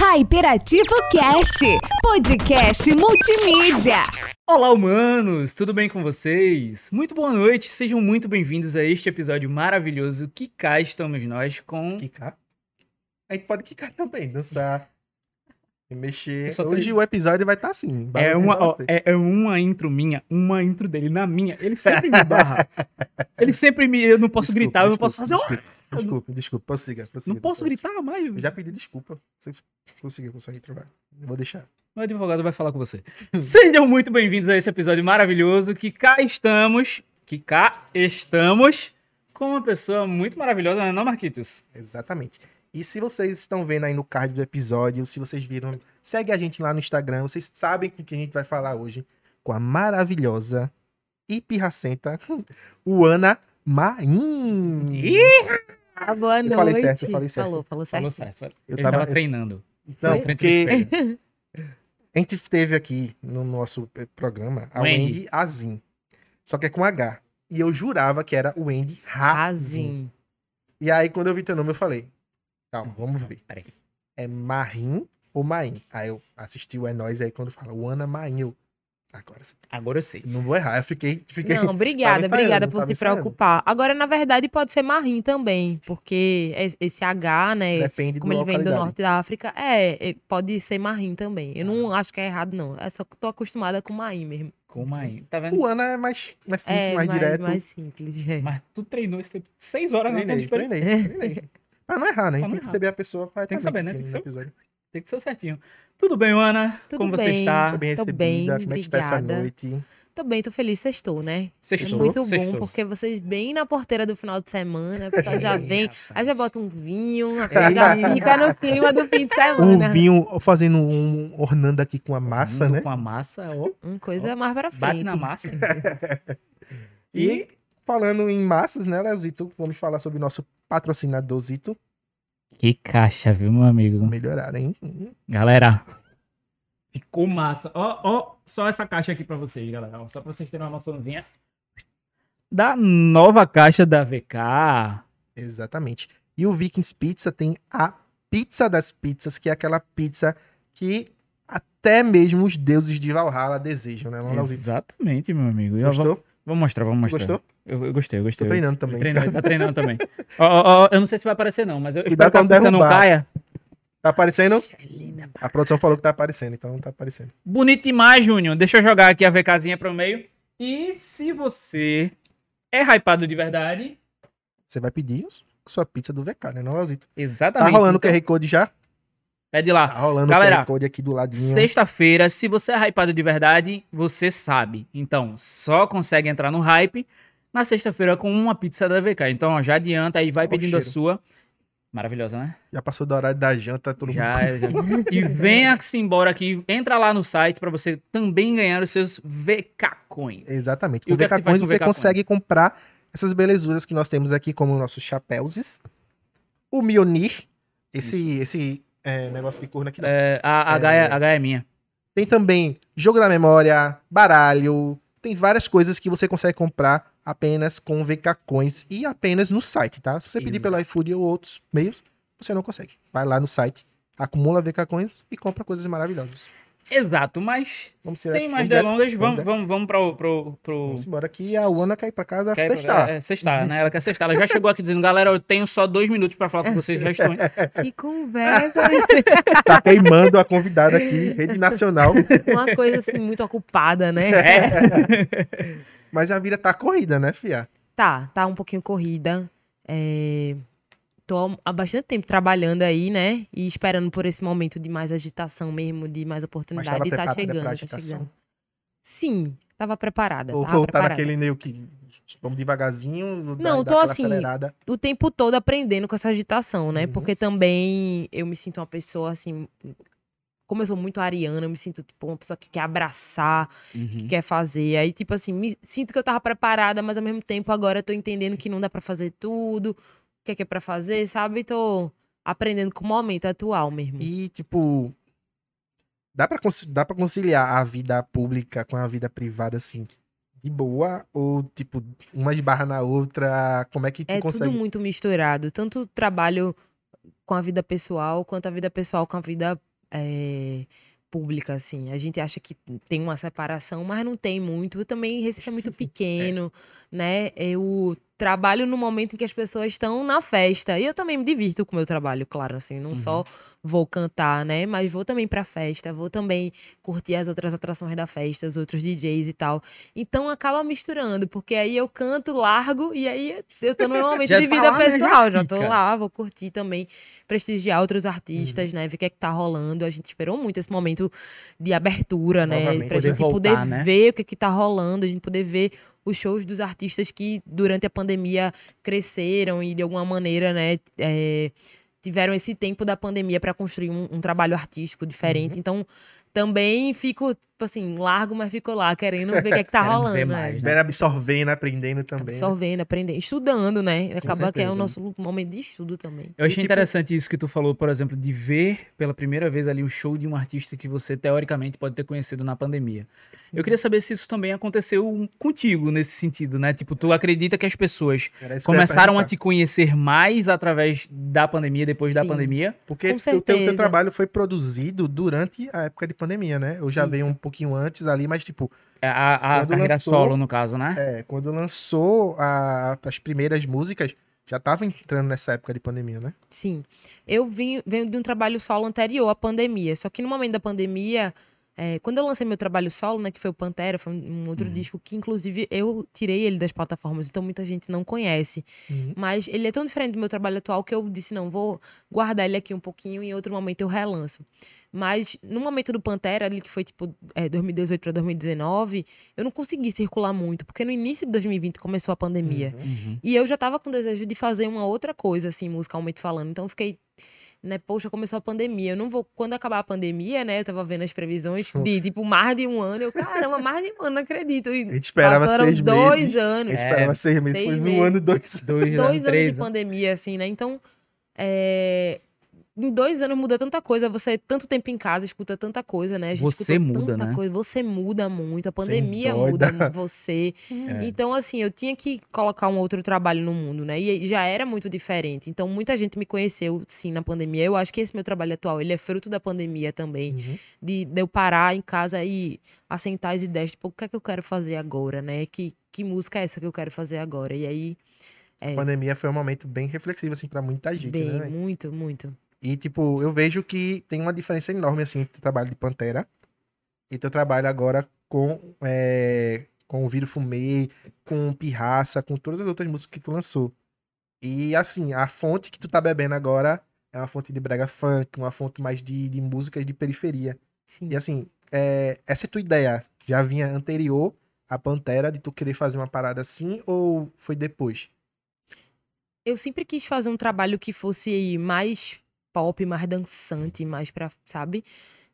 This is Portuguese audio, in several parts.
Hyperativo Cast, podcast multimídia. Olá, humanos! Tudo bem com vocês? Muito boa noite, sejam muito bem-vindos a este episódio maravilhoso que cá estamos nós com. Quicar. A gente pode quicar também, dançar, e mexer. Só Hoje o episódio vai estar assim. É uma, ó, é, é uma intro minha, uma intro dele. Na minha, ele sempre me barra. Ele sempre me. Eu não posso Desculpa, gritar, eu não posso desculpa, fazer. Desculpa, desculpa, desculpa, prossiga, prossiga. Não posso gritar mais. Eu já pedi desculpa. Você conseguiu com sua vou deixar. O advogado vai falar com você. Sejam muito bem-vindos a esse episódio maravilhoso. Que cá estamos. Que cá estamos com uma pessoa muito maravilhosa, não é, não, Marquitos? Exatamente. E se vocês estão vendo aí no card do episódio, se vocês viram, segue a gente lá no Instagram. Vocês sabem o que a gente vai falar hoje com a maravilhosa e pirracenta Uana Maim. Ih! Ah, boa Eu noite. falei certo, eu falei certo. Falou, falou certo. Falou certo. Eu Ele tava- tava treinando. Não, Foi? porque a gente teve aqui no nosso eh, programa a Wendy. Wendy Azin. Só que é com H. E eu jurava que era Wendy Razin. E aí, quando eu vi teu nome, eu falei: calma, vamos ver. Peraí. É Marim ou Maim? Aí eu assisti o É Nóis, aí quando fala Ana Maim, eu. Agora sim. Agora eu sei. Não vou errar. Eu fiquei. fiquei... Não, obrigada, ensaiando, obrigada por se preocupar. Agora, na verdade, pode ser Marim também, porque es- esse H, né, Depende como do ele vem do norte da África, é, é, pode ser Marim também. Eu não acho que é errado, não. É só que eu tô acostumada com Marim mesmo. Como aí? Tá vendo? O Ana é mais, mais simples, é, mais, direto. mais simples. é. Mas tu treinou esse tempo. Seis horas na frente Treinei, espelho. treinei, treinei. Pra não errar, né? Pra não Tem que saber a pessoa. Vai Tem que saber, né? Tem que episódio. Tem que ser certinho. Tudo bem, Ana? Tudo Como você bem. está? Tô bem Tô recebida. bem, Como é que está essa obrigada. noite? Tô bem, tô feliz, sextou, né? Sextou? É muito Sextou. bom, porque vocês bem na porteira do final de semana, a pessoa já Ei, vem, rapaz. aí já bota um vinho, já fica no clima do fim de O semana. vinho fazendo um ornando aqui com a massa, né? Com a massa, ó. Uma coisa mais pra frente. Bate na massa. E falando em massas, né, Leozito? Vamos falar sobre o nosso patrocinadorzito. Que caixa, viu, meu amigo? Melhorar, hein? Galera, ficou massa. Ó, ó, só essa caixa aqui pra vocês, galera. Só pra vocês terem uma noçãozinha da nova caixa da VK. Exatamente. E o Vikings Pizza tem a pizza das pizzas, que é aquela pizza que até mesmo os deuses de Valhalla desejam, né, Leozito? Exatamente, meu amigo. Vou, Gostou? vou mostrar, vou mostrar. Gostou? Eu, eu gostei, eu Tô gostei. treinando Eu também. treinando, tá treinando também. Ó, ó, ó, eu não sei se vai aparecer, não, mas eu Cuidado espero que a não caia. Tá aparecendo? A produção falou que tá aparecendo, então não tá aparecendo. Bonito demais, Júnior. Deixa eu jogar aqui a VKzinha pro meio. E se você é hypado de verdade, Você vai pedir sua pizza do VK, né, não? Tá exatamente. rolando o então, QR Code já? Pede lá. Tá rolando Galera, o QR Code aqui do ladinho. Sexta-feira, se você é hypado de verdade, você sabe. Então, só consegue entrar no hype na sexta-feira com uma pizza da VK. Então, ó, já adianta aí, vai Ó o pedindo a sua. Maravilhosa, né? Já passou do horário da janta, todo Já, mundo. já. E venha-se embora aqui, entra lá no site para você também ganhar os seus VK Coins. Exatamente. E o Com que VK Coins você VK consegue Coins? comprar essas belezuras que nós temos aqui, como os nossos chapéus. O Mionir, esse, esse é, negócio de corno aqui. É, a, a, H é, H é minha. Tem também jogo da memória, baralho. Tem várias coisas que você consegue comprar apenas com VK Coins e apenas no site, tá? Se você pedir Exato. pelo iFood ou outros meios, você não consegue. Vai lá no site, acumula VK Coins e compra coisas maravilhosas. Exato, mas sem aqui, mais delongas, vamos vamos, vamos, vamos pro, pro, pro... Vamos embora aqui. A Ana ir pra casa Quer- sextar. É, é, sextar, né? Ela quer sextar. Ela já chegou aqui dizendo, galera, eu tenho só dois minutos pra falar com vocês, já estou indo. Que conversa. Tá queimando a convidada aqui, rede nacional. Uma coisa assim, muito ocupada, né? É. Mas a vida tá corrida, né, Fia? Tá, tá um pouquinho corrida. É... Tô há bastante tempo trabalhando aí, né? E esperando por esse momento de mais agitação mesmo, de mais Mas oportunidade. tava e tá chegando, pra tá chegando. Sim, tava preparada. Ou, tava ou tá naquele meio que vamos devagarzinho, Não, dá tô assim, acelerada. o tempo todo aprendendo com essa agitação, né? Uhum. Porque também eu me sinto uma pessoa assim. Como eu sou muito ariana, eu me sinto tipo uma pessoa que quer abraçar, Uhum. que quer fazer. Aí, tipo assim, me sinto que eu tava preparada, mas ao mesmo tempo agora eu tô entendendo que não dá pra fazer tudo, o que é que é pra fazer, sabe? Tô aprendendo com o momento atual mesmo. E, tipo, dá pra, dá pra conciliar a vida pública com a vida privada, assim, de boa? Ou, tipo, uma esbarra na outra? Como é que tu É consegue? tudo muito misturado. Tanto trabalho com a vida pessoal, quanto a vida pessoal com a vida é, pública, assim. A gente acha que tem uma separação, mas não tem muito. Também Recife é muito pequeno, né? Eu trabalho no momento em que as pessoas estão na festa. E eu também me divirto com o meu trabalho, claro, assim. Não só vou cantar, né? Mas vou também pra festa, vou também curtir as outras atrações da festa, os outros DJs e tal. Então acaba misturando, porque aí eu canto, largo, e aí eu tô no meu momento Já de tá vida lá, né? Já pessoal. Já tô fica. lá, vou curtir também, prestigiar outros Uhum. artistas, né? Ver o que é que tá rolando. A gente esperou muito esse momento de abertura, né? Novamente. Pra Poder gente voltar, poder né? ver o que é que tá rolando, a gente poder ver os shows dos artistas que durante a pandemia cresceram e de alguma maneira, né, é, tiveram esse tempo da pandemia para construir um, um trabalho artístico diferente. Uhum. Então, também fico, tipo assim, largo, mas fico lá querendo ver o que é que tá rolando. ver né? mais, né? Vendo, absorvendo, aprendendo também. né? Absorvendo, aprendendo, estudando, né? Com Acaba que é o nosso momento de estudo também. Eu achei E, tipo- interessante isso que tu falou, por exemplo, de ver pela primeira vez ali o show de um artista que você teoricamente pode ter conhecido na pandemia. Sim. Eu queria saber se isso também aconteceu contigo nesse sentido, né? Tipo, tu acredita que as pessoas começaram a te conhecer mais através da pandemia, depois da Sim. pandemia? Porque Com o teu, teu trabalho foi produzido durante a época de pandemia, né? Eu já Isso. veio um pouquinho antes ali, mas tipo, A, a Quando carreira lançou- solo, no caso, né? é, quando lançou a- as primeiras músicas, já tava entrando nessa época de pandemia, né? Sim. Eu vim, venho de um trabalho solo anterior à pandemia. Só que no momento da pandemia, é, quando eu lancei meu trabalho solo, né, que foi o Pantera, foi um, outro disco que, inclusive, eu tirei ele das plataformas, então muita gente não conhece. Uhum. Mas ele é tão diferente do meu trabalho atual que eu disse, não, vou guardar ele aqui um pouquinho e em outro momento eu relanço. Mas no momento do Pantera, ali que foi tipo é, 2018 para 2019, eu não consegui circular muito, porque no início de 2020 começou a pandemia. Uhum. E eu já tava com desejo de fazer uma outra coisa, assim, musicalmente falando. Então eu fiquei, né, poxa, começou a pandemia. Eu não vou. Quando acabar a pandemia, né? Eu tava vendo as previsões de, tipo, mais de um ano. Eu, caramba, mais de um ano, não acredito. E A gente esperava passaram seis dois meses. anos. Eu esperava seis meses, seis foi um meses. ano, dois. Dois, Dois anos, anos três, de pandemia, assim, né? Então, é, em dois anos muda tanta coisa. Você, tanto tempo em casa, escuta tanta coisa, né? A gente Você muda, tanta né? Coisa. Você muda muito. A pandemia muda você. É. Então, assim, eu tinha que colocar um outro trabalho no mundo, né? E já era muito diferente. Então, muita gente me conheceu, sim, na pandemia. Eu acho que esse meu trabalho atual, ele é fruto da pandemia também. Uhum. De, de eu parar em casa e assentar as ideias, tipo, o que é que eu quero fazer agora, né? Que, que música é essa que eu quero fazer agora? E aí, A pandemia foi um momento bem reflexivo, assim, pra muita gente, bem, né? muito, muito. E, tipo, eu vejo que tem uma diferença enorme, assim, entre o trabalho de Pantera e teu trabalho agora com, é, com o Viro Fumê, com Pirraça, com todas as outras músicas que tu lançou. E, assim, a fonte que tu tá bebendo agora é uma fonte de brega funk, uma fonte mais de, de músicas de periferia. Sim. E, assim, é, essa é tua ideia? Já vinha anterior à Pantera, de tu querer fazer uma parada assim, ou foi depois? Eu sempre quis fazer um trabalho que fosse mais pop, mais dançante, mais pra, sabe?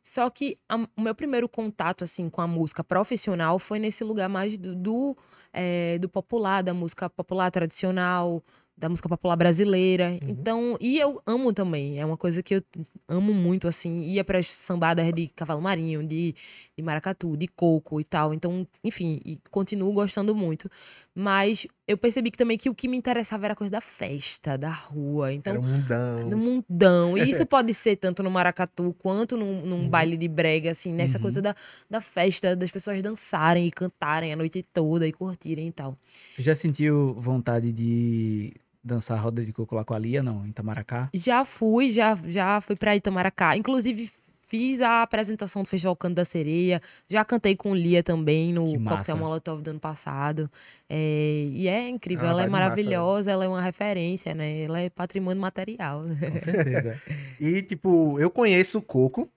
Só que a- o meu primeiro contato, assim, com a música profissional foi nesse lugar mais do, do, eh, do popular, da música popular tradicional, da música popular brasileira. Então, e eu amo também, é uma coisa que eu amo muito, assim, ia pras sambadas de Cavalo Marinho, de, de Maracatu, de Coco e tal. Então, enfim, e continuo gostando muito. Mas eu percebi que também que o que me interessava era a coisa da festa, da rua. Então, Era um mundão. no mundão. E isso pode ser tanto no maracatu quanto num, num Uhum. baile de brega, assim, nessa Uhum. coisa da, da festa, das pessoas dançarem e cantarem a noite toda e curtirem e tal. Tu já sentiu vontade de dançar roda de coco lá com a Lia, não? Em Tamaracá? Já fui, já, já fui pra Itamaracá. Inclusive, fiz a apresentação do Festival Canto da Sereia. Já cantei com Lia também no Que massa. Coquetel Molotov do ano passado. É, e é incrível, Ah, ela é massa, maravilhosa, ela é uma referência, né? Ela é patrimônio material. Com certeza. E, tipo, eu conheço o coco,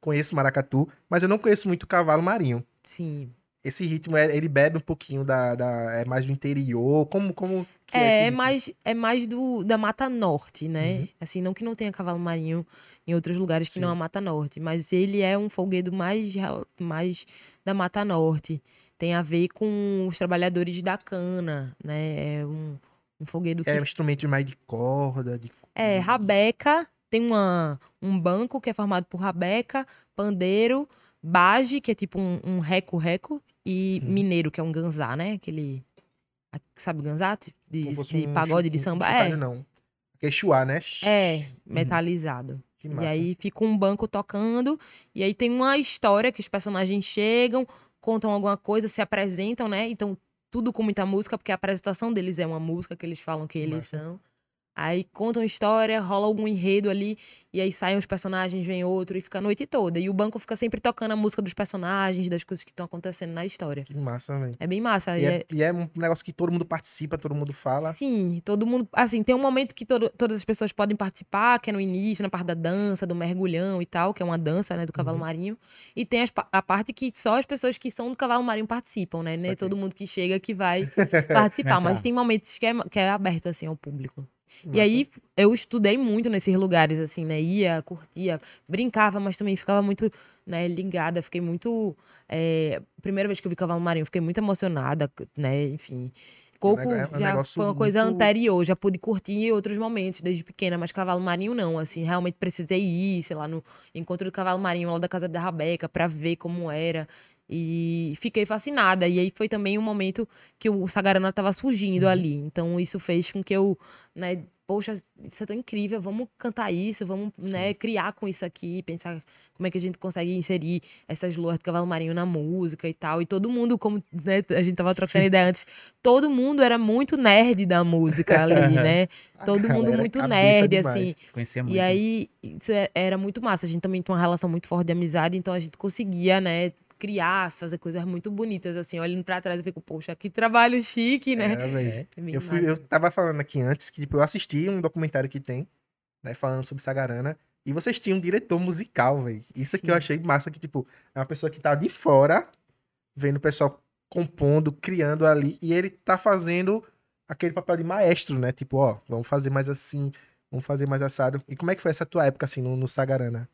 conheço o maracatu, mas eu não conheço muito o cavalo marinho. Sim. Esse ritmo, é- ele bebe um pouquinho da, da- é mais do interior, como, como é, É, mais, é mais do, da Mata Norte, né? Uhum. Assim, não que não tenha cavalo marinho em outros lugares que não Sim. a Mata Norte, mas ele é um folguedo mais, mais da Mata Norte. Tem a ver com os trabalhadores da cana, né? É um, um folguedo que É um instrumento mais de corda, de... é, rabeca, tem uma, um banco que é formado por rabeca, pandeiro, baje, que é tipo um um reco-reco, e Uhum. mineiro, que é um ganzá, né? Aquele. Sabe ganzá? De, de, um pagode chu- de um samba? chocalho, é, não. Aquele chuá, né? é, metalizado. Que Que E massa. aí fica um banco tocando, e aí tem uma história que os personagens chegam, contam alguma coisa, se apresentam, né? Então, tudo com muita música, porque a apresentação deles é uma música que eles falam que eles Massa. são. Aí contam história, rola algum enredo ali, e aí saem os personagens, vem outro, e fica a noite toda. E o banco fica sempre tocando a música dos personagens, das coisas que estão acontecendo na história. Que massa, velho. É bem massa. E, e é, é- e é um negócio que todo mundo participa, todo mundo fala. Sim, todo mundo. Assim, tem um momento que todo- todas as pessoas podem participar, que é no início, na parte da dança, do mergulhão e tal, que é uma dança, né, do cavalo Uhum. marinho. E tem as a parte que só as pessoas que são do cavalo marinho participam, né? Nem Saquei. todo mundo que chega que vai participar. Mas tem momentos que é, que é aberto, assim, ao público. E Massa. aí eu estudei muito nesses lugares, assim, né? Ia, curtia, brincava, mas também ficava muito, né, ligada. Fiquei muito. é, Primeira vez que eu vi Cavalo Marinho, fiquei muito emocionada, né? Enfim. Coco é um já foi uma coisa muito- anterior, já pude curtir em outros momentos, desde pequena, mas Cavalo Marinho não, assim, realmente precisei ir, sei lá, no encontro do Cavalo Marinho lá da casa da Rabeca, pra ver como era. E fiquei fascinada. E aí foi também um momento que o Sagarana tava surgindo Uhum. ali. Então isso fez com que eu, né, poxa, isso é tão incrível, vamos cantar isso, vamos, né, criar com isso aqui, pensar como é que a gente consegue inserir essas luas do cavalo marinho na música e tal. E todo mundo, como né, a gente tava trocando ideia antes, todo mundo era muito nerd da música ali, né? Todo mundo muito nerd, demais. assim. Conhecia muito. E aí, isso é- era muito massa. A gente também tinha uma relação muito forte de amizade, então a gente conseguia, né, criar, fazer coisas muito bonitas, assim. Olhando pra trás, eu fico, poxa, que trabalho chique, né? É. É bem Eu, fui, eu tava falando aqui antes que tipo, eu assisti um documentário que tem, né, falando sobre Sagarana, e vocês tinham um diretor musical, velho. Isso que eu Sim. achei massa, que, tipo, é uma pessoa que tá de fora, vendo o pessoal compondo, criando ali, e ele tá fazendo aquele papel de maestro, né? Tipo, ó, vamos fazer mais assim, vamos fazer mais assado. E como é que foi essa tua época, assim, no, no Sagarana?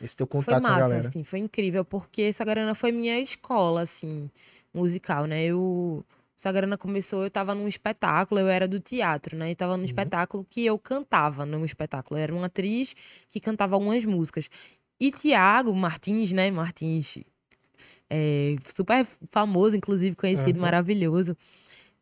Esse teu Foi contato com a massa, galera. assim, foi incrível, porque Sagarana foi minha escola, assim, musical, né? Eu... Sagarana começou, eu tava num espetáculo, eu era do teatro, né? E tava num Uhum. espetáculo que eu cantava num espetáculo. Eu era uma atriz que cantava algumas músicas. E Tiago Martins, né? Martins, é, super famoso, inclusive, conhecido, Aham. maravilhoso.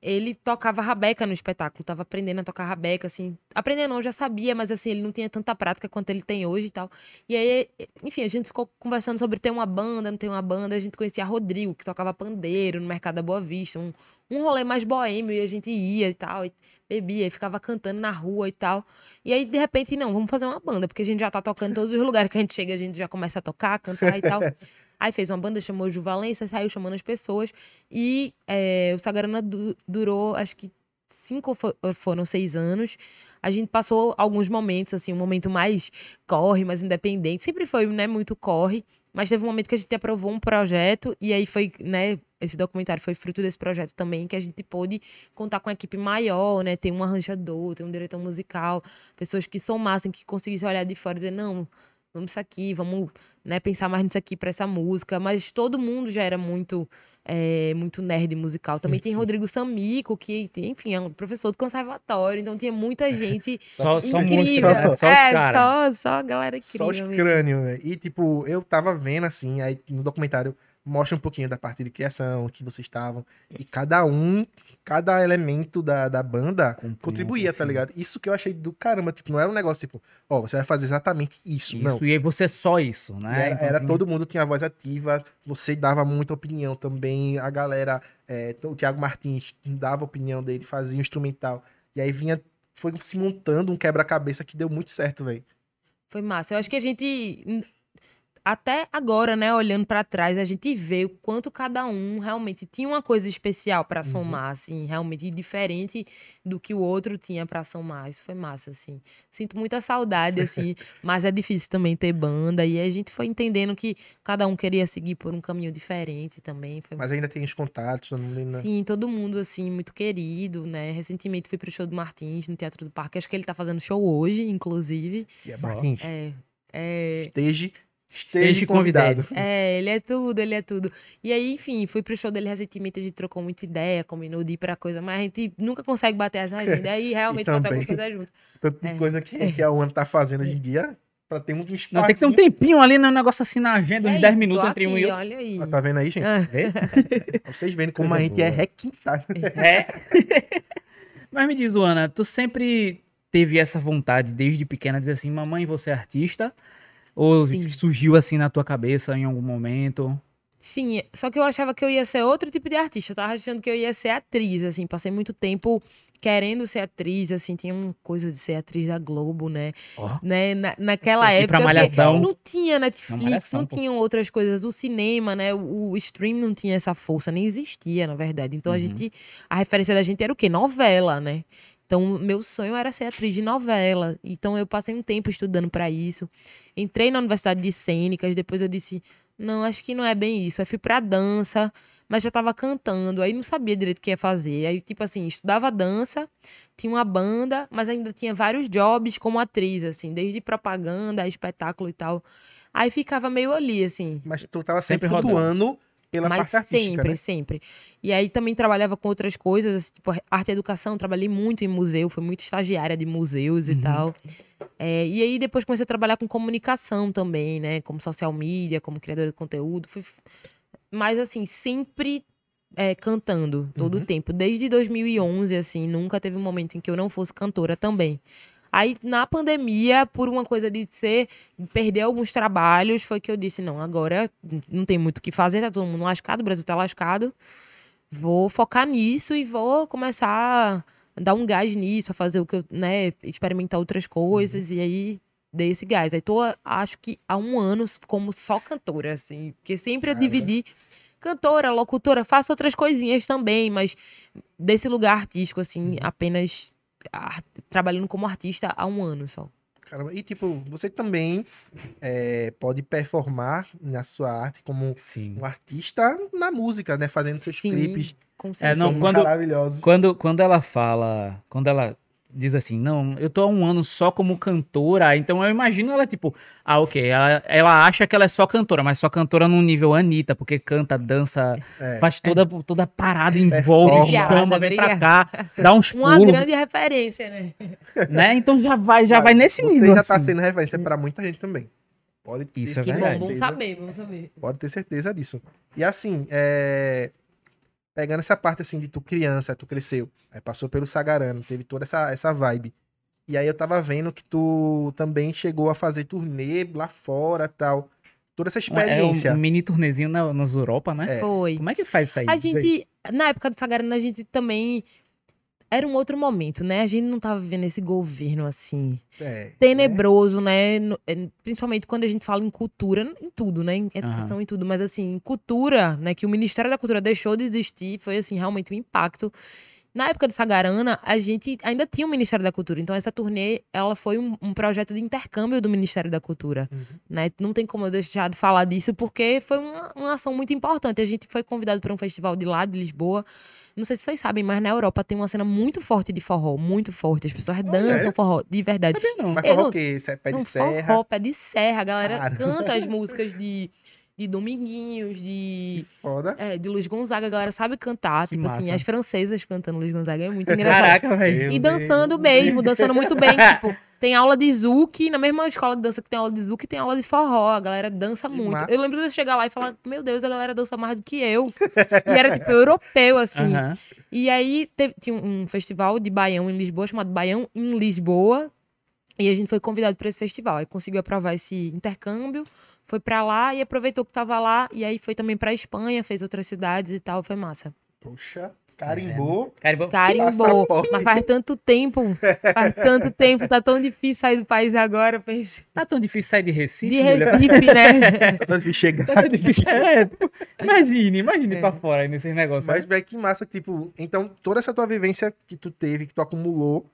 Ele tocava rabeca no espetáculo, tava aprendendo a tocar rabeca, assim. Aprendendo não, já sabia, mas assim, ele não tinha tanta prática quanto ele tem hoje e tal. E aí, enfim, a gente ficou conversando sobre ter uma banda, não ter uma banda. A gente conhecia Rodrigo, que tocava pandeiro no Mercado da Boa Vista. Um, um rolê mais boêmio, e a gente ia e tal, e bebia, e ficava cantando na rua e tal. E aí, de repente, não, vamos fazer uma banda, porque a gente já tá tocando em todos os lugares que a gente chega, a gente já começa a tocar, cantar e tal. Aí fez uma banda, chamou Ju Valença, saiu chamando as pessoas. E eh, o Sagarana du- durou, acho que cinco foram seis anos. A gente passou alguns momentos, assim, um momento mais corre, mais independente. Sempre foi, né, muito corre. Mas teve um momento que a gente aprovou um projeto, e aí foi, né, esse documentário foi fruto desse projeto também, que a gente pôde contar com uma equipe maior, né, ter um arranjador, ter um diretor musical, pessoas que somassem, que conseguissem olhar de fora e dizer, não, vamos isso aqui, vamos né, pensar mais nisso aqui pra essa música. Mas todo mundo já era muito, é, muito nerd musical. Também tem Sim. Rodrigo Samico, que, tem, enfim, é um professor do conservatório, então tinha muita gente Só, só muito, incrível. né? Só os é, caras. só, só a galera incrível. Só os crânios, velho. E, tipo, eu tava vendo, assim, aí no documentário mostra um pouquinho da parte de criação, que vocês estavam. E cada um, cada elemento da, da banda Compunha, contribuía, tá assim. ligado? Isso que eu achei do caramba. Tipo, não era um negócio, tipo, ó, você vai fazer exatamente isso. Isso, Não. E aí você é só isso, né? Era, Então era tem- todo mundo tinha voz ativa, você dava muita opinião também, a galera, é, o Thiago Martins dava a opinião dele, fazia o instrumental, e aí vinha, foi se montando um quebra-cabeça que deu muito certo, velho. Foi massa. Eu acho que a gente até agora, né, olhando pra trás, a gente vê o quanto cada um realmente tinha uma coisa especial pra somar, assim, realmente diferente do que o outro tinha pra somar. Isso foi massa, assim. Sinto muita saudade, assim, mas é difícil também ter banda e a gente foi entendendo que cada um queria seguir por um caminho diferente também. Foi Mas ainda tem os contatos, ainda... Sim, todo mundo, assim, muito querido, né? Recentemente fui pro show do Martins no Teatro do Parque. Acho que ele tá fazendo show hoje, inclusive. E é Martins, É. É, esteja, Esteja convidado. é, ele é tudo, ele é tudo. E aí, enfim, fui pro show dele recentemente, a gente trocou muita ideia, combinou de ir pra coisa, mas a gente nunca consegue bater essa agenda. Aí realmente faz também. alguma coisa junto. Tanto de É. coisa que, que a UAN tá fazendo hoje em dia, pra ter um espaço. Não, tem que ter um tempinho ali, né? Um negócio assim na agenda, uns É 10 isso, minutos entre um e outro. Olha aí. Tá vendo aí, gente? Ah, Vocês vendo como Coisa a gente é boa. requintado. É. Mas me diz, Ana, tu sempre teve essa vontade desde pequena de dizer assim, mamãe, você é artista? Ou Sim. surgiu assim na tua cabeça em algum momento? Sim, só que eu achava que eu ia ser outro tipo de artista. Eu tava achando que eu ia ser atriz, assim. Passei muito tempo querendo ser atriz, assim. Tinha uma coisa de ser atriz da Globo, né? Ó. né? Na, naquela época. Malhação. Não tinha Netflix, Malhação, não pô. tinham outras coisas. O cinema, né? O, o stream não tinha essa força, nem existia, na verdade. Então a Uhum. gente. A referência da gente era o quê? Novela, né? Então, meu sonho era ser atriz de novela. Então, eu passei um tempo estudando pra isso. Entrei na Universidade de Cênicas, depois eu disse, não, acho que não é bem isso. Aí fui pra dança, mas já tava cantando, aí não sabia direito o que ia fazer. Aí, tipo assim, estudava dança, tinha uma banda, mas ainda tinha vários jobs como atriz, assim, desde propaganda, espetáculo e tal. Aí ficava meio ali, assim. Mas tu tava sempre, Sempre rodando. Pela Mas parte artística, sempre, né? sempre. E aí também trabalhava com outras coisas, assim, tipo arte e educação, trabalhei muito em museu, fui muito estagiária de museus Uhum. e tal. É, e aí depois comecei a trabalhar com comunicação também, né? Como social media, como criadora de conteúdo. Fui... Mas assim, sempre é, cantando, todo Uhum. o tempo. Desde 2011, assim, nunca teve um momento em que eu não fosse cantora também. Aí, na pandemia, por uma coisa de ser, perder alguns trabalhos, foi que eu disse, não, agora não tem muito o que fazer, tá todo mundo lascado, o Brasil tá lascado. Vou focar nisso e vou começar a dar um gás nisso, a fazer o que eu, né, experimentar outras coisas, e aí dei esse gás. Aí tô, acho que há um ano como só cantora, assim, porque sempre eu dividi cantora, locutora, faço outras coisinhas também, mas desse lugar artístico, assim, apenas ar- trabalhando como artista há um ano só. Caramba, E tipo, você também é, pode performar na sua arte como Sim. um artista na música, né? Fazendo seus Sim, clipes. Com É, certeza. não, quando- maravilhosos. Quando, quando ela fala, quando ela diz assim, não, eu tô há um ano só como cantora, então eu imagino ela tipo, ah, ok, ela, ela acha que ela é só cantora, mas só cantora num nível Anitta, porque canta, dança, É. faz toda, toda parada em volta, Obrigada, chama, vem pra cá, dá uns Uma pulos, grande referência, né? né? Então já vai, já vai nesse Você nível, já tá assim. sendo referência pra muita gente também. Pode ter Isso é Que bom, verdade. bom certeza- saber, bom saber. Pode ter certeza disso. E assim, é, pegando essa parte assim de tu criança, tu cresceu, aí passou pelo Sagarano, teve toda essa, essa vibe. E aí eu tava vendo que tu também chegou a fazer turnê lá fora tal. Toda essa É experiência. um, um mini turnezinho na, nas Europa, né? É. Foi. Como é que faz isso aí? A gente, na época do Sagarana, a gente também. Era um outro momento, né? A gente não tava vivendo esse governo assim. É, Tenebroso, né? No- é, Principalmente quando a gente fala em cultura, em tudo, né? Em educação Aham. em tudo. Mas assim, em cultura, né? Que o Ministério da Cultura deixou de existir, foi assim, realmente um impacto. Na época do Sagarana, a gente ainda tinha o Ministério da Cultura. Então, essa turnê, ela foi um, um projeto de intercâmbio do Ministério da Cultura. Uhum. Né? Não tem como eu deixar de falar disso, porque foi uma, uma ação muito importante. A gente foi convidado para um festival de lá, de Lisboa. Não sei se vocês sabem, mas na Europa tem uma cena muito forte de forró, muito forte. As pessoas dançam sério? forró, de verdade. Sabia não. Mas forró o quê? Isso é pé de Não, serra? Forró, pé de serra. A galera Cara. canta as músicas de, de Dominguinhos, de, Foda. é, de Luiz Gonzaga. A galera sabe cantar. Que tipo assim, massa. as francesas cantando Luiz Gonzaga. É muito engraçado. Caraca, velho. E dançando Deus. mesmo, dançando muito bem. tipo, tem aula de zouk, na mesma escola de dança que tem aula de zouk, tem aula de forró. A galera dança Que muito. massa. Eu lembro de eu chegar lá e falar, meu Deus, a galera dança mais do que eu. e era, tipo, europeu, assim. E aí teve, tinha um um festival de Baião em Lisboa, chamado Baião em Lisboa. E a gente foi convidado para esse festival. Aí conseguiu aprovar esse intercâmbio, foi para lá e aproveitou que tava lá. E aí foi também pra Espanha, fez outras cidades e tal. Foi massa. Poxa, carimbou. Carimbó. Carimbou. Passaporte. Mas faz tanto tempo. Faz tanto tempo. Tá tão difícil sair do país agora. Pense. Tá tão difícil sair de Recife, De? Recife, né? Tá difícil chegar Tá tão difícil. É, imagine, imagine É. pra fora aí nesse negócio. Mas, velho, que massa, tipo, então, toda essa tua vivência que tu teve, que tu acumulou,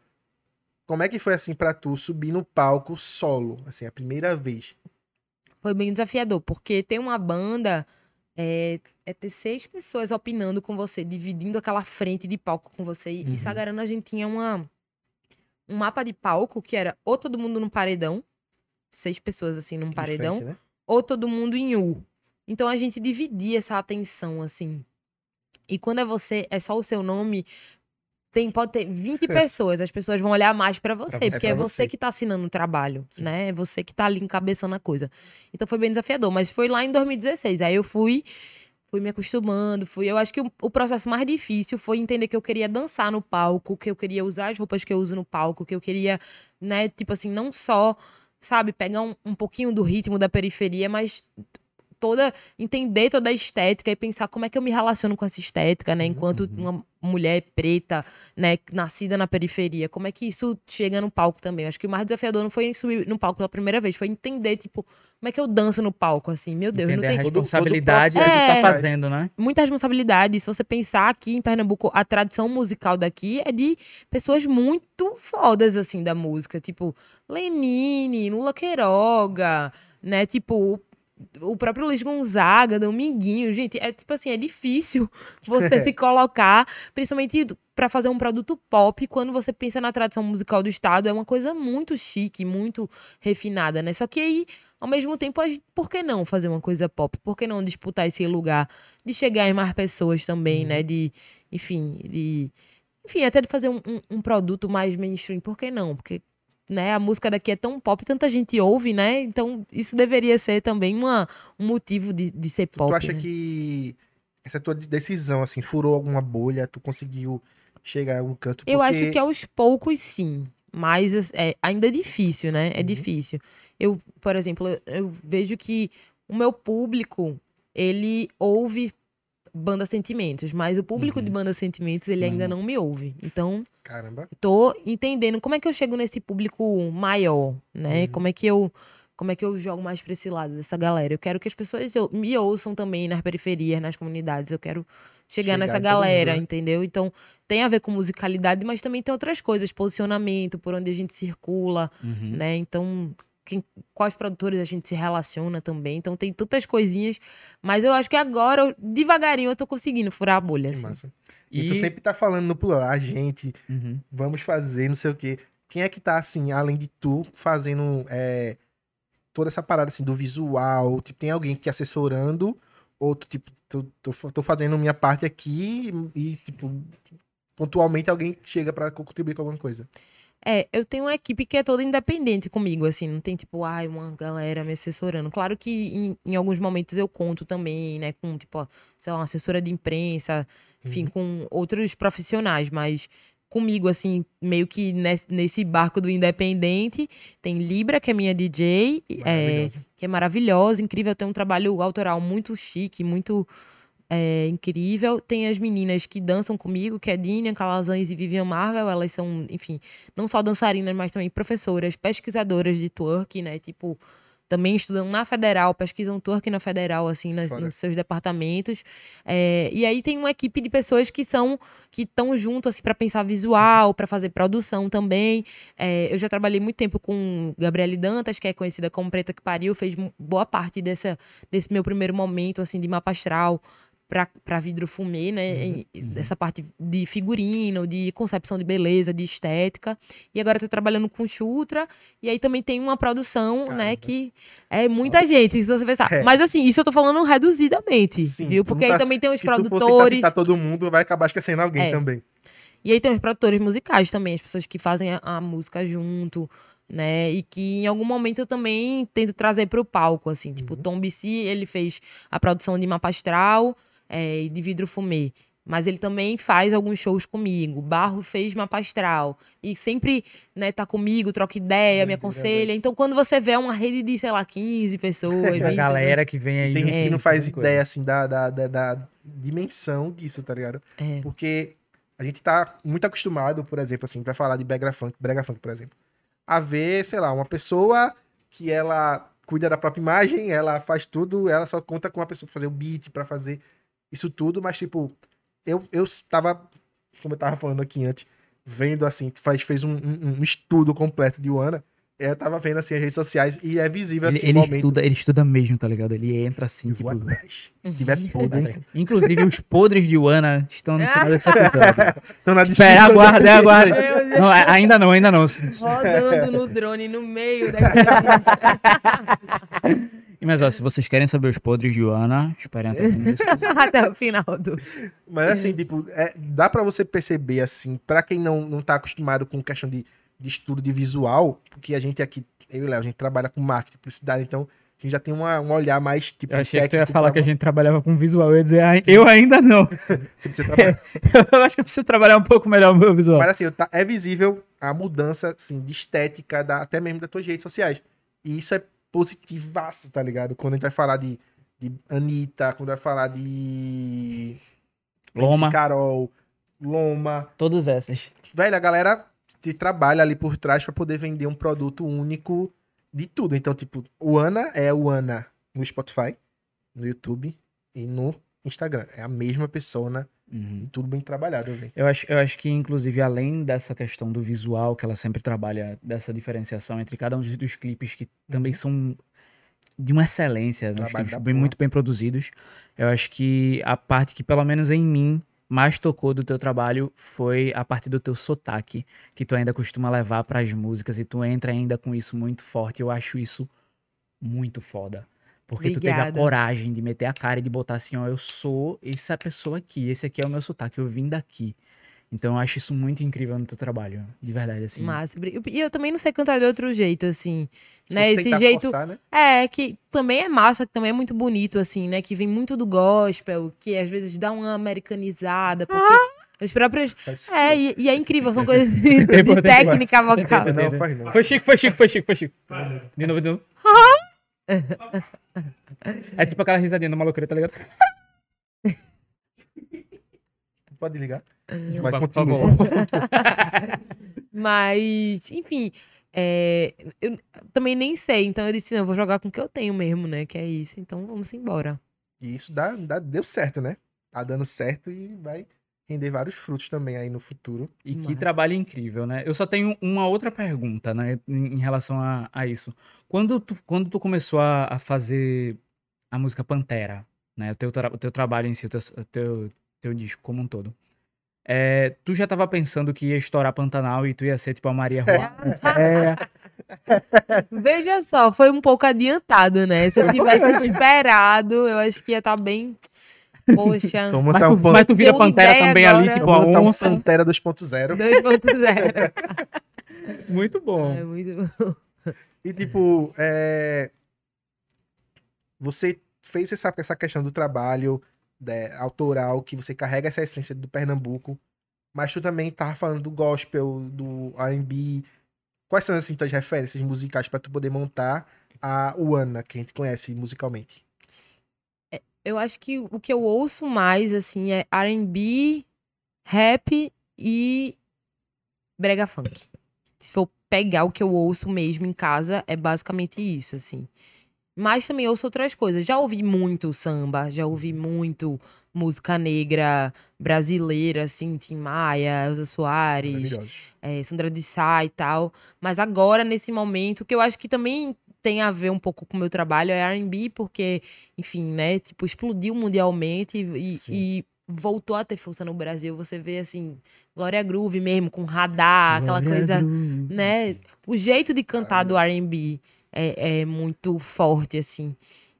como é que foi, assim, pra tu subir no palco solo, assim, a primeira vez? Foi bem desafiador, porque ter uma banda é, é ter seis pessoas opinando com você, dividindo aquela frente de palco com você. E Uhum. Sagarana a gente tinha uma, um mapa de palco que era ou todo mundo num paredão, seis pessoas assim num De paredão, frente, né? ou todo mundo em U. Então a gente dividia essa atenção, assim. E quando é você, é só o seu nome, tem, pode ter 20 pessoas, as pessoas vão olhar mais pra você, porque É você. que tá assinando o trabalho, Sim. né? É você que tá ali encabeçando a coisa. Então foi bem desafiador, mas foi lá em 2016. Aí eu fui fui me acostumando, fui. Eu acho que o, o processo mais difícil foi entender que eu queria dançar no palco, que eu queria usar as roupas que eu uso no palco, que eu queria, né, tipo assim, não só, sabe, pegar um, um pouquinho do ritmo da periferia, mas toda entender toda a estética e pensar como é que eu me relaciono com essa estética, né, enquanto uma mulher preta, né, nascida na periferia, como é que isso chega no palco também? Acho que o mais desafiador não foi subir no palco pela primeira vez, foi entender tipo como é que eu danço no palco assim, meu Deus, Entender não a tem todo- todo responsabilidade que processo você tá É. fazendo, né? muita responsabilidade. Se você pensar aqui em Pernambuco, a tradição musical daqui é de pessoas muito fodas, assim, da música. Tipo, Lenine, Lula Queiroga, né? Tipo, o próprio Luiz Gonzaga, Dominguinho. Gente, é tipo assim, é difícil você se colocar, principalmente para fazer um produto pop, quando você pensa na tradição musical do Estado, é uma coisa muito chique, muito refinada, né? Só que aí ao mesmo tempo, gente- por que não fazer uma coisa pop? Por que não disputar esse lugar de chegar em mais pessoas também, né? De, enfim, de, enfim, até de fazer um, um- um produto mais mainstream. Por que não? Porque né, a música daqui é tão pop, tanta gente ouve, né? Então isso deveria ser também uma, um motivo de, de ser pop. tu acha né? que essa tua decisão, assim, furou alguma bolha? Tu conseguiu chegar a algum canto? Eu acho Porque- que aos poucos, sim. Mas é, ainda é difícil, né? É Uhum. difícil. Eu, por exemplo, eu, eu vejo que o meu público, ele ouve Banda Sentimentos, mas o público Uhum. de Banda Sentimentos, ele ainda não me ouve. Então, Caramba. tô entendendo como é que eu chego nesse público maior, né? Uhum. Como é que eu como é que eu jogo mais pra esse lado dessa galera? Eu quero que as pessoas me ouçam também nas periferias, nas comunidades. Eu quero chegar, Chegar nessa galera, mundo, né? entendeu? Então, tem a ver com musicalidade, mas também tem outras coisas, posicionamento, por onde a gente circula, Uhum. né? Então, quem, quais produtores a gente se relaciona também. Então, tem tantas coisinhas. Mas eu acho que agora, eu- devagarinho, eu tô conseguindo furar a bolha, assim. massa. E... E, tu sempre tá falando no plural, a gente, Uhum. vamos fazer, não sei o quê. Quem é que tá, assim, além de tu, fazendo é, toda essa parada, assim, do visual? Tipo, tem alguém te assessorando? Ou tu, tipo, tô, tô, tô fazendo minha parte aqui e, tipo, pontualmente alguém chega pra contribuir com alguma coisa? É, eu tenho uma equipe que é toda independente comigo, assim, não tem tipo, ai, uma galera me assessorando. Claro que em, em alguns momentos eu conto também, né, com, tipo, ó, sei lá, uma assessora de imprensa, enfim, com outros profissionais, mas comigo, assim, meio que nes- nesse barco do independente, tem Libra, que é minha DJ, é, que é maravilhosa, incrível, tem um trabalho autoral muito chique, muito é, incrível. Tem as meninas que dançam comigo, que é Dinian Calazans e Vivian Marvel. Elas são, enfim, não só dançarinas, mas também professoras, pesquisadoras de twerk, né? Tipo, também estudam na federal, pesquisam twerk na federal, assim, nas- nos seus departamentos. É, e aí tem uma equipe de pessoas que são, que estão junto, assim, para pensar visual, para fazer produção também. É, eu já trabalhei muito tempo com Gabriele Dantas, que é conhecida como Preta que Pariu, fez boa parte dessa, desse meu primeiro momento, assim, de mapa astral para vidro fumê, né? E- e Dessa parte de figurino, de concepção de beleza, de estética. E agora eu tô trabalhando com Chutra. E aí também tem uma produção, né? Caramba. Que é muita gente, se você pensar. É. Mas assim, isso eu tô falando reduzidamente, Sim, viu? Porque aí tá- também tem os Se produtores. citar todo mundo, vai acabar esquecendo alguém É. também. E aí tem os produtores musicais também, as pessoas que fazem a, a música junto, né? E que em algum momento eu também tento trazer para o palco, assim. Tipo, o Tom BC, ele fez a produção de Mapa Astral é, e de Vidro Fumê. Mas ele também faz alguns shows comigo. Barro fez Mapa Astral. E sempre, né, tá comigo, troca ideia, me Doideira, aconselha. Então, quando você vê uma rede de, sei lá, 15 pessoas... A 20, galera que vem aí. E tem gente que com não faz essa coisa. ideia, assim, da, da, da, da dimensão disso, tá ligado? É. Porque a gente tá muito acostumado, por exemplo, assim, vai falar de brega funk, brega funk, por exemplo, a ver, sei lá, uma pessoa que ela cuida da própria imagem, ela faz tudo, ela só conta com uma pessoa pra fazer o beat, pra fazer isso tudo, mas, tipo, eu, eu tava, como eu tava falando aqui antes, vendo, assim, faz, fez um, um- um estudo completo de Luana, eu tava vendo, assim, as redes sociais e é visível, Ele, assim, ele momento. estuda, ele estuda mesmo, tá ligado? Ele entra assim, Eu tipo. atrás. Se tiver podre, Inclusive, os podres de Wana estão no final desse episódio. então na Espera, aguarde, aguarde. Não, ainda não, ainda não. Rodando no drone, no meio daquela... Mas ó, se vocês querem saber os podres de Wana, esperem até o episódio. Até o final do... Mas assim, tipo, é, dá pra você perceber, assim, pra quem não, não tá acostumado com questão de, de estudo de visual, porque a gente aqui, eu e o Léo, a gente trabalha com marketing, publicidade, então A gente já tem uma, um olhar mais, tipo, Eu achei que tu ia falar pra- que a gente trabalhava com visual. Eu ia dizer, "Ai, eu ainda não. você trabalha- eu acho que eu preciso trabalhar um pouco melhor o meu visual. Mas assim, tá- é visível a mudança, assim, de estética, da, até mesmo das tuas redes sociais. E isso é positivaço, tá ligado? Quando a gente vai falar de, de Anitta, quando vai falar de... Loma. MC Carol, Loma. Todas essas. Velho, a galera se trabalha ali por trás pra poder vender um produto único de tudo. Então, tipo, o Ana é o Ana no Spotify, no YouTube e no Instagram. É a mesma persona Uhum. e tudo bem trabalhado, velho. Eu acho, eu acho que, inclusive, além dessa questão do visual, que ela sempre trabalha dessa diferenciação entre cada um dos, clipes, que também são de uma excelência, né? Uhum. Clipes bem, muito bem produzidos. Eu acho que a parte que, pelo menos em mim, mais tocou do teu trabalho foi a parte do teu sotaque, que tu ainda costuma levar pras músicas e tu entra ainda com isso muito forte. Eu acho isso muito foda. Porque tu teve a Obrigada. coragem de meter a cara e de botar assim, ó, eu sou essa pessoa aqui, esse aqui é o meu sotaque, eu vim daqui. Então eu acho isso muito incrível no teu trabalho, de verdade, assim. Massa. E eu também não sei cantar de outro jeito, assim. Se né? você Esse jeito. forçar, né? É, que também é massa, que também é muito bonito, assim, né? Que vem muito do gospel, que às vezes dá uma americanizada, porque as próprias. É, e, e é incrível, são coisas de, de técnica vocal. Não, faz não. Foi chique, foi chique, foi chique, foi chique. De novo, de novo. É tipo aquela risadinha do maluqueiro, tá ligado? Pode ligar. Mas continua. Mas, enfim, é, eu também nem sei. Então eu disse, não, eu vou jogar com o que eu tenho mesmo, né? Que é isso. Então vamos embora. E isso dá, dá- deu certo, né? Tá dando certo e vai render vários frutos também aí no futuro. E que Massa. trabalho incrível, né? Eu só tenho uma outra pergunta, né, em relação a, a isso. Quando tu, quando tu começou a, a fazer a música Pantera, né, o teu, tra- o teu trabalho em si, o teu, o teu, teu disco como um todo, é, tu já tava pensando que ia estourar Pantanal e tu ia ser tipo a Maria Rua? É, Veja só, foi um pouco adiantado, né? Se eu tivesse esperado, eu acho que ia estar bem. Poxa. Vamos mas, montar tu, um, pan... mas tu vira Pantera também ali, agora. tipo a montar um onça. Pantera 2.0. 2.0. Muito bom. É muito bom. E tipo, é... você fez essa, essa questão do trabalho né, autoral, que você carrega essa essência do Pernambuco, mas tu também tava falando do gospel, do R&B. Quais são assim tuas referências musicais pra tu poder montar a Uana, que a gente conhece musicalmente? Eu acho que o que eu ouço mais, assim, é R&B, rap e brega funk. Se for pegar o que eu ouço mesmo em casa, é basicamente isso, assim. Mas também ouço outras coisas. Já ouvi muito samba, já ouvi muito música negra brasileira, assim, Tim Maia, Elza Soares, é, Sandra de Sá e tal. Mas agora, nesse momento, que eu acho que também tem a ver um pouco com o meu trabalho, é R&B, porque, enfim, né, tipo, explodiu mundialmente e, e voltou a ter força no Brasil. Você vê, assim, Glória Groove mesmo, com radar, aquela coisa, né? O jeito de cantar do R&B é, é muito forte, assim.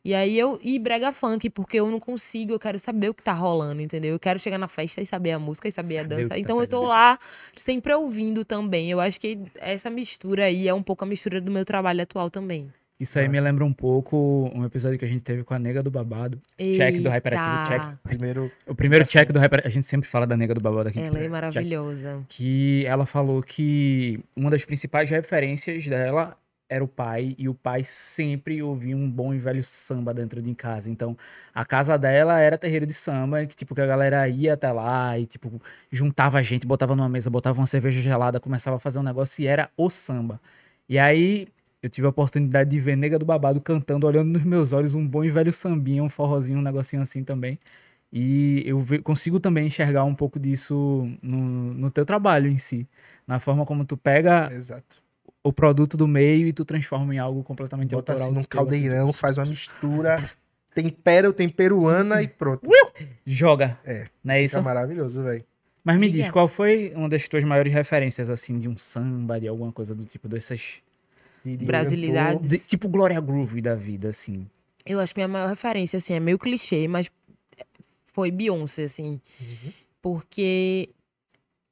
E aí eu. E brega funk, porque eu não consigo, eu quero saber o que tá rolando, entendeu? Eu quero chegar na festa e saber a música e saber, Saber a dança. tá então eu tô lá sempre ouvindo também. Eu acho que essa mistura aí é um pouco a mistura do meu trabalho atual também. Isso aí me lembra um pouco um episódio que a gente teve com a Nega do Babado. Check do Hyperativo, check. Eita, Primeiro, O primeiro Sim, check do Hyper... A gente sempre fala da Nega do Babado aqui. Ela é Check. maravilhosa. que ela falou que uma das principais referências dela era o pai, e o pai sempre ouvia um bom e velho samba dentro de casa. Então, a casa dela era terreiro de samba, que tipo, que a galera ia até lá e tipo, juntava a gente, botava numa mesa, botava uma cerveja gelada, começava a fazer um negócio e era o samba. E aí, eu tive a oportunidade de ver Nega do Babado cantando, olhando nos meus olhos, um bom e velho sambinha, um forrozinho, um negocinho assim também. E eu consigo também enxergar um pouco disso no, no teu trabalho em si. Na forma como tu pega exato. O produto do meio e tu transforma em algo completamente Bota autoral. assim num assim, caldeirão, faz uma mistura, tempera o temperuana e pronto. Joga. É, Não é isso? Maravilhoso, velho. Mas me diz, qual foi uma das tuas maiores referências, assim, de um samba, de alguma coisa do tipo, dessas... De- de Brasilidades. de- tipo Glória Groove da vida, assim. Eu acho que minha maior referência, assim, é meio clichê, mas foi Beyoncé, assim. Uhum. Porque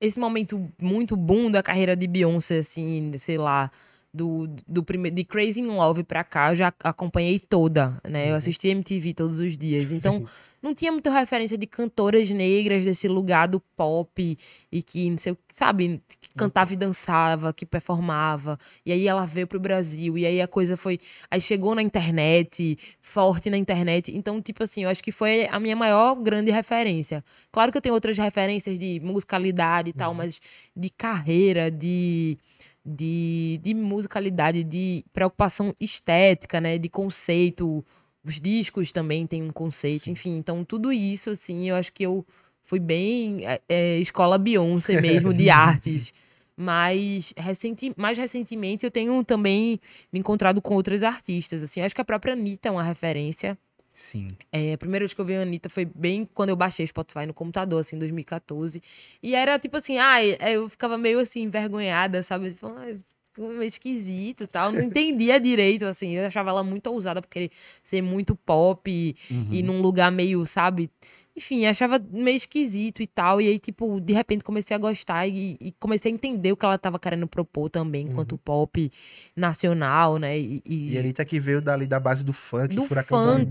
esse momento muito boom da carreira de Beyoncé, assim, sei lá, do, do primeiro de Crazy in Love pra cá, eu já acompanhei toda, né? Eu assisti MTV todos os dias. Então, não tinha muita referência de cantoras negras desse lugar do pop e que, não sei, o- sabe, que cantava e dançava, que performava. E aí ela veio pro Brasil e aí a coisa foi, aí chegou na internet, forte na internet. Então, tipo assim, eu acho que foi a minha maior grande referência. Claro que eu tenho outras referências de musicalidade e tal, mas de carreira, de de, de musicalidade, de preocupação estética, né? De conceito. Os discos também têm um conceito, Sim. enfim. Então, tudo isso, assim, eu acho que eu fui bem é, é, escola Beyoncé mesmo, de artes. Mas recenti, mais recentemente eu tenho também me encontrado com outras artistas, assim. Acho que a própria Anitta é uma referência. Sim. É, a primeira vez que eu vi a Anitta foi bem quando eu baixei Spotify no computador, assim, em 2014. E era tipo assim, ah, eu ficava meio assim, envergonhada, sabe? Tipo, ah, meio esquisito e tal. Não entendia direito, assim. Eu achava ela muito ousada por querer ser muito pop e, e num lugar meio, sabe? Enfim, achava meio esquisito e tal. E aí, tipo, de repente comecei a gostar e, e comecei a entender o que ela tava querendo propor também, enquanto pop nacional, né? E, e- E Anitta que veio dali da base do funk, do Furacão funk,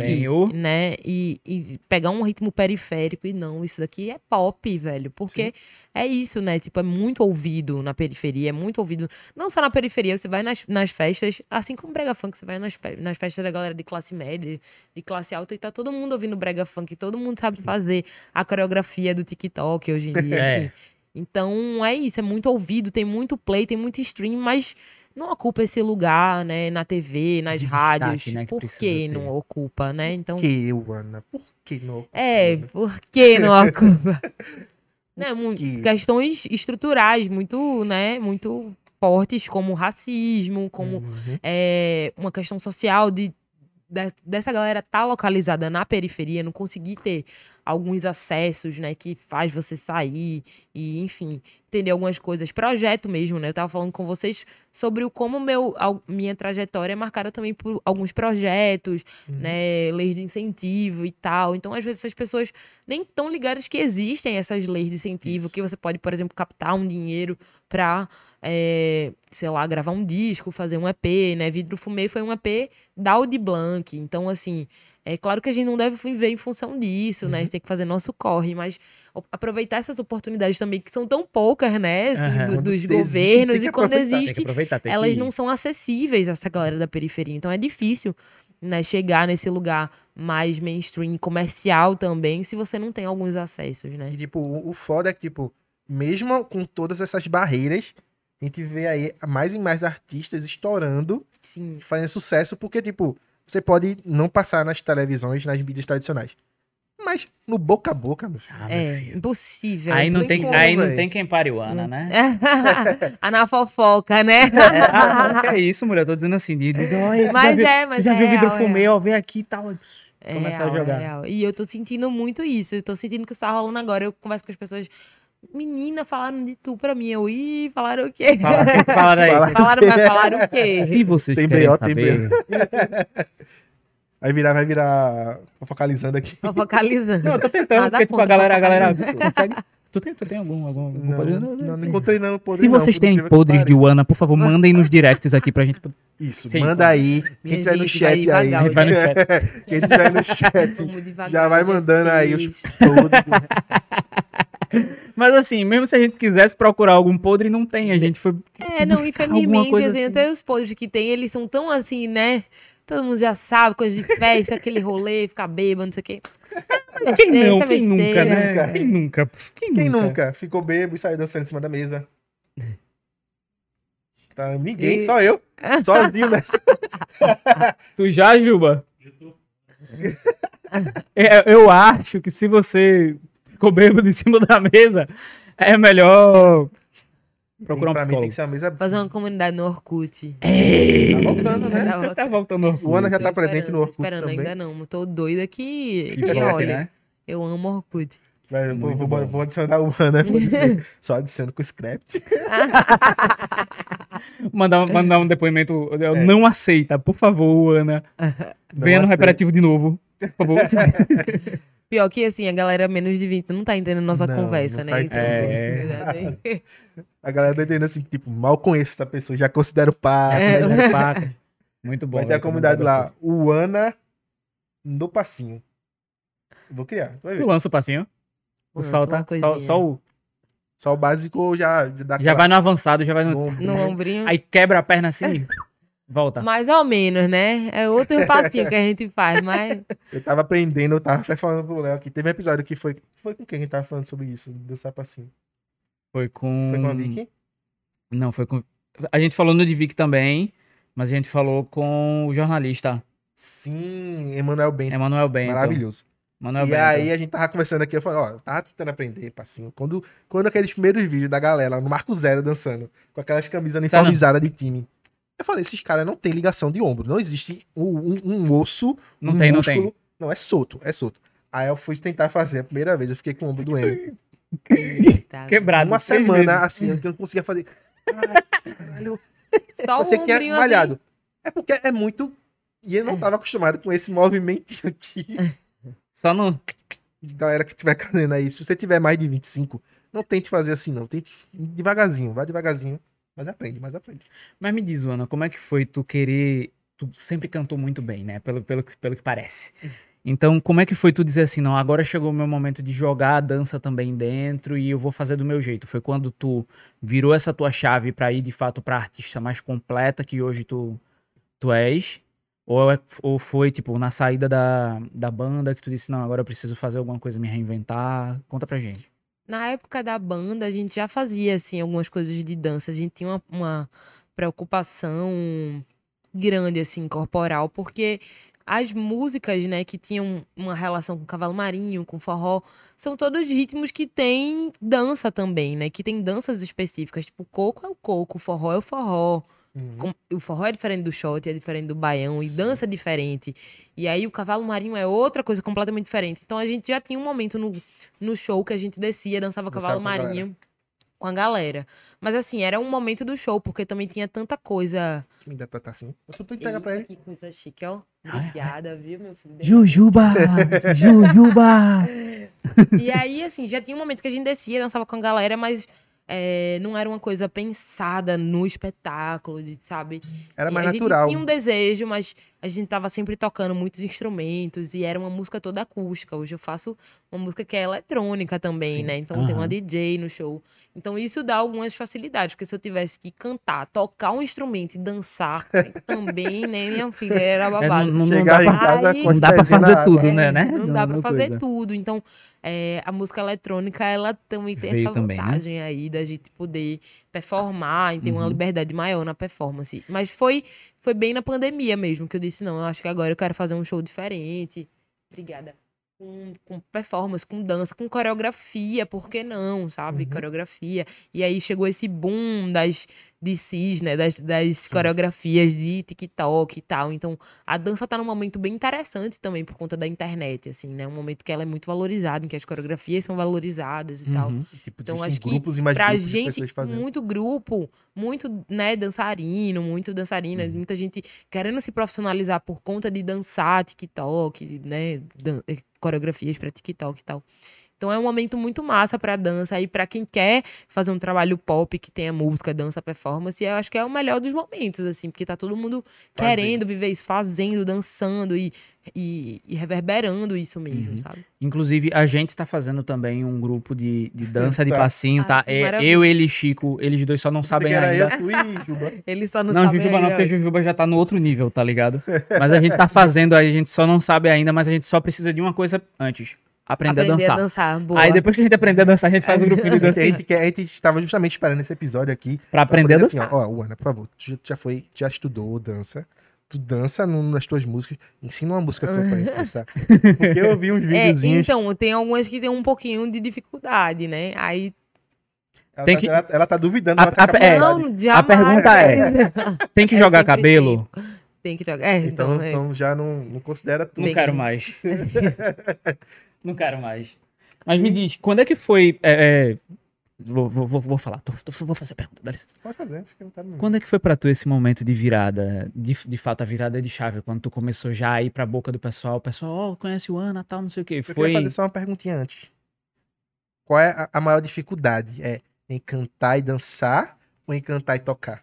né? E, e pegar um ritmo periférico e não, isso daqui é pop, velho. Porque é isso, né? Tipo, é muito ouvido na periferia, é muito ouvido. Não só na periferia, você vai nas, nas festas, assim como brega funk, você vai nas, nas festas da galera de classe média, de classe alta, e tá todo mundo ouvindo brega funk, todo mundo sabe fazer a coreografia do TikTok hoje em dia. É. Então é isso, é muito ouvido, tem muito play, tem muito stream, mas não ocupa esse lugar, né, na TV, nas De rádios. destaque, né, Por que não ocupa, né? Então, Por que eu, Ana? Por que não? é, por que não ocupa? né, que? questões estruturais muito, né, muito fortes, como racismo, como Uhum. é, uma questão social de, de- dessa galera tá localizada na periferia, não conseguir ter alguns acessos, né, que faz você sair e, enfim, entender algumas coisas. Projeto mesmo, né? Eu tava falando com vocês sobre o como meu, al- minha trajetória é marcada também por alguns projetos, né, leis de incentivo e tal. Então, às vezes, essas pessoas nem tão ligadas que existem essas leis de incentivo, Isso. que você pode, por exemplo, captar um dinheiro para, sei lá, gravar um disco, fazer um EP, né? Vidro Fumê foi um EP da Audi Blanc. Então, assim, é claro que a gente não deve viver em função disso, né? A gente tem que fazer nosso corre, mas aproveitar essas oportunidades também, que são tão poucas, né? assim, Aham. do- dos existe, governos, que e quando aproveitar. Tem que existe, aproveitar, tem elas que... não são acessíveis a essa galera da periferia. Então é difícil, né, chegar nesse lugar mais mainstream, comercial também, se você não tem alguns acessos, né? E, tipo, o foda é que, tipo, mesmo com todas essas barreiras, a gente vê aí mais e mais artistas estourando Sim. fazendo sucesso, porque, tipo, você pode não passar nas televisões, nas mídias tradicionais. Mas no boca a boca, meu filho. Ah, meu É, filho. impossível. Aí não tem, como, aí não tem quem pare o Ana, né? a na fofoca, né? É, ah, é isso, mulher. Eu tô dizendo assim, de, de, olha, Mas já viu, é, mas tu já é viu o vidro é fumê, real. ó, vem aqui e tal. É Começa real, a jogar. É real. E eu tô sentindo muito isso. Eu tô sentindo que isso tá rolando agora. Eu converso com as pessoas. Menina, falaram de tu pra mim. Eu, ih, falaram o quê? Fala, fala aí. Fala. falaram, mas falaram o quê? Se vocês Tem querem BO, tem saber... Vai virar, vai virar focalizando aqui. Focalizando. Não, eu tô tentando, Nada porque tipo, a galera, a galera. Tu tem, tu tem algum, algum, algum Não, podre? não, não encontrei não. podre Se não, vocês têm podres de. Wana, por favor, mandem nos directs aqui pra gente. Isso, Sim, manda aí. Quem tiver no chat aí. devagar, Vai no chat. Quem tiver no chat. Já vai mandando aí os sexta. Mas assim, mesmo se a gente quisesse procurar algum podre, não tem. A gente foi. É, não, infelizmente, coisa assim, assim. até os podres que tem, eles são tão assim, né? Todo mundo já sabe, coisa de festa, aquele rolê, ficar bêbado, não sei o quê. Quem não? Essa Quem nunca, né? Nunca. Quem nunca? Quem, Quem nunca? nunca ficou bebo e saiu dançando em cima da mesa? Tá, ninguém, E- só eu. Sozinho nessa. Tu já, Juba? É, eu acho que se você ficou bêbado em cima da mesa, é melhor procurar um pra mim tem que ser uma mesa. Fazer uma comunidade no Orkut. Tá voltando, né? Tá voltando. Tá voltando. O Ana já Tô tá presente no tô Orkut esperando, também. ainda não. Tô doida que, Que olha. né? Eu amo Orkut. Eu vou, vou, vou adicionar o Ana. Só adicionando com o scrapt. Mandar, mandar um depoimento. eu É. Não aceita, por favor, Ana. Venha no reparativo de novo. Por favor. Pior que assim, a galera menos de 20 não tá entendendo nossa Não, conversa, não né? tá entendendo. é. A galera tá entendendo assim, tipo, mal conheço essa pessoa, já considero pá. É. Paca. Muito bom. Vai ter a comunidade lá, Paca. o Ana no Passinho. Vou criar, tu lança o passinho? Lança solta? uma Só, só o. Só o básico já, já dá Já vai no avançado, já vai no. no ombro, No ombrinho. Aí quebra a perna assim. Volta. Mais ou menos, né? É outro passinho que a gente faz, mas. Eu tava aprendendo, eu tava até falando pro Léo que teve um episódio que foi. Foi com quem a gente tava falando sobre isso, dançar passinho? Foi com. Foi com a Vicky? Não, foi com. A gente falou no de Vic também, mas a gente falou com o jornalista Sim, Emanuel Bento. Emanuel Bento. Maravilhoso. Emanuel e Bento. aí a gente tava conversando aqui, eu falei, ó, eu tava tentando aprender, passinho. Quando, quando aqueles primeiros vídeos da galera no Marco Zero dançando, com aquelas camisas uniformizadas de time. Eu falei, esses caras não tem ligação de ombro. Não existe um, um- um osso, Não um tem, não músculo. tem. Não, é solto, é solto. Aí eu fui tentar fazer a primeira vez, eu fiquei com o ombro doendo. Quebrado. Uma semana assim, eu não conseguia fazer. Ai, caralho. Só Você que é ombrinho malhado. É porque é muito. E eu não tava acostumado com esse movimentinho aqui. Só no. Galera que estiver fazendo aí, se você tiver mais de 25, não tente fazer assim, não. Tente devagarzinho, vai devagarzinho. Mas aprende, mas aprende. Mas me diz, Ana, como é que foi tu querer. Tu sempre cantou muito bem, né? Pelo, pelo, que- pelo que parece. Então, como é que foi tu dizer assim, não, agora chegou o meu momento de jogar a dança também dentro e eu vou fazer do meu jeito? Foi quando tu virou essa tua chave pra ir de fato pra artista mais completa que hoje tu, tu és? Ou, é- ou foi, tipo, na saída da, da banda que tu disse, não, agora eu preciso fazer alguma coisa, me reinventar? Conta pra gente. Na época da banda, a gente já fazia, assim, algumas coisas de dança. A gente tinha uma, uma preocupação grande, assim, corporal, porque as músicas, né, que tinham uma relação com cavalo marinho, com forró, são todos ritmos que têm dança também, né? Que tem danças específicas. Tipo, coco é o coco, forró é o forró. Uhum. O forró é diferente do shot, é diferente do baião, e Sim. dança é diferente. E aí o cavalo marinho é outra coisa completamente diferente. Então a gente já tinha um momento no, no show que a gente descia, dançava Dançava cavalo com a marinho com a galera. Mas assim, era um momento do show, porque também tinha tanta coisa. Me dá tua tacinha. Tu, tu entrega pra ele. Que coisa chique, ó. Obrigada, viu, meu filho? Jujuba! Jujuba! E aí, assim, já tinha um momento que a gente descia, dançava com a galera, mas é, não era uma coisa pensada no espetáculo, de, sabe? Era mais a gente natural. tinha um desejo, mas a gente tava sempre tocando muitos instrumentos e era uma música toda acústica. Hoje eu faço uma música que é eletrônica também, Sim. né? Então tem uma. DJ no show. Então isso dá algumas facilidades, porque se eu tivesse que cantar, tocar um instrumento e dançar, também, né, minha filha, era É, babado. não, não, não Chegar dá em pra, casa Aí- não dá pra fazer tudo, né? né? Não Do- dá pra fazer coisa. tudo. Então, é, a música eletrônica, ela também tem Veio essa também, né? vantagem aí da gente poder performar e ter uma Uhum. liberdade maior na performance. Mas foi, foi bem na pandemia mesmo que eu disse, não, eu acho que agora eu quero fazer um show diferente. Obrigada. Com, com performance, com dança, com coreografia, por que não, sabe? Uhum. Coreografia. E aí chegou esse boom das DCs, né? Das, das Sim. coreografias de TikTok e tal. Então, a dança tá num momento bem interessante também por conta da internet, assim, né? Um momento que ela é muito valorizada, em que as coreografias são valorizadas e tal. Uhum. Tipo, Então, acho que grupos e mais Pra grupos de gente, muito grupo, muito, né, dançarino, muito dançarina, Uhum. muita gente querendo se profissionalizar por conta de dançar TikTok, né, dan- eh, coreografias pra TikTok e tal. Então é um momento muito massa pra dança e pra quem quer fazer um trabalho pop que tenha música, dança, performance, eu acho que é o melhor dos momentos, assim, porque tá todo mundo Fazendo. querendo viver isso, fazendo, dançando e, e, e reverberando isso mesmo, Uhum. sabe? Inclusive, a gente tá fazendo também um grupo de, de dança de passinho, Ah, tá? sim, É, eu, ele e Chico, eles dois só não sabem ainda. eu, e Juba. Ele só não, Não, sabe Jujuba não, porque Jujuba já tá no outro nível, tá ligado? Mas a gente tá fazendo, aí a gente só não sabe ainda, mas a gente só precisa de uma coisa antes: aprender, aprender a dançar. a dançar. Boa. Aí depois que a gente aprender a dançar, a gente faz um grupinho de A dança gente, a gente estava justamente esperando esse episódio aqui. pra aprender a poder, assim, dançar. ó, ó, Ana, por favor, tu já- foi, já estudou dança. Tu dança no- nas tuas músicas. Ensina uma música tua pra gente dançar. Porque eu vi uns É, videozinhos. então, tem algumas que tem um pouquinho de dificuldade, né? Aí. ela, tem tá, que- ela, ela tá duvidando A- a- é, não, jamais. pergunta é, Tem que É jogar cabelo? Tem que jogar. É, Então, então, é. então já não, não considera tudo. Não quero que- mais. não quero mais. Mas me diz, quando é que foi. é, é, Vou, vou, vou, falar, tô- tô- vou fazer a pergunta, dá licença. Pode fazer, fica à vontade. Quando é que foi pra tu esse momento de virada, de, de fato a virada de chave, quando tu começou já a ir pra boca do pessoal, o pessoal, ó, conhece o Ana, tal, não sei o quê. Eu Foi queria fazer só uma perguntinha antes. Qual é a, a maior dificuldade? É em cantar e dançar ou em cantar e tocar?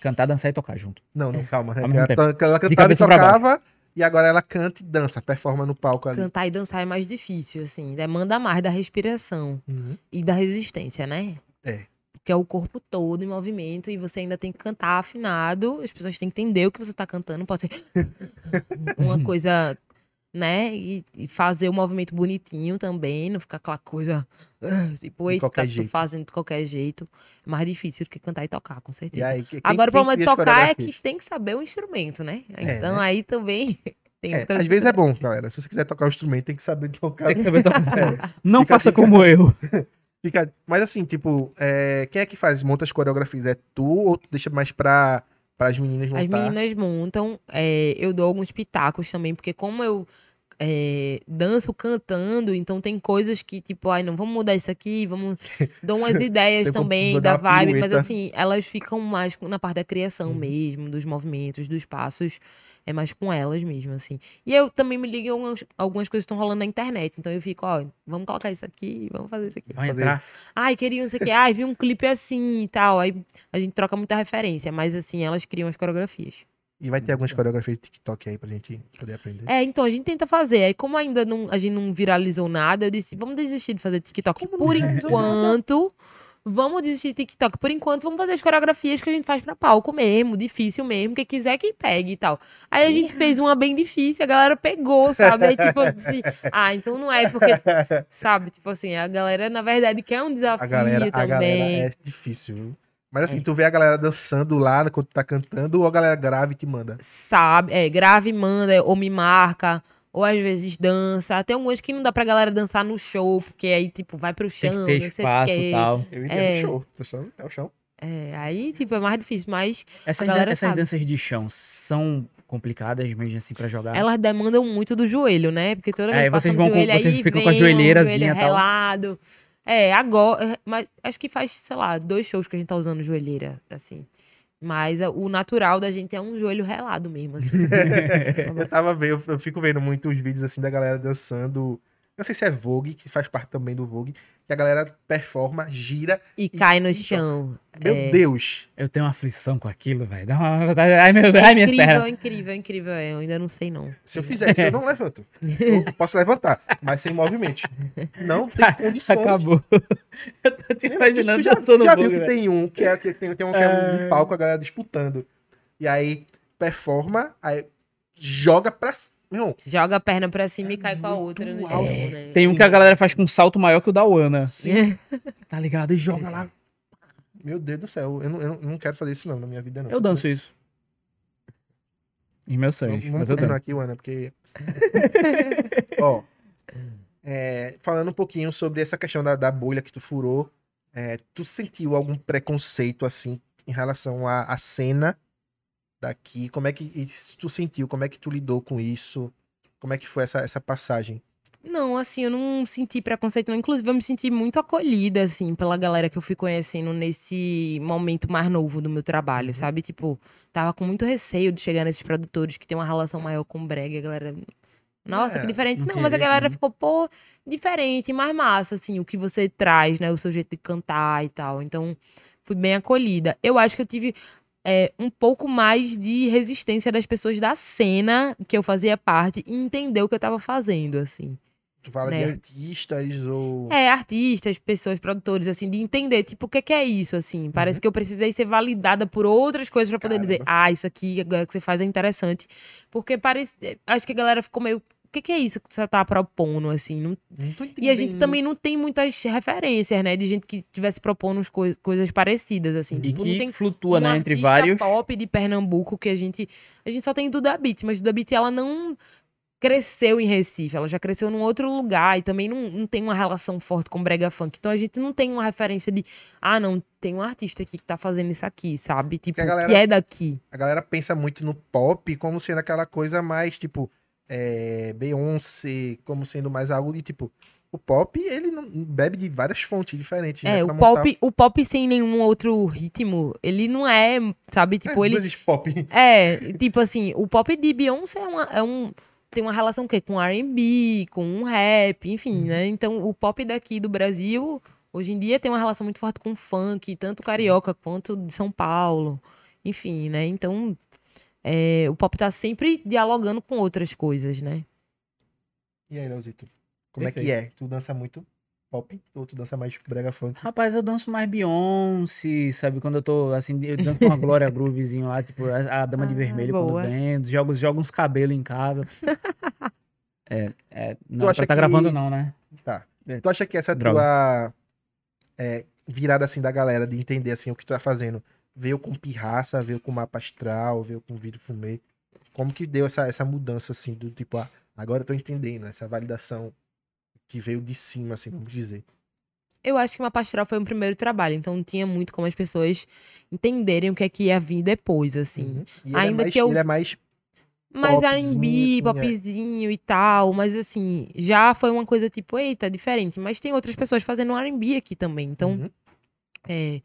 cantar, dançar e tocar junto. Não, não, calma. Ao Ela, ela cantava e tocava e agora ela canta e dança, performa no palco ali. Cantar e dançar é mais difícil, assim. Demanda mais da respiração Uhum. e da resistência, né? É. Porque é o corpo todo em movimento e você ainda tem que cantar afinado. As pessoas têm que entender o que você tá cantando. Pode ser uma coisa, né? E, e fazer o movimento bonitinho também. Não ficar aquela coisa. ah, Tipo, eita, jeito. fazendo de qualquer jeito. É mais difícil do que cantar e tocar, com certeza. aí, que- quem- Agora, o problema de tocar é coreografias? que tem que saber o instrumento, né? É, Então né? aí também tem É, outra às vezes é bom, galera. Se você quiser tocar o instrumento, tem que saber tocar. Tem que saber tocar. Não Fica- faça fica- como eu. Fica- Mas assim, tipo, é, quem é que faz? Monta as coreografias? É tu ou tu deixa mais pra, as meninas montar? As meninas montam, é, eu dou alguns pitacos também, porque como eu é, danço cantando, então tem coisas que, tipo, ai, não, vamos mudar isso aqui, vamos. Dou umas ideias também da vibe, mas assim, elas ficam mais na parte da criação Uhum. mesmo, dos movimentos, dos passos. É mais com elas mesmo, assim. E eu também me ligo em algumas, algumas coisas que estão rolando na internet. Então eu fico, ó, vamos colocar isso aqui, vamos fazer isso aqui. Vai Fazer- entrar. Ai, queria não sei o quê. Ai, vi um clipe assim e tal. Aí a gente troca muita referência, mas assim, elas criam as coreografias. E vai ter algumas coreografias de TikTok aí pra gente poder aprender. É, então a gente tenta fazer. Aí, como ainda não, a gente não viralizou nada, eu disse, vamos desistir de fazer TikTok Como por enquanto. Vamos desistir de TikTok por enquanto, vamos fazer as coreografias que a gente faz pra palco mesmo, difícil mesmo, quem quiser que pegue e tal. Aí a gente fez uma bem difícil, a galera pegou, sabe? Aí tipo, disse, ah, então não é porque, sabe? Tipo assim, a galera na verdade quer um desafio A galera, a também. galera é difícil, viu? Mas assim, tu vê a galera dançando lá quando tu tá cantando ou a galera grave e te manda? sabe, é, grave, manda, ou me marca, ou às vezes dança. Tem algumas que não dá pra galera dançar no show, porque aí, tipo, vai pro Tem chão, que ter não sei o espaço quê. e tal. Eu iria É. no show. Até o chão. É, aí, tipo, é mais difícil, mas Essas, galera essas sabe. danças de chão são complicadas mesmo assim pra jogar? elas demandam muito do joelho, né? Porque toda vez É, que passa vocês vão com- joelho, vocês aí ficam com a vem um joelheirazinha e tal. relado. É, agora, mas acho que faz, sei lá, dois shows que a gente tá usando joelheira, assim. Mas a- o natural da gente é um joelho relado mesmo, assim. eu tava vendo, eu fico vendo muitos vídeos assim da galera dançando. Não sei se é Vogue, que faz parte também do Vogue, que a galera performa, gira. E E cai no chão. Meu é. Deus! Eu tenho uma aflição com aquilo, velho. Dá uma vontade. Ai, meu, É ai minha incrível, perna. incrível, incrível. é, Eu ainda não sei, não. Se eu fizer isso, eu não levanto. Eu posso levantar, mas sem movimento. Não tem condições. Acabou. Eu tô te imaginando tu já, dançando já viu que tem um que é que tem, tem um que é um de É. palco, a galera disputando. E aí performa, aí joga pra cima. Meu, Joga a perna pra cima e cai com a outra no chão, É, né? Tem um que a galera faz com um salto maior que o da Wana. sim, Tá ligado? E joga lá. meu Deus do céu, eu não, eu não quero fazer isso não na minha vida não. Eu danço isso. Em meus sonhos, vamos mas eu danço. aqui, Ana, porque. Ó. é, falando um pouquinho sobre essa questão da, da bolha que tu furou, é, tu sentiu algum preconceito, assim, em relação à, à cena daqui? Como é que tu sentiu? Como é que tu lidou com isso? Como é que foi essa, essa passagem? Não, assim, eu não senti preconceito, não. Inclusive, eu me senti muito acolhida, assim, pela galera que eu fui conhecendo nesse momento mais novo do meu trabalho, Uhum. sabe? Tipo, tava com muito receio de chegar nesses produtores que tem uma relação maior com o brega, a galera. Nossa, É, que diferente. não mas a galera né? ficou, pô, diferente, mais massa, assim, o que você traz, né? O seu jeito de cantar e tal. Então, fui bem acolhida. Eu acho que eu tive é, um pouco mais de resistência das pessoas da cena que eu fazia parte e entender o que eu tava fazendo, assim. Tu fala de Né? artistas ou. É, artistas, pessoas, produtores, assim, de entender, tipo, o que, que é isso, assim. Parece que eu precisei ser validada por outras coisas pra poder dizer, Caramba. ah, isso aqui agora que você faz é interessante. Porque parece. Acho que a galera ficou meio. O que, que é isso que você tá propondo, assim? Não- Não tô E a gente também não tem muitas referências, né? De gente que tivesse propondo as coi- coisas parecidas, assim. E Tipo, que tem flutua, um né, entre vários. pop de Pernambuco que a gente. A gente só tem Duda Beat, mas Duda Beat ela não cresceu em Recife, ela já cresceu num outro lugar e também não, não tem uma relação forte com Brega Funk. Então a gente não tem uma referência de, ah, não, tem um artista aqui que tá fazendo isso aqui, sabe? Tipo, galera- que é daqui. A galera pensa muito no pop como sendo aquela coisa mais, tipo, é, Beyoncé, como sendo mais algo de tipo. o pop, ele não bebe de várias fontes diferentes. né, É, pra o montar- pop, o pop sem nenhum outro ritmo, ele não é, sabe, tipo, É, ele existe pop. É, tipo assim, o pop de Beyoncé é, uma- é um. Tem uma relação o quê? com R&B, com um rap, enfim, né? Então, o pop daqui do Brasil, hoje em dia, tem uma relação muito forte com o funk, tanto carioca quanto de São Paulo. Enfim, né? Então, é, o pop tá sempre dialogando com outras coisas, né? E aí, Leozito? Como é que Perfeito. é? Tu dança muito pop ou tu dança mais brega funk? Rapaz, eu danço mais Beyoncé, sabe? Quando eu tô assim, eu danço com uma Glória Groovezinho lá, tipo, a, a Dama de Ah, Vermelho boa. quando vem, jogo, jogo uns cabelos em casa. É, é, não, acha pra tá que- gravando não, né? Tá. É. Tu acha que essa Droga. tua é, virada assim da galera de entender assim o que tu tá fazendo veio com pirraça, veio com mapa astral, veio com vidro fumê? Como que deu essa, essa mudança assim do tipo, ah, agora eu tô entendendo, essa validação que veio de cima, assim, vamos dizer. Eu acho que uma pastoral foi um primeiro trabalho, então não tinha muito como as pessoas entenderem o que é que ia vir depois, assim. Uhum. E ele Ainda é mais, que eu- ele é mais Mais popzinho, R&B, assim, é. popzinho e tal, mas assim, já foi uma coisa tipo, eita, diferente. Mas tem outras pessoas fazendo R&B aqui também, então Uhum. é,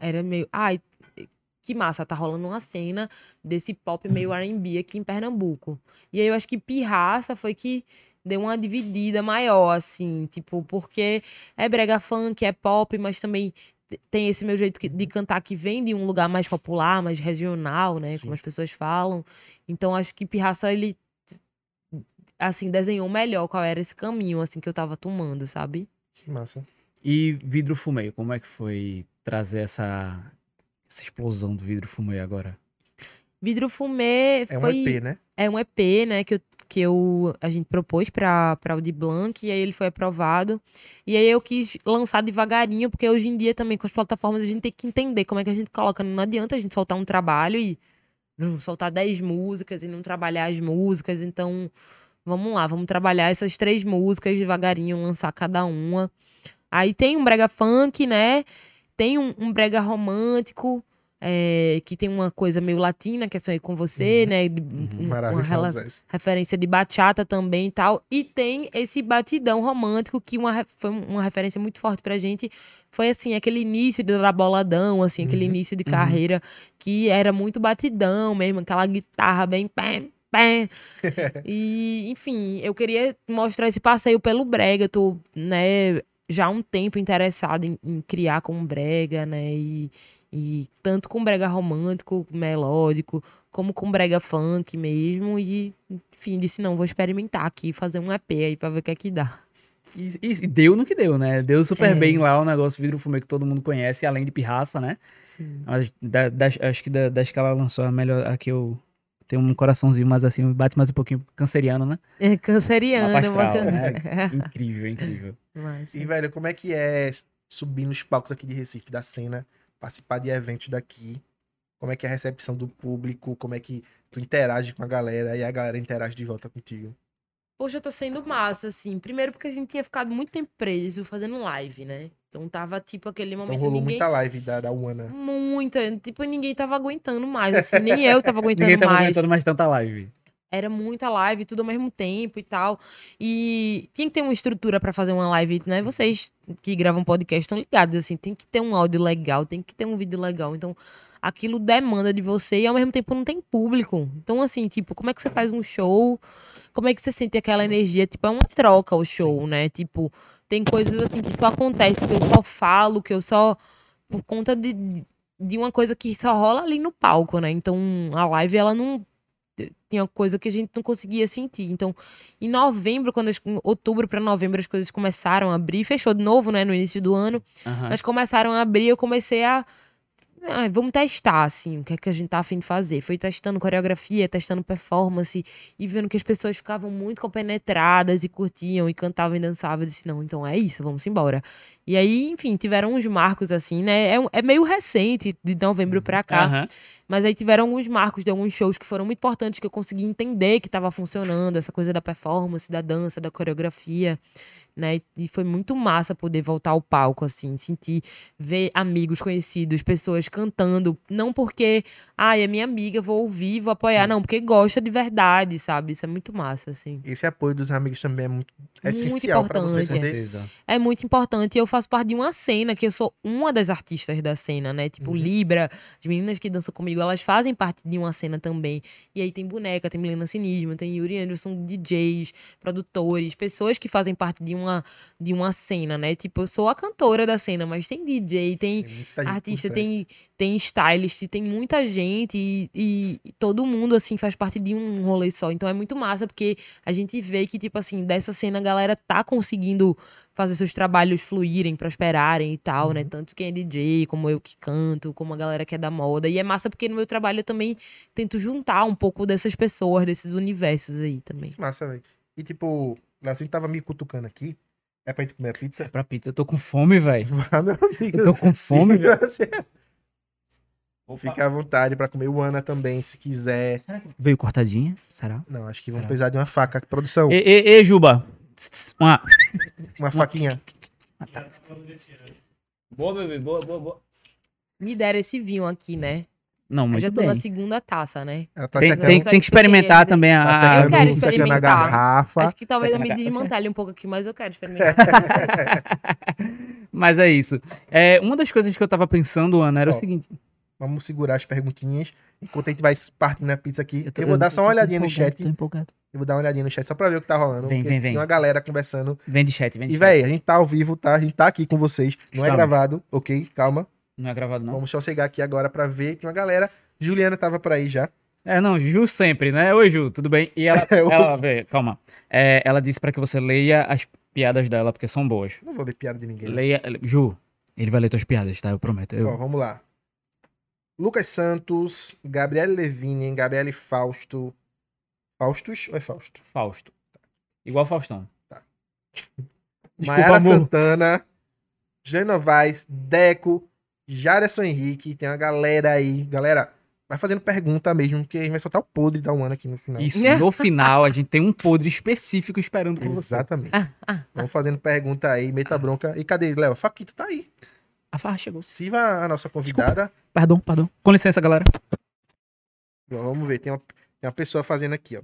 era meio, ai, que massa, tá rolando uma cena desse pop meio R&B aqui em Pernambuco. E aí eu acho que Pirraça foi que deu uma dividida maior, assim, tipo, porque é brega funk, é pop, mas também te- tem esse meu jeito de cantar que vem de um lugar mais popular, mais regional, né, Sim. como as pessoas falam. Então acho que Pirraça, ele, assim, desenhou melhor qual era esse caminho, assim, que eu tava tomando, sabe? que massa. E vidro fumê, como é que foi trazer essa, essa explosão do vidro fumê agora? Vidro Fumê É um foi... EP, né? É um EP, né, que, eu, que eu, a gente propôs para o de Blanc, e aí ele foi aprovado. E aí eu quis lançar devagarinho, porque hoje em dia também com as plataformas a gente tem que entender como é que a gente coloca. Não adianta a gente soltar um trabalho e hum, soltar 10 músicas e não trabalhar as músicas. Então, vamos lá, vamos trabalhar essas três músicas devagarinho, lançar cada uma. Aí tem um brega funk, né? Tem um, um brega romântico, é, que tem uma coisa meio latina, que é Sonhei com Você, né? de- um- uma rela- Maravilhosa essa. referência de bachata também e tal. E tem esse batidão romântico que uma, foi uma referência muito forte pra gente. Foi assim, aquele início da boladão, assim, aquele Uhum, início de carreira que era muito batidão mesmo, aquela guitarra bem pé, pé. E, enfim, eu queria mostrar esse passeio pelo brega. Eu tô, né, já há um tempo interessada em, em criar com brega, né? E, e tanto com brega romântico, melódico, como com brega funk mesmo. E, enfim, disse, não, vou experimentar aqui, fazer um EP aí pra ver o que é que dá. E, e deu no que deu, né? Deu super É. bem lá o negócio vidro fumê que todo mundo conhece, além de pirraça, né? Sim. Mas da- das- acho que da- das que ela lançou, a melhor, a que eu tenho um coraçãozinho mais assim, bate mais um pouquinho canceriano, né? É canceriano, astral, emocionante. Incrível, incrível. Massa. E, velho, como é que é subir nos palcos aqui de Recife, da cena, participar de eventos daqui? Como é que é a recepção do público? Como é que tu interage com a galera e a galera interage de volta contigo? Poxa, tá sendo massa, assim. Primeiro porque a gente tinha ficado muito tempo preso fazendo live, né? Então tava, tipo, aquele Então momento rolou ninguém... muita live da, da Uana. Muita. Tipo, ninguém tava aguentando mais, assim. Nem eu tava aguentando Ninguém tava mais. aguentando mais tanta live. Era muita live, tudo ao mesmo tempo e tal. E tinha que ter uma estrutura pra fazer uma live, né? Vocês que gravam podcast estão ligados, assim. Tem que ter um áudio legal, tem que ter um vídeo legal. Então, aquilo demanda de você e ao mesmo tempo não tem público. Então, assim, tipo, como é que você faz um show? Como é que você sente aquela energia? Tipo, é uma troca o show, né? Tipo, tem coisas assim que só acontece, que eu só falo, que eu só. Por conta de, de uma coisa que só rola ali no palco, né? Então, a live, ela não. Tinha coisa que a gente não conseguia sentir. Então, em novembro, quando em outubro para novembro as coisas começaram a abrir, fechou de novo, né, no início do ano. Aham. Mas começaram a abrir, eu comecei a. "Ah, vamos testar, assim, o que é que a gente tá afim de fazer. Foi testando coreografia, testando performance e vendo que as pessoas ficavam muito compenetradas e curtiam e cantavam e dançavam. Eu disse, não, então é isso, vamos embora. E aí, enfim, tiveram uns marcos, assim, né? É, é meio recente, de novembro pra cá. Aham. Mas aí tiveram alguns marcos de alguns shows que foram muito importantes, que eu consegui entender que estava funcionando, essa coisa da performance, da dança, da coreografia. Né? E foi muito massa poder voltar ao palco, assim, sentir, ver amigos conhecidos, pessoas cantando, não porque, ai, é minha amiga, vou ouvir, vou apoiar, Sim. não, porque gosta de verdade, sabe? Isso é muito massa, assim. Esse apoio dos amigos também é muito, é Muito essencial para você certeza. É muito importante. Eu faço parte de uma cena, que eu sou uma das artistas da cena, né? Tipo, Uhum. Libra, as meninas que dançam comigo, elas fazem parte de uma cena também. E aí tem boneca, tem Milena Cinismo, tem Yuri Anderson, DJs, produtores, pessoas que fazem parte de uma, de uma cena, né? Tipo, eu sou a cantora da cena, mas tem DJ, tem Tem artista, tem, tem stylist, tem muita gente e, e- e todo mundo, assim, faz parte de um rolê só. Então é muito massa, porque a gente vê que, tipo assim, dessa cena a galera tá conseguindo fazer seus trabalhos fluírem, prosperarem e tal, né? Tanto quem é DJ, como eu que canto, como a galera que é da moda. E é massa porque no meu trabalho eu também tento juntar um pouco dessas pessoas, desses universos aí também. Massa, velho. E tipo, Léo, tu tava me cutucando aqui. É pra gente comer a É pizza? pra pizza. Eu tô com fome, velho. Vá, meu amigo. Eu tô com fome, velho. você- Fica à vontade pra comer. O Ana também, se quiser. Será que veio cortadinha? Será? Não, acho que vamos Será? precisar de uma faca. Produção, Ê, ê, ê, Juba. Uma. uma faquinha. Boa, bebê. Boa, boa, boa. Me deram esse vinho aqui, né? Não, Eu muito já tô bem. na segunda taça, né? Tá Tem, tem, tem que experimentar também tá a... Eu secando, quero experimentar. garrafa. Acho que talvez eu me desmantele um pouco aqui, mas eu quero experimentar. Mas é isso. É, uma das coisas que eu tava pensando, Ana, era Ó, o seguinte. Vamos segurar as perguntinhas. Enquanto a gente vai partindo a pizza aqui, eu, tô- vou dar tô- só uma olhadinha no chat. Tô empolgado. Eu vou dar uma olhadinha no chat só pra ver o que tá rolando. Vem, vem, vem. Tem uma galera conversando. Vem de chat, vem de E, véi, a gente tá ao vivo, tá? A gente tá aqui com vocês. Não é Estamos. gravado, ok? Calma. Não é gravado, não? Vamos só chegar aqui agora pra ver. Tem uma galera. Juliana tava por aí já. É, não, Ju sempre, né? Oi, Ju, tudo bem? E ela, É, ela vê, calma. É, ela disse pra que você leia as piadas dela, porque são boas. Não vou ler piada de ninguém. Leia, Ju, ele vai ler tuas piadas, tá? Eu prometo. Eu, Ó, vamos lá. Lucas Santos, Gabriele Levine, Gabriele Fausto. Faustus ou é Fausto? Fausto. Igual Faustão. Desculpa, Maiara amor. Santana, Jane Novaes, Deco, Jareson Henrique. Tem uma galera aí. Galera, vai fazendo pergunta mesmo, porque a gente vai soltar o podre da One aqui no final. Isso, no final, a gente tem um podre específico esperando por você. Exatamente. Vamos fazendo pergunta aí, meta bronca. E cadê, Léo? Faquita tá aí. A farra chegou. Siva a nossa convidada. Perdão, perdão. Com licença, galera. Vamos ver, tem uma, tem uma pessoa fazendo aqui, ó.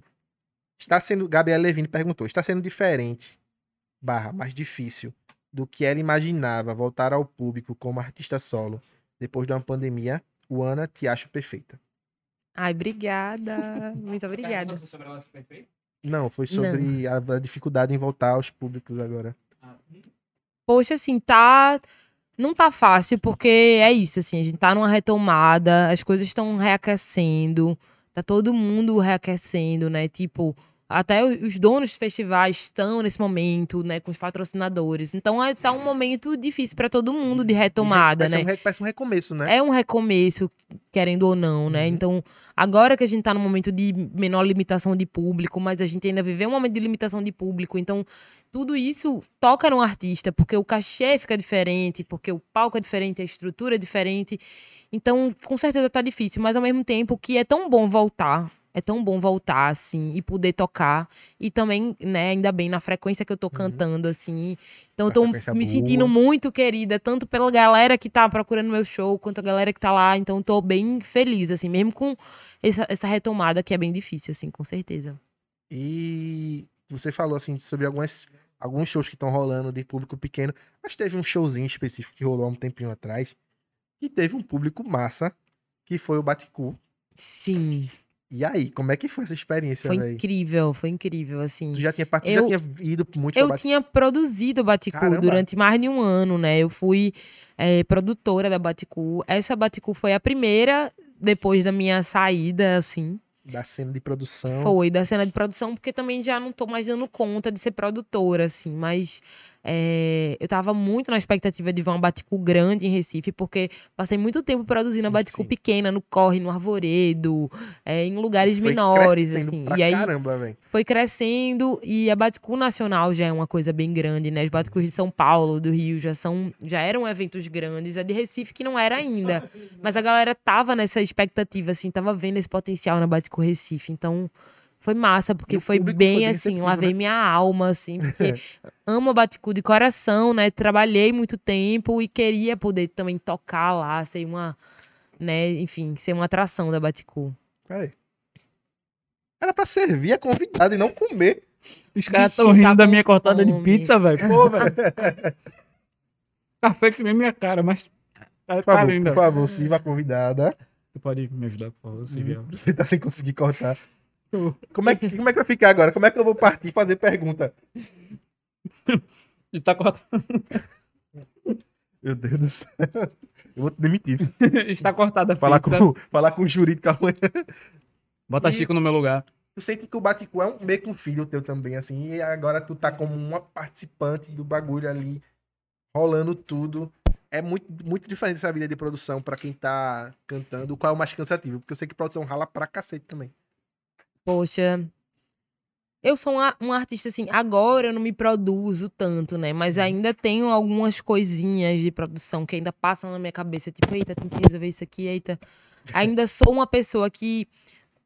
Está sendo. Gabriela Levine perguntou: está sendo diferente, barra, mais difícil do que ela imaginava voltar ao público como artista solo depois de uma pandemia? O Ana, te acho perfeita. Ai, obrigada. Muito obrigada. Não, foi sobre A, a dificuldade em voltar aos públicos agora. Poxa, assim, tá. Não tá fácil, porque é isso, assim, a gente tá numa retomada, as coisas estão reaquecendo, tá todo mundo reaquecendo, né? Tipo, até os donos de festivais estão nesse momento, né, com os patrocinadores. Então, é, tá um momento difícil pra todo mundo de retomada, né? um re- Parece um recomeço, né? É um recomeço, querendo ou não, né? Uhum. Então, agora que a gente tá num momento de menor limitação de público, mas a gente ainda viveu um momento de limitação de público, então tudo isso toca no artista, porque o cachê fica diferente, porque o palco é diferente, a estrutura é diferente. Então, com certeza tá difícil, mas ao mesmo tempo que é tão bom voltar, é tão bom voltar, assim, e poder tocar. E também, né, ainda bem, na frequência que eu tô cantando, assim. Então, eu tô me boa. sentindo muito querida, tanto pela galera que tá procurando meu show, quanto a galera que tá lá. Então, tô bem feliz, assim, mesmo com essa, essa retomada que é bem difícil, assim, com certeza. E você falou assim sobre algumas, alguns shows que estão rolando de público pequeno, mas teve um showzinho específico que rolou há um tempinho atrás, que teve um público massa, que foi o Baticu. Sim, E aí, como é que foi essa experiência, foi velho? incrível, foi incrível, assim. Tu já tinha, tu Eu- já tinha ido muito Eu pra tinha produzido Baticu Caramba. durante mais de um ano, né? Eu fui eh, produtora da Baticu. Essa Baticu foi a primeira depois da minha saída, assim. Da cena de produção. Foi, da cena de produção, porque também já não tô mais dando conta de ser produtora, assim. Mas eh, eu tava muito na expectativa de ver uma Baticu grande em Recife, porque passei muito tempo produzindo a Baticu Sim. pequena, no Corre, no Arvoredo, eh, em lugares Foi menores, assim. Pra E aí caramba, foi crescendo e a Baticu Nacional já é uma coisa bem grande, né? As Baticus de São Paulo, do Rio, já são já eram eventos grandes. A de Recife que não era ainda, mas a galera tava nessa expectativa assim, tava vendo esse potencial na Baticu Recife. Então, foi massa, porque foi foi bem bem assim, lavei né? minha alma, assim, porque amo a Baticu de coração, né? Trabalhei muito tempo e queria poder também tocar lá, ser uma, né, enfim, ser uma atração da Baticu. Pera aí. Era pra servir a convidada e não comer. Os caras estão rindo tá da minha cortada de fome. pizza, velho. Pô, velho. Café que nem minha cara, mas. Tá, Por tá favor, linda. por favor, sirva a convidada. Tu pode me ajudar, por favor, Silvia? Você tá sem conseguir cortar. Como é, que, como é que vai ficar agora? Como é que eu vou partir fazer pergunta? E tá cortado. Meu Deus do céu. Eu vou te demitir. Está cortada a Falar fita. com, falar com o jurídico amanhã. Bota E- Chico no meu lugar. Tu sente que o Baticu é um, meio que um filho teu também, assim, e agora tu tá como uma participante do bagulho ali, rolando tudo. É muito, muito diferente essa vida de produção pra quem tá cantando. Qual é o mais cansativo? Porque eu sei que produção rala pra cacete também. Poxa, eu sou uma, uma artista assim, agora eu não me produzo tanto, né? Mas ainda tenho algumas coisinhas de produção que ainda passam na minha cabeça, tipo, eita, tem que resolver isso aqui, eita. Ainda sou uma pessoa que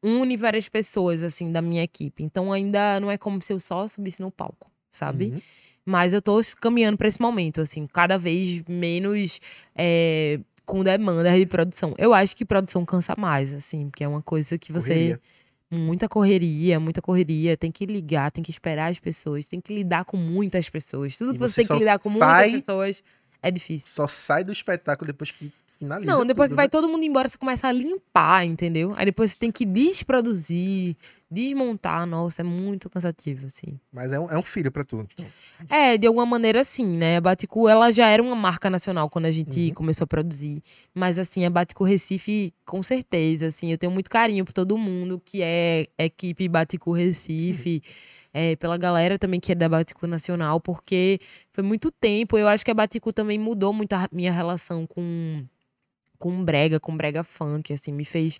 une várias pessoas, assim, da minha equipe. Então ainda não é como se eu só subisse no palco, sabe? Uhum. Mas eu tô caminhando pra esse momento, assim, cada vez menos é, com demandas de produção. Eu acho que produção cansa mais, assim, porque é uma coisa que você. Correria. Muita correria, muita correria. Tem que ligar, tem que esperar as pessoas, tem que lidar com muitas pessoas. Tudo E que você você tem que lidar com muitas pessoas é difícil. Só sai do espetáculo depois que finaliza. Não, depois que tudo, vai né? todo mundo embora, você começa a limpar, entendeu? Aí depois você tem que desproduzir, desmontar. Nossa, é muito cansativo, assim. Mas é um, é um filho pra tu. É, de alguma maneira sim, né? A Baticu, ela já era uma marca nacional quando a gente Uhum. começou a produzir. Mas, assim, a Baticu Recife, com certeza, assim, eu tenho muito carinho por todo mundo que é equipe Baticu Recife. é, pela galera também que é da Baticu Nacional, porque foi muito tempo. Eu acho que a Baticu também mudou muito a minha relação com, com brega, com brega funk, assim, me fez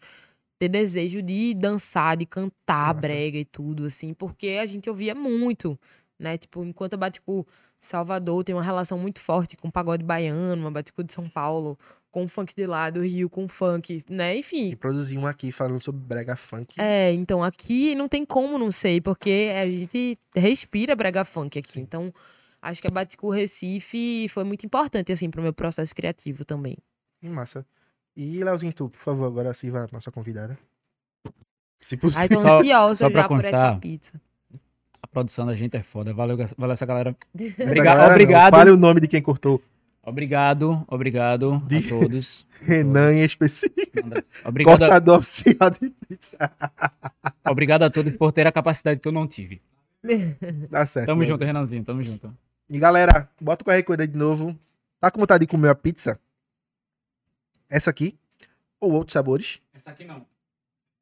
ter desejo de dançar, de cantar Massa. brega e tudo, assim, porque a gente ouvia muito, né? Tipo, enquanto a Baticu Salvador tem uma relação muito forte com o pagode baiano, a Baticu de São Paulo, com o funk de lá do Rio, com o funk, né? E Enfim. produzir um aqui falando sobre brega funk. É, então aqui não tem como não sei, porque a gente respira brega funk aqui. Sim. Então, acho que a Baticu Recife foi muito importante, assim, pro meu processo criativo também. Massa. E Leozinho, tu, por favor, agora sirva a nossa convidada. Se possível. Ai, tô Só- ansiosa já por essa pizza. A produção da gente é foda. Valeu, valeu essa galera. Essa Obriga- galera obrigado. Fale o nome de quem cortou. Obrigado, obrigado De- a todos. Renan em específico. Obrigado, a- Cortador oficial de pizza. obrigado a todos por ter a capacidade que eu não tive. Tá certo. Tamo né? junto, Renanzinho, tamo junto. E galera, bota o QR Code aí de novo. Tá com vontade de comer a pizza? Essa aqui? Ou outros sabores? Essa aqui não.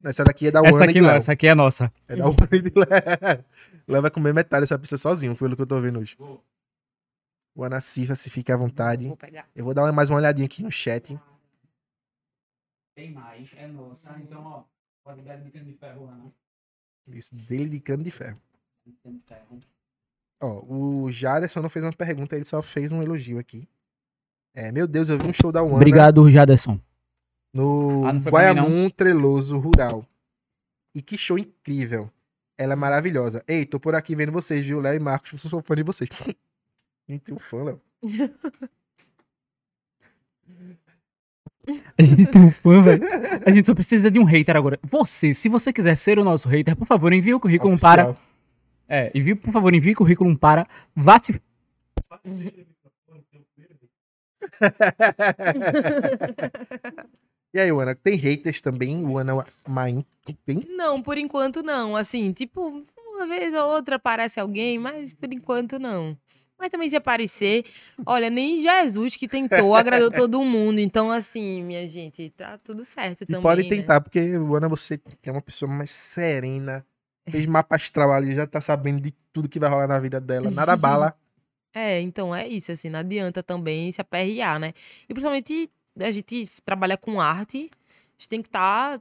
Essa daqui é da Essa e aqui de não, Léo. essa aqui é nossa. É da e de Léo. Léo vai comer metade dessa pizza sozinho, pelo que eu tô vendo hoje. Vou. O Anacifa, se fica à vontade. Vou pegar. Eu vou dar mais uma olhadinha aqui no chat. Tem mais, é nossa. Então, ó, qualidade de cano de ferro, Ana. Isso, dele de cano de ferro. Cano de ferro. Ó, o Jaderson não fez uma pergunta, ele só fez um elogio aqui. É, meu Deus, eu vi um show da One Obrigado, Jaderson. no Ah, Guaiamum Treloso Rural. E que show incrível. Ela é maravilhosa. Ei, tô por aqui vendo vocês, viu? Léo e Marcos, eu sou fã de vocês. Nem tem um fã, Léo. A gente tem um fã, velho. A gente só precisa de um hater agora. Você, se você quiser ser o nosso hater, por favor, envie o currículo para. Oficial. É, envie, por favor, envie o currículo para. Vá se. E aí, Ana, tem haters também? O Ana Main tem? Não, por enquanto não. Assim, tipo, uma vez ou outra aparece alguém, mas por enquanto não. Mas também se aparecer, olha, nem Jesus que tentou agradou todo mundo. Então, assim, minha gente, tá tudo certo E também. pode né? tentar, porque, Ana, você é uma pessoa mais serena. Fez mapa astral ali, já tá sabendo de tudo que vai rolar na vida dela. Nada bala. É, então é isso, assim, não adianta também se aperrear, né? E principalmente a gente trabalha com arte, a gente tem que estar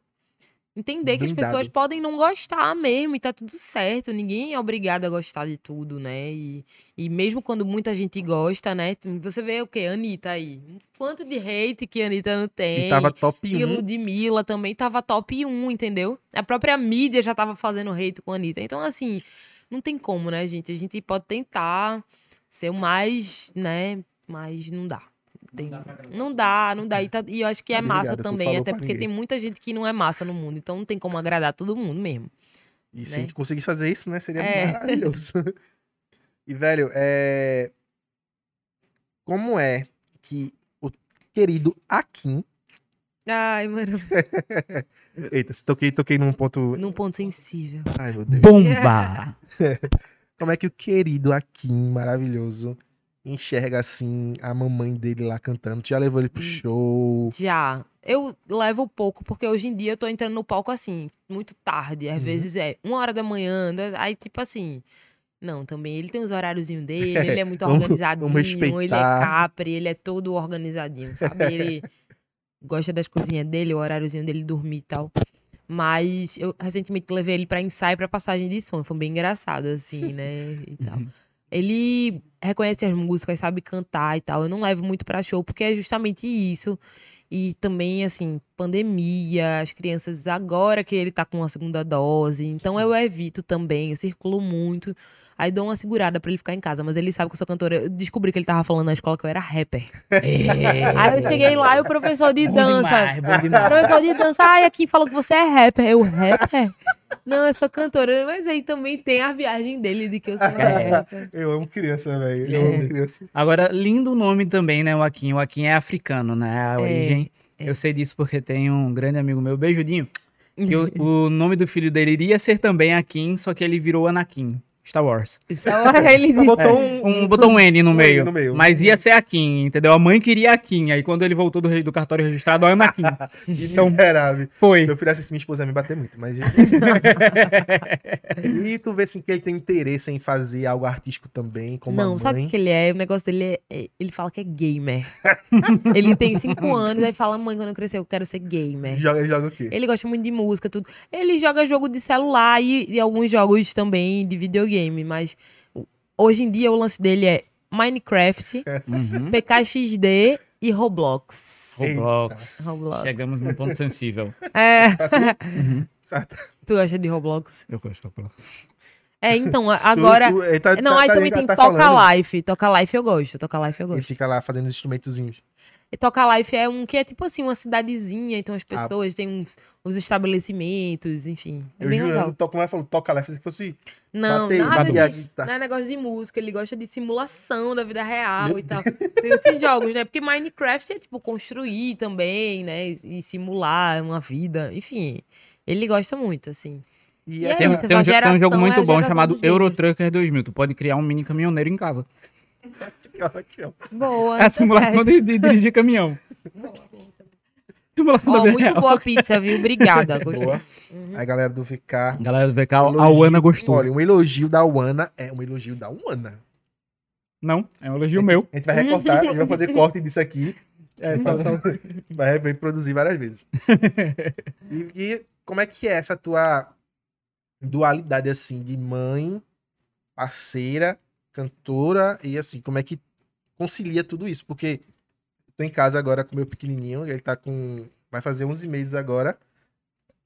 entender que as Blindado. pessoas podem não gostar mesmo e tá tudo certo. Ninguém é obrigado a gostar de tudo, né? E, e mesmo quando muita gente gosta, né? Você vê o quê? Anitta aí. Quanto de hate que a Anitta não tem. E tava top E 1. Ludmilla também tava top 1, entendeu? A própria mídia já tava fazendo hate com a Anitta. Então, assim, não tem como, né, gente? A gente pode tentar ser o mais, né? Mas não dá. Tem- Não dá, não dá. E, tá- e eu acho que é Obrigado, massa tu também, até porque ninguém. tem muita gente que não é massa no mundo. Então não tem como agradar todo mundo mesmo. E se né? a gente conseguisse fazer isso, né? Seria É. maravilhoso. e, velho, é. Como é que o querido Akin. Ai, mano, Eita, se toquei, toquei num ponto. num ponto sensível. Ai, meu Deus. Bomba! Como é que o querido Akin, maravilhoso, enxerga assim a mamãe dele lá cantando? Tu já levou ele pro show? Já. Eu levo pouco, porque hoje em dia eu tô entrando no palco assim, muito tarde. Às Uhum. vezes é uma hora da manhã, né? aí tipo assim. Não, também ele tem os horáriozinhos dele, ele é muito Vamos- organizadinho, vamos ele é capri, ele é todo organizadinho, sabe? Ele gosta das coisinhas dele, o horáriozinho dele dormir e tal. Mas eu recentemente levei ele pra ensaio pra passagem de som, foi bem engraçado, assim, né? E tal. Ele reconhece as músicas, sabe cantar e tal. Eu não levo muito pra show, porque é justamente isso. E também, assim, pandemia, as crianças agora que ele tá com a segunda dose. Então eu evito também, eu circulo muito. Aí dou uma segurada pra ele ficar em casa. Mas ele sabe que eu sou cantora. Eu descobri que ele tava falando na escola que eu era rapper. Aí eu cheguei lá e o professor de Bom dança. demais, bom O demais. professor de dança, ai, aqui falou que você é rapper. Eu, rapper? Não, eu sou cantora. Mas aí também tem a viagem dele de que eu sou rapper. Eu amo criança, velho. Eu É. amo criança. Agora, lindo nome também, né, o. O Akin é africano, né? A É, origem. Eu sei disso porque tem um grande amigo meu, beijudinho. Que o, o nome do filho dele iria ser também Akin, só que ele virou Anakin. Star Wars. Só ele Só botou um, Um, botou um N no um meio. N no meio. Mas ia ser Akin, entendeu? A mãe queria Akin. Aí quando ele voltou do, do cartório registrado, ó, Anakin. Então, miserável. Foi. Se eu fizesse isso, minha esposa ia me bater muito, mas. e tu vê assim que ele tem interesse em fazer algo artístico também, como Não, a sabe o que ele é? O negócio dele é. é- Ele fala que é gamer. ele tem cinco anos, aí fala, mãe, quando eu crescer, eu quero ser gamer. Joga, ele joga o quê? Ele gosta muito de música, tudo. Ele joga jogo de celular e, e alguns jogos também de videogame, mas o- hoje em dia o lance dele é Minecraft, Uhum. PKXD e Roblox. Roblox. Roblox. Chegamos num ponto sensível. É. Tá, tu gosta de Roblox? Eu gosto de Roblox. É, então, agora. Tu- tu- tá- Não, tá- aí tá- também tá- tem tá Toca falando. Life. Toca Life eu gosto. Toca Life eu Ele gosto. fica lá fazendo os instrumentozinhos. E Toca Life é um que é tipo assim, uma cidadezinha, então Ah. as pessoas têm uns, uns estabelecimentos, enfim. É eu bem juro, legal. eu toco mais falou, toca fazia que fosse. Não, bater- nada bater guitarra. Não é negócio de música, ele gosta de simulação da vida real Meu e tal. Tem esses jogos, né? Porque Minecraft é tipo construir também, né? E e simular uma vida, enfim. Ele gosta muito, assim. E E é Tem, um- isso, tem um, tem um jogo é muito a bom chamado dos gamers. Euro Trucker 2000. Tu pode criar um mini caminhoneiro em casa. Boa. É a tá simulação de, de dirigir caminhão. Simulação da vida muito real. boa a pizza, viu? Obrigada. Gostei. Boa. Aí, galera do VK. Galera do VK, a elogio- Ana gostou. Olha, um elogio da Wana é um elogio da Wana. Não, é um elogio meu. A gente vai recortar, a gente vai fazer corte disso aqui. É, Vai fazer- vai vai produzir várias vezes. E, e como é que é essa tua dualidade, assim, de mãe, parceira, cantora, e assim, como é que concilia tudo isso? Porque tô em casa agora com meu pequenininho, ele tá com... vai fazer 11 meses agora,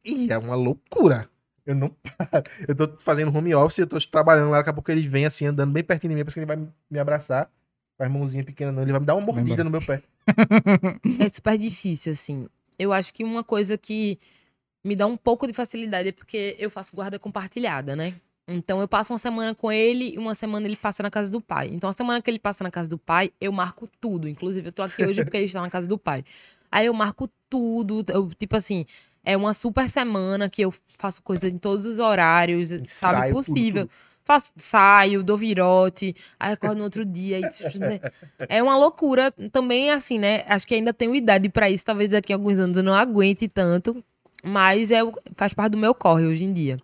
e é uma loucura. Eu não paro. Eu tô fazendo home office, eu tô trabalhando lá, daqui a pouco ele vem assim, andando bem pertinho de mim, parece que ele vai me abraçar. Com a mãozinha pequena, não. Ele vai me dar uma mordida no meu pé. É super difícil, assim. Eu acho que uma coisa que me dá um pouco de facilidade é porque eu faço guarda compartilhada, né? Então eu passo uma semana com ele e uma semana ele passa na casa do pai. Então a semana que ele passa na casa do pai, eu marco tudo. Inclusive, eu tô aqui hoje porque ele está na casa do pai. Aí eu marco tudo. Eu, tipo assim, é uma super semana que eu faço coisa em todos os horários, sabe? Tudo, Possível. Faço, saio, dou virote, aí acordo no outro dia. e- É uma loucura também, assim, né? Acho que ainda tenho idade pra isso. Talvez daqui a alguns anos eu não aguente tanto. Mas é, faz parte do meu corre hoje em dia.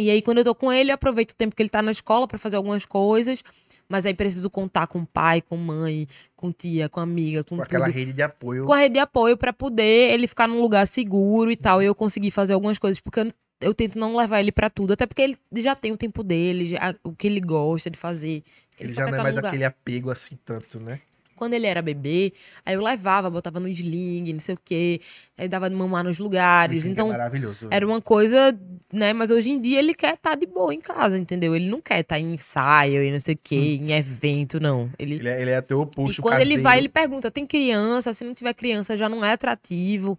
E aí, quando eu tô com ele, eu aproveito o tempo que ele tá na escola pra fazer algumas coisas. Mas aí preciso contar com pai, com mãe, com tia, com amiga, com Com aquela tudo. rede de apoio. Com a rede de apoio pra poder ele ficar num lugar seguro e tal. E eu conseguir fazer algumas coisas. Porque eu, eu tento não levar ele pra tudo. Até porque ele já tem o tempo dele, já- o que ele gosta de fazer. Ele só já não é tá mais lugar. aquele apego assim tanto, né? Quando ele era bebê, aí eu levava, botava no sling, não sei o quê. Aí dava de mamar nos lugares. Que Então, é maravilhoso. era uma coisa, né? Mas hoje em dia ele quer estar de boa em casa, entendeu? Ele não quer estar em ensaio e não sei o quê, em evento, não. Ele, Ele é, ele é teu oposto e quando ele caseiro. vai, ele pergunta: tem criança? Se não tiver criança, já não é atrativo.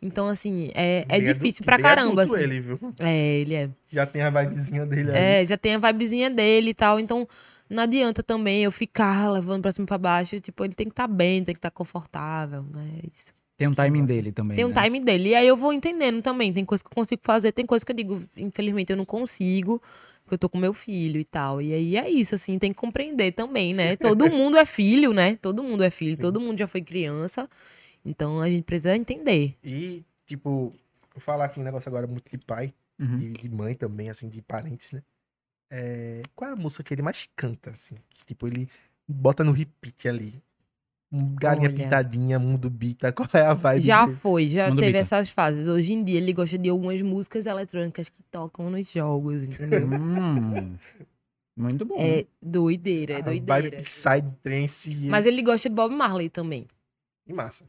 Então, assim, é, é Bem difícil pra bem caramba. Assim. ele, viu? É, ele é. Já tem a vibezinha dele aí. É, já tem a vibezinha dele e tal. Então, não adianta também eu ficar levando pra cima e pra baixo. Tipo, ele tem que estar bem, tem que estar confortável, né? Isso. Tem um timing dele também. Tem um né? time dele. E aí eu vou entendendo também. Tem coisa que eu consigo fazer, tem coisa que eu digo, infelizmente eu não consigo, porque eu tô com meu filho e tal. E aí é isso, assim, tem que compreender também, né? Todo mundo é filho, né? Todo mundo é filho, Sim. todo mundo já foi criança. Então a gente precisa entender. E, tipo, vou falar aqui um negócio agora muito de pai, Uhum. de, de mãe também, assim, de parentes, né? É, qual é a música que ele mais canta, assim? Que, tipo, ele bota no repeat ali. Galinha Olha. pitadinha, mundo bita, qual é a vibe Já dele? foi, já Manda o teve Bita. essas fases. Hoje em dia ele gosta de algumas músicas eletrônicas que tocam nos jogos, entendeu? Hum, muito bom. é doideira, é A doideira. vibe Psytrance Mas ele gosta de Bob Marley também. e massa.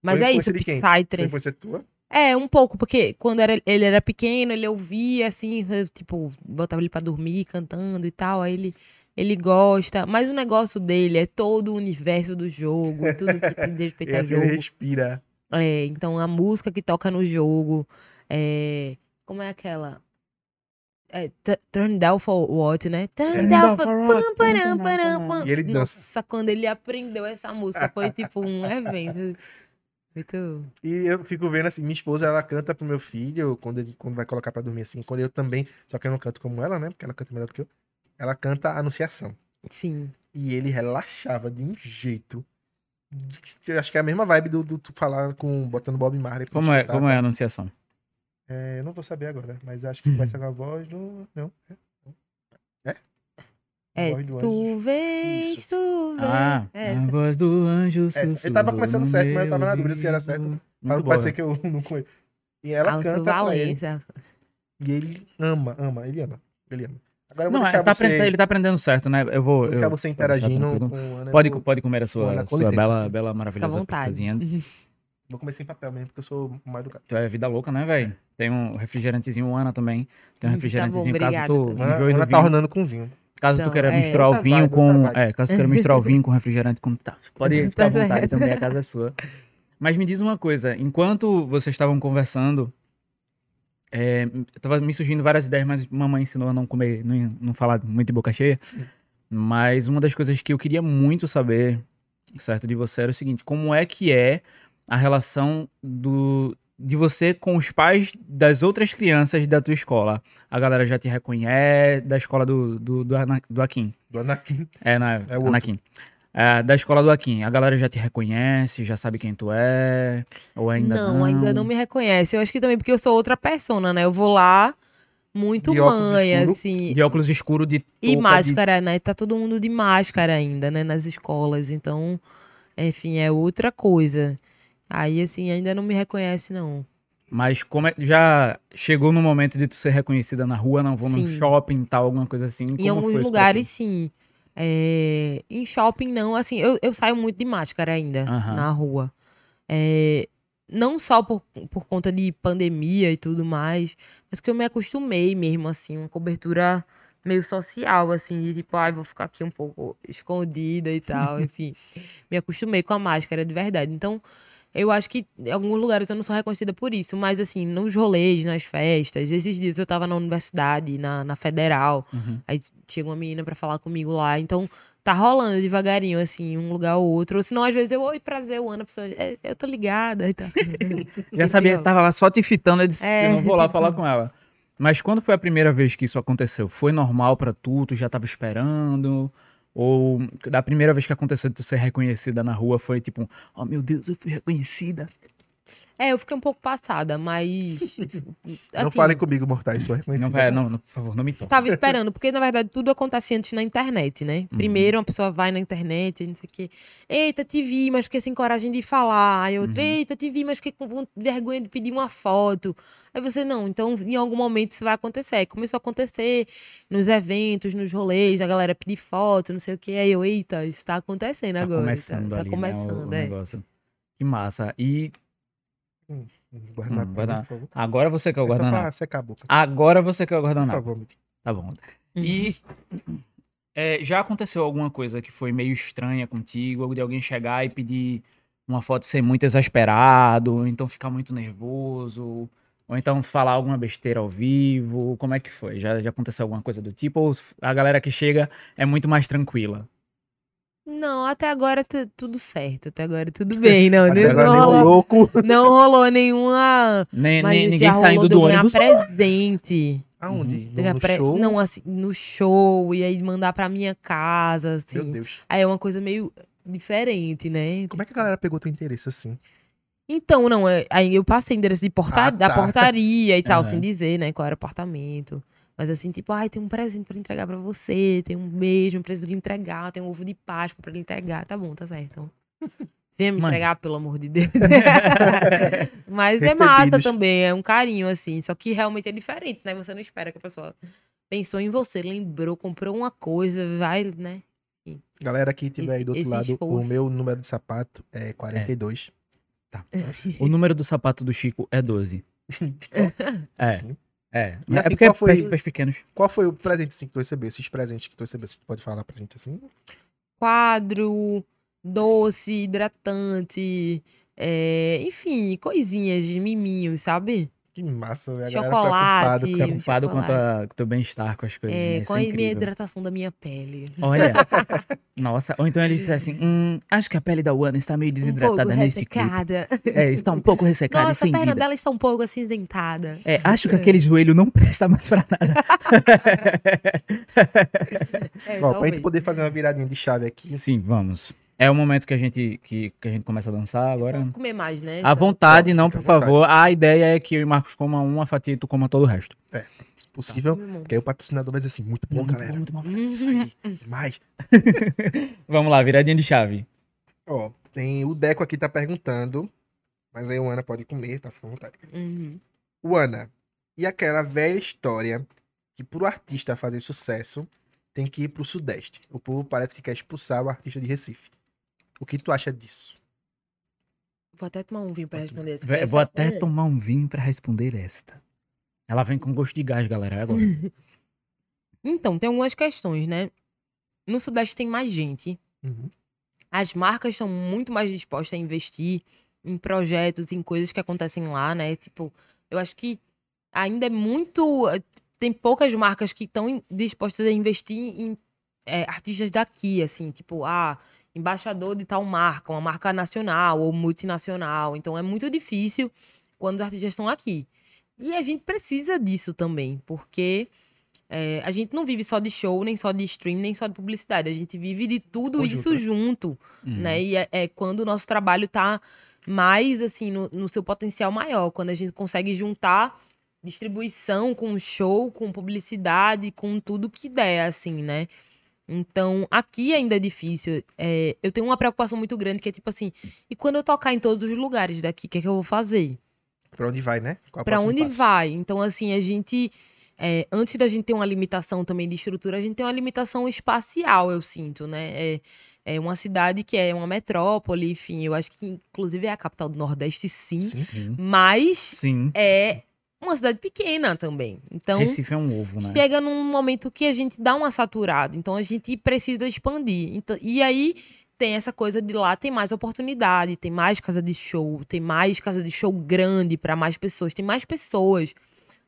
Mas Foi é isso, quem? Foi Psytrance. influência tua? É, um pouco, porque quando era, ele era pequeno, ele ouvia, assim, eh, tipo, botava ele pra dormir, cantando e tal, aí ele, ele gosta. Mas o negócio dele é todo o universo do jogo, tudo que tem de respeito É, ao ele jogo. respira. É, então a música que toca no jogo, é, como é aquela? É, tu- turn down for what, né? Turn Turn down down for... pam, param, param, pam. E ele dança. Nossa, quando ele aprendeu essa música, foi tipo um evento. Muito... E eu fico vendo assim, minha esposa, ela canta pro meu filho, quando ele quando vai colocar pra dormir assim, quando eu também, só que eu não canto como ela, né? Porque ela canta melhor do que eu. Ela canta a Anunciação. Sim. E ele relaxava de um jeito. de Acho que é a mesma vibe do, do tu falar com botando Bob Marley. Como é, como tá? é a anunciação? É, eu não vou saber agora, mas acho que começa com a voz do. Não. É? É? A É, voz do tu anjo. vês, Isso. tu vês. Ah, É, a voz do anjo Essa. Ele tava começando certo, mas eu tava na dúvida se era certo. Pra Muito não parecer que eu não conheço. E ela Alto canta pra ele. Valença. E ele ama, ama, ele ama. Ele ama. Agora eu vou Não, deixar ele tá, você, aprendendo, ele tá aprendendo certo, né? Eu vou. vou eu- você interagindo com Ana. Pode, pode comer a sua, Ana, com sua bela, bela, maravilhosa vontade. pizzazinha. vou comer sem papel mesmo, porque eu sou mal educado. Tu é vida louca, né, velho? Tem um refrigerantezinho, Ana também. Tem um Tá bom, refrigerantezinho, caso obrigada, tu. Ana, Ana tá ornando com vinho. Caso tu Então, queira é. misturar o Outra vinho vibe, com. É, caso tu queira misturar o vinho com refrigerante com. Tá, pode ficar à Tá vontade também, a casa é sua. Mas me diz uma coisa, enquanto vocês estavam conversando, é, tava me surgindo várias ideias, mas mamãe ensinou a não comer, não, não falar muito de boca cheia. Mas uma das coisas que eu queria muito saber, certo, de você era o seguinte: como é que é a relação do, de você com os pais das outras crianças da tua escola? A galera já te reconhece, da escola do, do, do, Ana- do Akin. Do Anakin. É, na É o outro. Anakin. É, da escola do Akin. A galera já te reconhece, já sabe quem tu é? Ou ainda não? não, ainda não me reconhece. Eu acho que também porque eu sou outra persona, né? Eu vou lá muito De mãe, escuro. assim. De óculos escuro, de E máscara, né? Tá todo mundo de máscara ainda, né? Nas escolas. Então, enfim, é outra coisa. Aí, assim, ainda não me reconhece, não. Mas como é, já chegou no momento de tu ser reconhecida na rua, não vou num Sim. shopping tal, alguma coisa assim? em Como alguns isso pra lugares, sim. É, Em shopping, não. Assim, eu, eu saio muito de máscara ainda Aham. na rua. É, Não só por, por conta de pandemia e tudo mais, mas que eu me acostumei mesmo, assim, uma cobertura meio social, assim, de tipo, ai, vou ficar aqui um pouco escondida e tal, enfim. me acostumei com a máscara de verdade. Então, eu acho que em alguns lugares eu não sou reconhecida por isso, mas assim, nos rolês, nas festas, esses dias eu tava na universidade, na, na federal, Uhum. aí chega uma menina pra falar comigo lá, então tá rolando devagarinho, assim, um lugar ou outro, ou senão às vezes eu, oi, prazer, o Ana, a pessoa, "É, eu tô ligada e tal. Já sabia, tava lá só te fitando, eu disse, É, eu não vou lá tipo- falar com ela. Mas quando foi a primeira vez que isso aconteceu? Foi normal pra tu? Tu já tava esperando? Ou da primeira vez que aconteceu de tu ser reconhecida na rua foi tipo, oh meu Deus, eu fui reconhecida? É, eu fiquei um pouco passada, mas. não assim, falem comigo, mortais, reconhecido. Não, vai- não, não, por favor, não me toque. Tava esperando, porque na verdade tudo acontece antes na internet, né? Uhum. Primeiro uma pessoa vai na internet, não sei o quê. Eita, te vi, mas fiquei sem coragem de falar. Aí outra, Uhum. eita, te vi, mas fiquei com vergonha de pedir uma foto. Aí você, não, então em algum momento isso vai acontecer. Aí começou a acontecer nos eventos, nos rolês, a galera pedir foto, não sei o quê. Aí eu, eita, isso tá acontecendo Tá agora. começando tá, ali, tá né, o- começando, o, é. negócio. Que massa. E Guardar, Hum, guardar. por favor. agora você quer o É só pra guardanapo. secar a boca. Agora você quer o Por guardanapo. favor, meu Deus. Tá bom. Uhum. E é, já aconteceu alguma coisa que foi meio estranha contigo? De alguém chegar e pedir uma foto e ser muito exasperado, ou então ficar muito nervoso, ou então falar alguma besteira ao vivo? Como é que foi? Já, já aconteceu alguma coisa do tipo? Ou a galera que chega é muito mais tranquila? Não, até agora tá tudo certo. Até agora tudo bem. Não, Até não, agora não rolou, louco. não rolou nenhuma. Nem, Mas nem- já ninguém rolou saindo do ônibus. presente. Aonde? No, Ganhar no pre- show? Não, assim, no show, e aí mandar pra minha casa, assim. Meu Deus. Aí é uma coisa meio diferente, né? Como é que a galera pegou teu interesse assim? Então, não, é- aí eu passei endereço de porta Ah, da tá. portaria e tal, sem dizer, né, qual era o apartamento. Mas assim, tipo, ai, tem um presente pra entregar pra você, tem um beijo, um presente pra lhe entregar, tem um ovo de Páscoa pra lhe entregar. Tá bom, tá certo. Venha me Mande. entregar, pelo amor de Deus. Mas é massa Recebidos. também, é um carinho, assim. Só que realmente é diferente, né? Você não espera que a pessoa pensou em você, lembrou, comprou uma coisa, vai, né? Galera que tiver aí do outro lado, o esforço. meu número de sapato é 42. O número do sapato do Chico é 12. é. É. E é assim, porque qual é foi- pés- pés pequenos. Qual foi o presente assim, que tu recebeu? Esses presentes que tu recebeu, você pode falar pra gente assim? quadro, doce, hidratante, é, enfim, coisinhas de miminhos, sabe? Que massa, velho. A Chocolate. galera preocupada com- Preocupado com chocolate. o teu bem-estar com as coisas. É, né? com Isso a é minha hidratação da minha pele. Olha. Nossa. Ou então ele disse assim: hum, acho que a pele da Wanda está meio Um pouco desidratada neste clipe. ressecada. É, está um pouco ressecada Nossa, a perna vida. dela está um pouco acinzentada. É, acho que aquele joelho não presta mais pra nada. É, Ó, pra gente poder fazer uma viradinha de chave aqui. Sim, vamos. É o momento que a gente, que, que a gente começa a dançar agora. Posso comer mais, né? À Então, vontade, não, por à vontade. favor. A ideia é que eu e Marcos comam uma fatia e tu coma todo o resto. Se possível. meu irmão. Que aí o patrocinador vai dizer assim, muito bom, galera. muito bom. Isso aí, demais. Vamos lá, viradinha de chave. Ó, tem o Deco aqui tá perguntando, mas aí o Ana pode comer, tá? Fica à vontade. Uhum. O Ana, e aquela velha história que pro artista fazer sucesso tem que ir pro Sudeste. O povo parece que quer expulsar o artista de Recife. O que tu acha disso? Vou até tomar um vinho pra responder essa. Vou até Hum. tomar um vinho pra responder esta. Ela vem com gosto de gás, galera. É agora. Então, tem algumas questões, né? No Sudeste tem mais gente. Uhum. As marcas estão muito mais dispostas a investir em projetos, em coisas que acontecem lá, né? Tipo, eu acho que ainda é muito. Tem poucas marcas que estão dispostas a investir em eh, artistas daqui, assim, tipo, ah, embaixador de tal marca, uma marca nacional ou multinacional. Então é muito difícil quando os artistas estão aqui. E a gente precisa disso também, porque eh, a gente não vive só de show, nem só de stream, nem só de publicidade. A gente vive de tudo Conjunto, isso né? junto Hum. né? E é, é quando o nosso trabalho tá mais, assim, no, no seu potencial maior. Quando a gente consegue juntar distribuição com show, com publicidade, com tudo que der, assim, né? Então, aqui ainda é difícil. É, eu tenho uma preocupação muito grande que é tipo assim, e quando eu tocar em todos os lugares daqui, o que é que eu vou fazer? Pra onde vai, né? Qual é Pra onde passo? vai? Então, assim, a gente. é, antes da gente ter uma limitação também de estrutura, a gente tem uma limitação espacial, eu sinto, né? É, é uma cidade que é uma metrópole, enfim, eu acho que inclusive é a capital do Nordeste, sim. Sim. Mas Sim. é uma cidade pequena também. Então, Recife é um ovo, né? chega num momento que a gente dá uma saturada. Então a gente precisa expandir. Então, e aí tem essa coisa de lá tem mais oportunidade, tem mais casa de show, tem mais casa de show grande para mais pessoas, tem mais pessoas.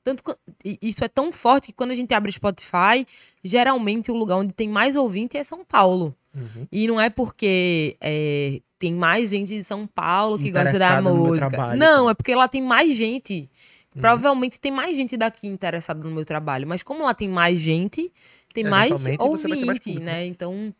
Tanto que- isso é tão forte que quando a gente abre Spotify, geralmente o lugar onde tem mais ouvinte é São Paulo. Uhum. E não é porque é, tem mais gente de São Paulo que gosta da música. trabalho, não, então. é porque lá tem mais gente. Provavelmente tem mais gente daqui interessada no meu trabalho. Mas como lá tem mais gente, tem mais ter mais ouvinte, público, né? Então,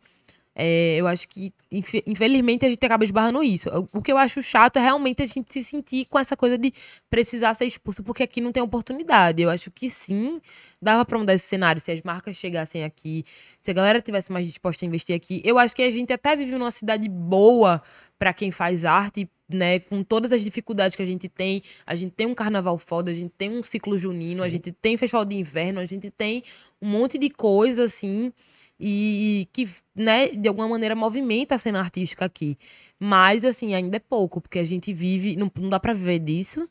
é, eu acho que infe- infelizmente a gente acaba esbarrando isso. O- que eu acho chato é realmente a gente se sentir com essa coisa de precisar ser expulso porque aqui não tem oportunidade. Eu acho que sim, dava pra mudar esse cenário se as marcas chegassem aqui, se a galera tivesse mais disposta a investir aqui. Eu acho que a gente até vive numa cidade boa pra quem faz arte, né, com todas as dificuldades que a gente tem. A gente tem um carnaval foda, a gente tem um ciclo junino, a Sim. gente tem festival de inverno, a gente tem um monte de coisa assim e que, né, de alguma maneira movimenta a cena artística aqui. Mas, assim, ainda é pouco, porque a gente vive, não, não dá pra viver disso.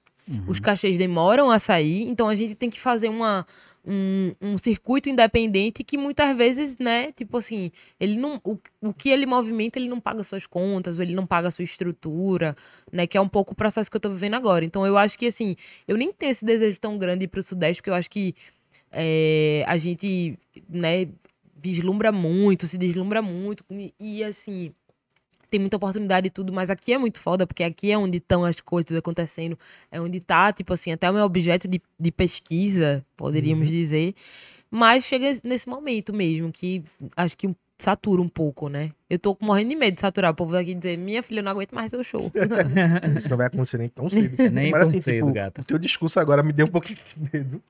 Os cachês demoram a sair, então a gente tem que fazer uma, um, um circuito independente que muitas vezes, né, tipo assim, ele não, o, o que ele movimenta, ele não paga suas contas, ou ele não paga sua estrutura, né, que é um pouco o processo que eu tô vivendo agora. Então eu acho que, assim, eu nem tenho esse desejo tão grande de ir pro Sudeste, porque eu acho que é, a gente, né, vislumbra muito, se deslumbra muito, e, e, assim, tem muita oportunidade e tudo, mas aqui é muito foda, porque aqui é onde estão as coisas acontecendo, é onde tá, tipo assim, até o meu objeto de, de pesquisa, poderíamos dizer, mas chega nesse momento mesmo, que acho que satura um pouco, né? Eu tô morrendo de medo de saturar o povo daqui e dizer, minha filha, eu não aguento mais seu show. Isso não vai acontecer nem tão cedo. Nem Mas, tão assim, cedo, tipo, gata. O teu discurso agora me deu um pouquinho de medo.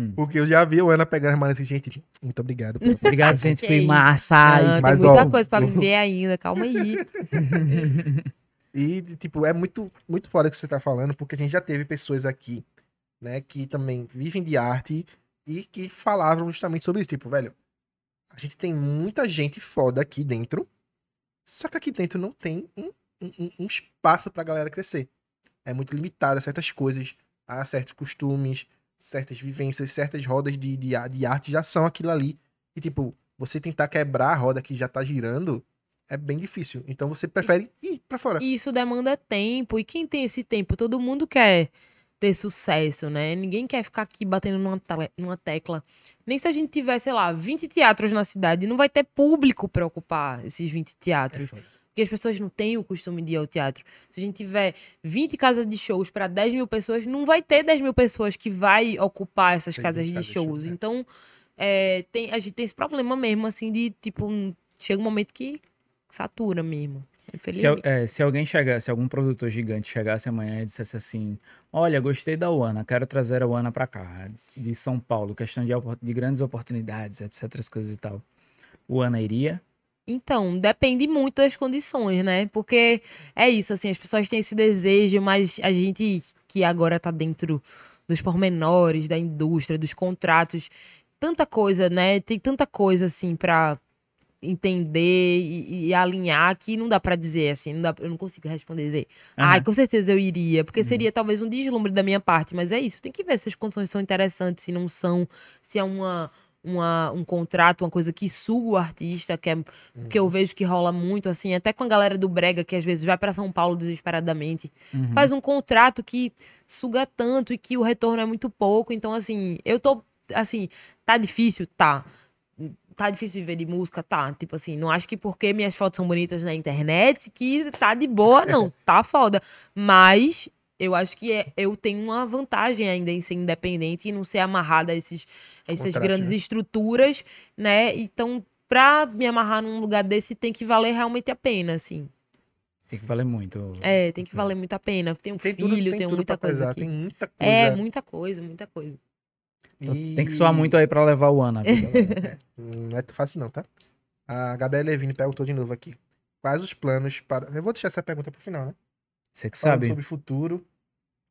Hum. Porque eu já vi o Ana pegando as malas assim, gente, muito obrigado. pela Obrigado, gente. Foi massa. Ah, mas, tem muita ó, coisa pra eu- viver ainda, calma aí. E, tipo, é muito, muito foda que você tá falando, porque a gente já teve pessoas aqui, né, que também vivem de arte e que falavam justamente sobre isso. Tipo, velho, a gente tem muita gente foda aqui dentro, só que aqui dentro não tem um, um- um espaço pra galera crescer. É muito limitado a certas coisas, a certos costumes, certas vivências, certas rodas de, de, de arte já são aquilo ali. E, tipo, você tentar quebrar a roda que já tá girando é bem difícil. Então você prefere ir pra fora. E isso demanda tempo. E quem tem esse tempo? Todo mundo quer ter sucesso, né? Ninguém quer ficar aqui batendo numa, numa tecla. Nem se a gente tiver, sei lá, 20 teatros na cidade, não vai ter público pra ocupar esses 20 É teatros. foda. As pessoas não têm o costume de ir ao teatro. Se a gente tiver 20 casas de shows para 10 mil pessoas, não vai ter 10 mil pessoas que vai ocupar essas Sim, casas de casas de show, shows. né? Então, é, tem, a gente tem esse problema mesmo, assim, de, tipo, chega um momento que satura mesmo. Se, é, se alguém chegasse, se algum produtor gigante chegasse amanhã e dissesse assim: Olha, gostei da Uana, quero trazer a Uana pra cá, de- São Paulo, questão de, de grandes oportunidades, etc, as coisas e tal. Uana iria? Então, depende muito das condições, né? Porque é isso, assim, as pessoas têm esse desejo, mas a gente que agora tá dentro dos pormenores, da indústria, dos contratos, tanta coisa, né? Tem tanta coisa, assim, pra entender e, e alinhar que não dá pra dizer, assim, não dá, eu não consigo responder dizer, ai, Aham. com certeza eu iria, porque seria talvez um deslumbre da minha parte, mas é isso, tem que ver se as condições são interessantes, se não são, se é uma, uma, um contrato, uma coisa que suga o artista, que é que eu vejo que rola muito, assim, até com a galera do Brega, que às vezes vai pra São Paulo desesperadamente, Uhum. faz um contrato que suga tanto e que o retorno é muito pouco. Então, assim, eu tô, assim, tá difícil? Tá. Tá difícil viver de música? Tá. Tipo assim, não acho que porque minhas fotos são bonitas na internet que tá de boa, não. Tá foda. Mas eu acho que é- eu tenho uma vantagem ainda em ser independente e não ser amarrada a, esses, a essas Contrato, grandes né? estruturas, né? Então, pra me amarrar num lugar desse, tem que valer realmente a pena, assim. Tem que valer muito. É, tem que valer muito a pena. Tem um Tem filho, tudo, tem, tem tudo muita pra coisa pesar, aqui. tem muita coisa. É, muita coisa, muita coisa. Então, E- Tem que soar muito aí pra levar o galera? Não é fácil não, tá? A Gabriela Levine perguntou de novo aqui. Quais os planos para... Eu vou deixar essa pergunta pro final, né? Você que Falando sabe. sobre futuro.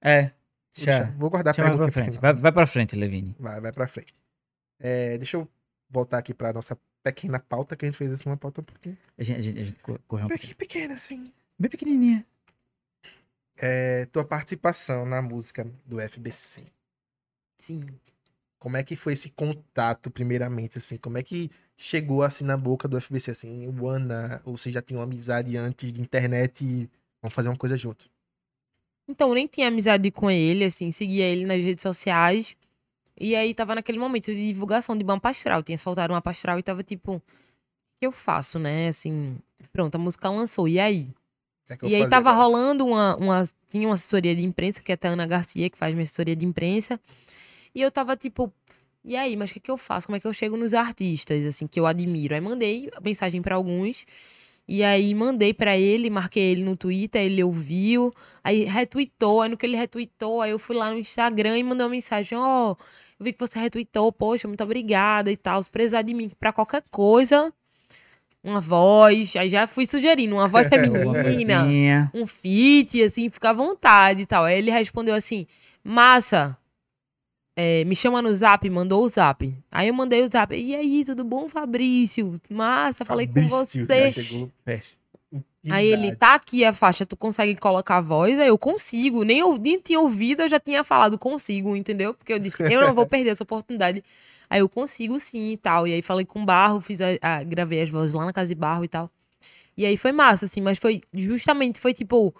É. Vou, Deixa, vou guardar a pergunta pra frente. Vai, vai pra frente, Levine. Vai, vai pra frente. É, deixa eu voltar aqui pra nossa pequena pauta, que a gente fez assim, uma pauta um pouquinho A gente, a gente, a gente co- correu um pouquinho. pequena, assim. Bem pequenininha. É, tua participação na música do FBC. Sim. Como é que foi esse contato, primeiramente, assim? Como é que chegou, assim, na boca do FBC, assim? O Ana, ou você já tinha uma amizade antes de internet e vamos fazer uma coisa junto? Então, eu nem tinha amizade com ele, assim, seguia ele nas redes sociais. E aí tava naquele momento de divulgação de Bampa Astral. Tinha soltado uma Astral e tava tipo, o que eu faço, né? Assim, pronto, a música lançou. E aí? É E aí tava agora? rolando uma, uma. Tinha uma assessoria de imprensa, que é a Ana Garcia, que faz minha assessoria de imprensa. E eu tava tipo, e aí, mas o que, que eu faço? Como é que eu chego nos artistas, assim, que eu admiro? Aí mandei mensagem pra alguns. E aí mandei pra ele, marquei ele no Twitter, ele ouviu, aí retweetou, aí no que ele retweetou, aí eu fui lá no Instagram e mandei uma mensagem, ó, eu vi que você retweetou, poxa, muito obrigada e tal, se precisar de mim pra qualquer coisa, uma voz, aí já fui sugerindo, uma voz feminina, um feat, assim, fica à vontade e tal. Aí ele respondeu assim, massa, é, me chama no zap, mandou o zap. Aí eu mandei o zap, e aí, tudo bom, Fabrício? Massa, falei com você. chegou. Aí ele, tá aqui a faixa, tu consegue colocar a voz? Aí eu consigo. Nem, eu, nem tinha ouvido, eu já tinha falado, consigo, entendeu? Porque eu disse, eu não vou perder essa oportunidade. Aí eu consigo sim e tal. E aí falei com o Barro, fiz a, a- gravei as vozes lá na casa de Barro e tal. E aí foi massa, assim, mas foi justamente, foi tipo,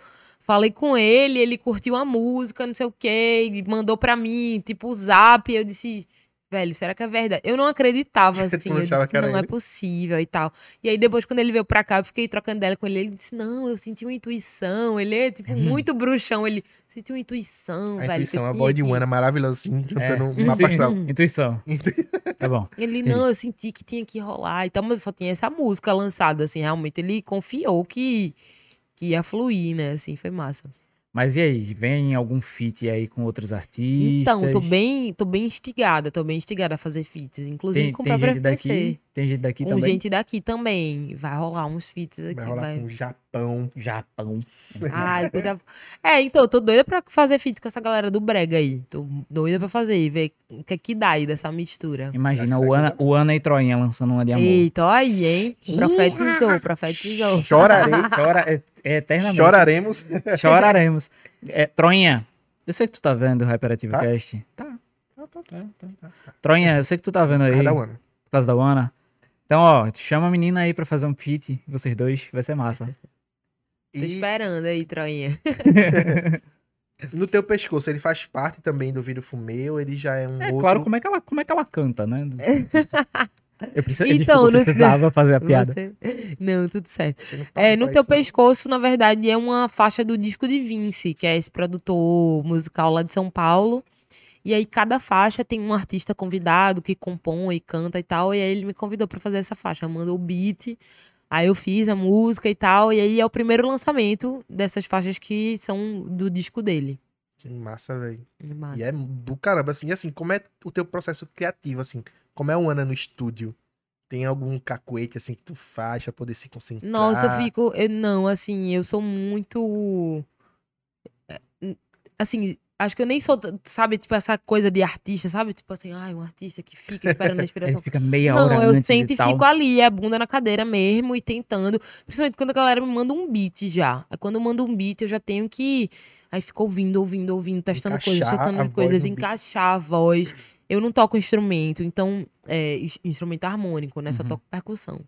falei com ele, ele curtiu a música, não sei o quê, e mandou pra mim, tipo, o zap, eu disse, velho, será que é verdade? Eu não acreditava, assim, eu disse, não é ele? possível e tal. E aí depois, quando ele veio pra cá, eu fiquei trocando dela com ele, ele disse, não, eu senti uma intuição, ele é, tipo, muito bruxão, ele senti uma intuição, A velho. intuição, a voz de que- Ana maravilhosa, assim, cantando um Intui- mapa astral. Intuição. Tá bom. Ele, Entendi. não, eu senti que tinha que rolar e tal, mas só tinha essa música lançada, assim, realmente ele confiou que, que ia fluir, né, assim, foi massa. Mas e aí, vem algum feat aí com outros artistas? Então, tô bem, tô bem instigada, tô bem instigada a fazer feats, inclusive Tem, com o tem gente daqui? Tem gente daqui Com também? gente daqui também, vai rolar uns feats aqui, Vai rolar vai. com o Japão. Japão. Ai, já- É, então, eu tô doida pra fazer feat com essa galera do Brega aí. Tô doida pra fazer e ver o que é que dá aí dessa mistura. Imagina, o segue Ana, o o Ana e Troinha lançando uma de amor. Eita, olha aí, hein? Profetizou, profetizou. Chorarei, Chora é, é eternamente. choraremos. Choraremos. É, Troinha, eu sei que tu tá vendo o Hyperativo Tá? Cast. Tá. Tá, tá, tá. Troinha, eu sei que tu tá vendo aí. Cada Por ano. causa da Ana. Então, ó, chama a menina aí pra fazer um feat, vocês dois, vai ser massa. Tô E esperando aí, Troinha. no teu pescoço, ele faz parte também do vídeo fumê ou ele já é um É outro... claro, como é que ela, como é que ela canta, né? Eu, preciso, Então, desculpa, eu no- precisava fazer a piada. Você- Não, tudo certo. Não É, no teu isso, não. pescoço, na verdade, é uma faixa do disco de Vince, que é esse produtor musical lá de São Paulo. E aí, cada faixa tem um artista convidado que compõe e canta e tal. E aí, ele me convidou pra fazer essa faixa, mandou o beat. Aí, eu fiz a música e tal. E aí, é o primeiro lançamento dessas faixas que são do disco dele. Que massa, velho. E é do caramba, assim, e assim, como é o teu processo criativo, assim, como é o Ana no estúdio? Tem algum cacuete, assim, que tu faz pra poder se concentrar? Nossa, eu fico. eu- não, assim, eu sou muito. n- Assim, acho que eu nem sou, sabe, tipo, essa coisa de artista, sabe? Tipo assim, ai, um artista que fica esperando a Ele inspiração. fica meia hora Não, eu sento e fico ali, a bunda na cadeira mesmo e tentando. Principalmente quando a galera me manda um beat já. Aí Quando eu mando um beat, eu já tenho que. Aí fico ouvindo, ouvindo, ouvindo, testando coisas, Encaixar a testando coisas, no beat. encaixar a voz. Eu não toco instrumento, então. É, ins- instrumento harmônico, né? Só Uhum. toco percussão.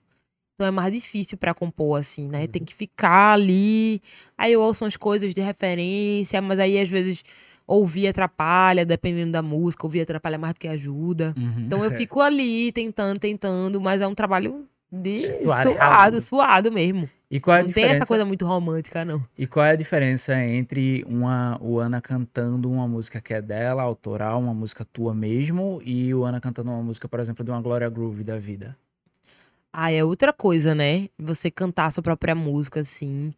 Então é mais difícil pra compor, assim, né? Tem que ficar ali. Aí eu ouço umas coisas de referência, mas aí às vezes ouvir atrapalha, dependendo da música, ouvir atrapalha mais do que ajuda. Uhum. Então eu fico ali tentando, tentando, mas é um trabalho de Suado. suado, suado mesmo. E qual é a não tem diferença? essa coisa muito romântica, não. E qual é a diferença entre uma, o Ana cantando uma música que é dela, autoral, uma música tua mesmo, e o Ana cantando uma música, por exemplo, de uma Glória Groove da vida? Ah, é outra coisa, né? Você cantar a sua própria música, assim.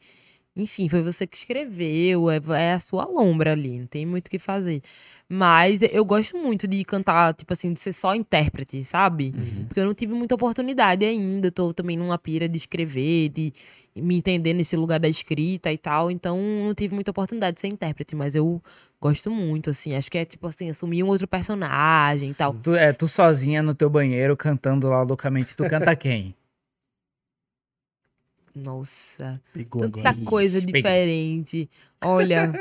Enfim, foi você que escreveu, é, é a sua lombra ali, não tem muito o que fazer. Mas eu gosto muito de cantar, tipo assim, de ser só intérprete, sabe? Porque eu não tive muita oportunidade ainda, tô também numa pira de escrever, de me entender nesse lugar da escrita e tal, então não tive muita oportunidade de ser intérprete, mas eu gosto muito, assim, acho que é tipo assim, assumir um outro personagem e tal. Tu, é, tu sozinha no teu banheiro cantando lá loucamente, tu canta quem? Nossa. Pegou Tanta agora. coisa peguei. diferente. Olha,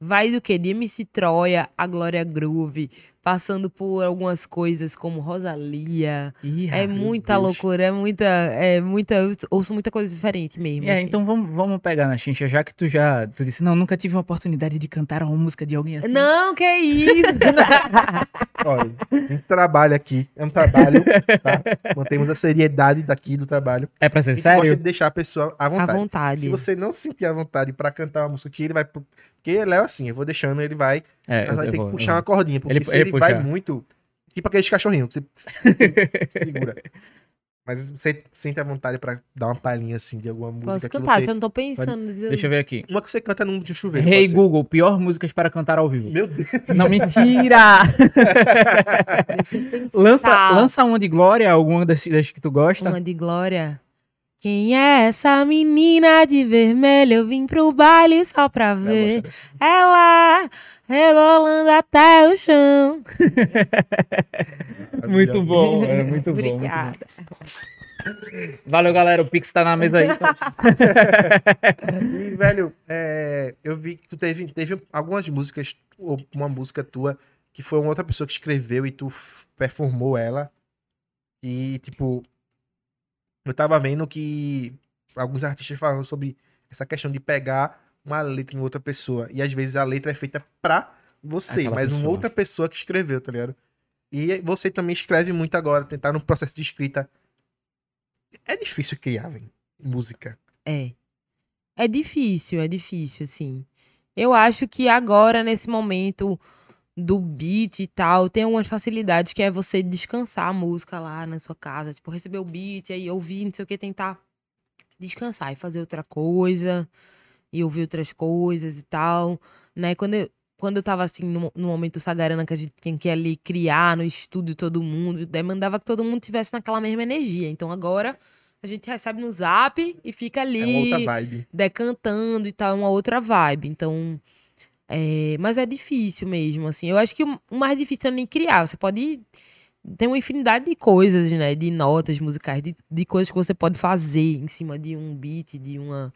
vai do que? De MC Troia a Glória Groove, passando por algumas coisas como Rosalia. Ih, É muita Deus. loucura, é muita, é muita, eu ouço muita coisa diferente mesmo. É, assim. então vamos, vamos pegar na chincha, já que tu já. Tu disse, não, nunca tive uma oportunidade de cantar uma música de alguém assim. Não, que isso? Olha, tem um trabalho aqui. É um trabalho, tá? Mantemos a seriedade daqui do trabalho. É pra A ser gente gosta sério? de deixar a pessoa à À vontade. vontade. Se você não se sentir à vontade pra cantar uma música que ele vai. Porque Léo, assim, eu vou deixando, ele vai. É, mas vai eu ter que eu puxar vou. uma cordinha. Porque Ele- se ele ele vai muito. Tipo aqueles cachorrinhos que você segura. Mas você sente a vontade pra dar uma palhinha assim de alguma música Posso que cantar, você... só não tô pensando. Deixa eu ver aqui. Uma que você canta num de chuveiro. Hey pode. Google, pior músicas para cantar ao vivo. Meu Deus. Não, mentira! Eu lança, lança uma de Glória, alguma das, das que tu gosta. Uma de Glória. Quem é essa menina de vermelho? Eu vim pro baile só pra ver. Ela rebolando até o chão. Muito bom, é muito bom. muito Obrigada. bom. Valeu, galera. O Pix tá na mesa aí. então. E, velho, é, eu vi que tu teve, teve algumas músicas, ou uma música tua, que foi uma outra pessoa que escreveu e tu performou ela. E, tipo, eu tava vendo que alguns artistas falam sobre essa questão de pegar uma letra em outra pessoa. E às vezes a letra é feita pra você, Aquela mas uma pessoa. outra pessoa que escreveu, tá ligado? E você também escreve muito agora, tentar no processo de escrita. É difícil criar, velho, música. É. É difícil, é difícil, assim. Eu acho que agora, nesse momento do beat e tal, tem algumas facilidades que é você descansar a música lá na sua casa. Tipo, receber o beat, aí ouvir, não sei o que, tentar descansar e fazer outra coisa. E ouvir outras coisas e tal, né? Quando eu, quando eu tava assim, no, no momento Sagarana, que a gente tem que ali criar no estúdio todo mundo, demandava que todo mundo tivesse naquela mesma energia. Então agora a gente recebe no zap e fica ali É uma outra vibe. decantando e tal, é uma outra vibe. Então, é, mas é difícil mesmo, assim. Eu acho que o mais difícil é nem criar. Você pode ter uma infinidade de coisas, né? De notas musicais, de, de coisas que você pode fazer em cima de um beat, de uma.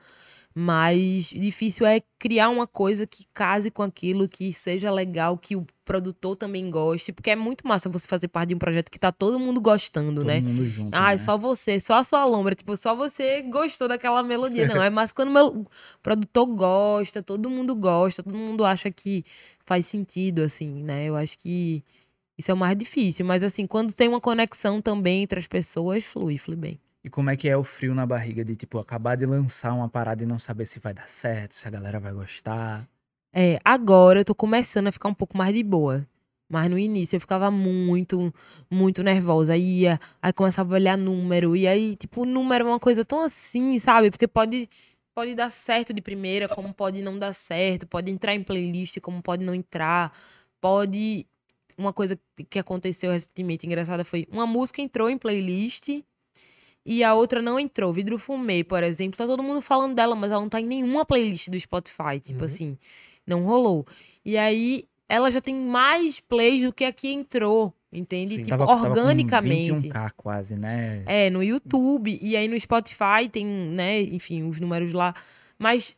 Mas difícil é criar uma coisa que case com aquilo, que seja legal, que o produtor também goste. Porque é muito massa você fazer parte de um projeto que tá todo mundo gostando, Todo né? mundo junto. Ah, né? só você, só a sua lombra. Tipo, só você gostou daquela melodia. Não, é mais quando o meu produtor gosta, todo mundo gosta, todo mundo acha que faz sentido, assim, né? Eu acho que isso é o mais difícil. Mas, assim, quando tem uma conexão também entre as pessoas, flui, flui bem. E como é que é o frio na barriga de, tipo, acabar de lançar uma parada e não saber se vai dar certo, se a galera vai gostar? É, agora eu tô começando a ficar um pouco mais de boa. Mas no início eu ficava muito, muito nervosa. Ia, aí começava a olhar número. E aí, tipo, o número é uma coisa tão assim, sabe? Porque pode, pode dar certo de primeira, como pode não dar certo. Pode entrar em playlist, como pode não entrar. Pode. Uma coisa que aconteceu recentemente engraçada foi: uma música entrou em playlist e a outra não entrou. Vidro Fumê, por exemplo, tá todo mundo falando dela, mas ela não tá em nenhuma playlist do Spotify. Tipo Uhum. assim, não rolou. E aí, ela já tem mais plays do que a que entrou, entende? Sim. Tipo, Tava- tava organicamente. 21k quase, né? É, no YouTube. E aí no Spotify tem, né, enfim, os números lá. Mas,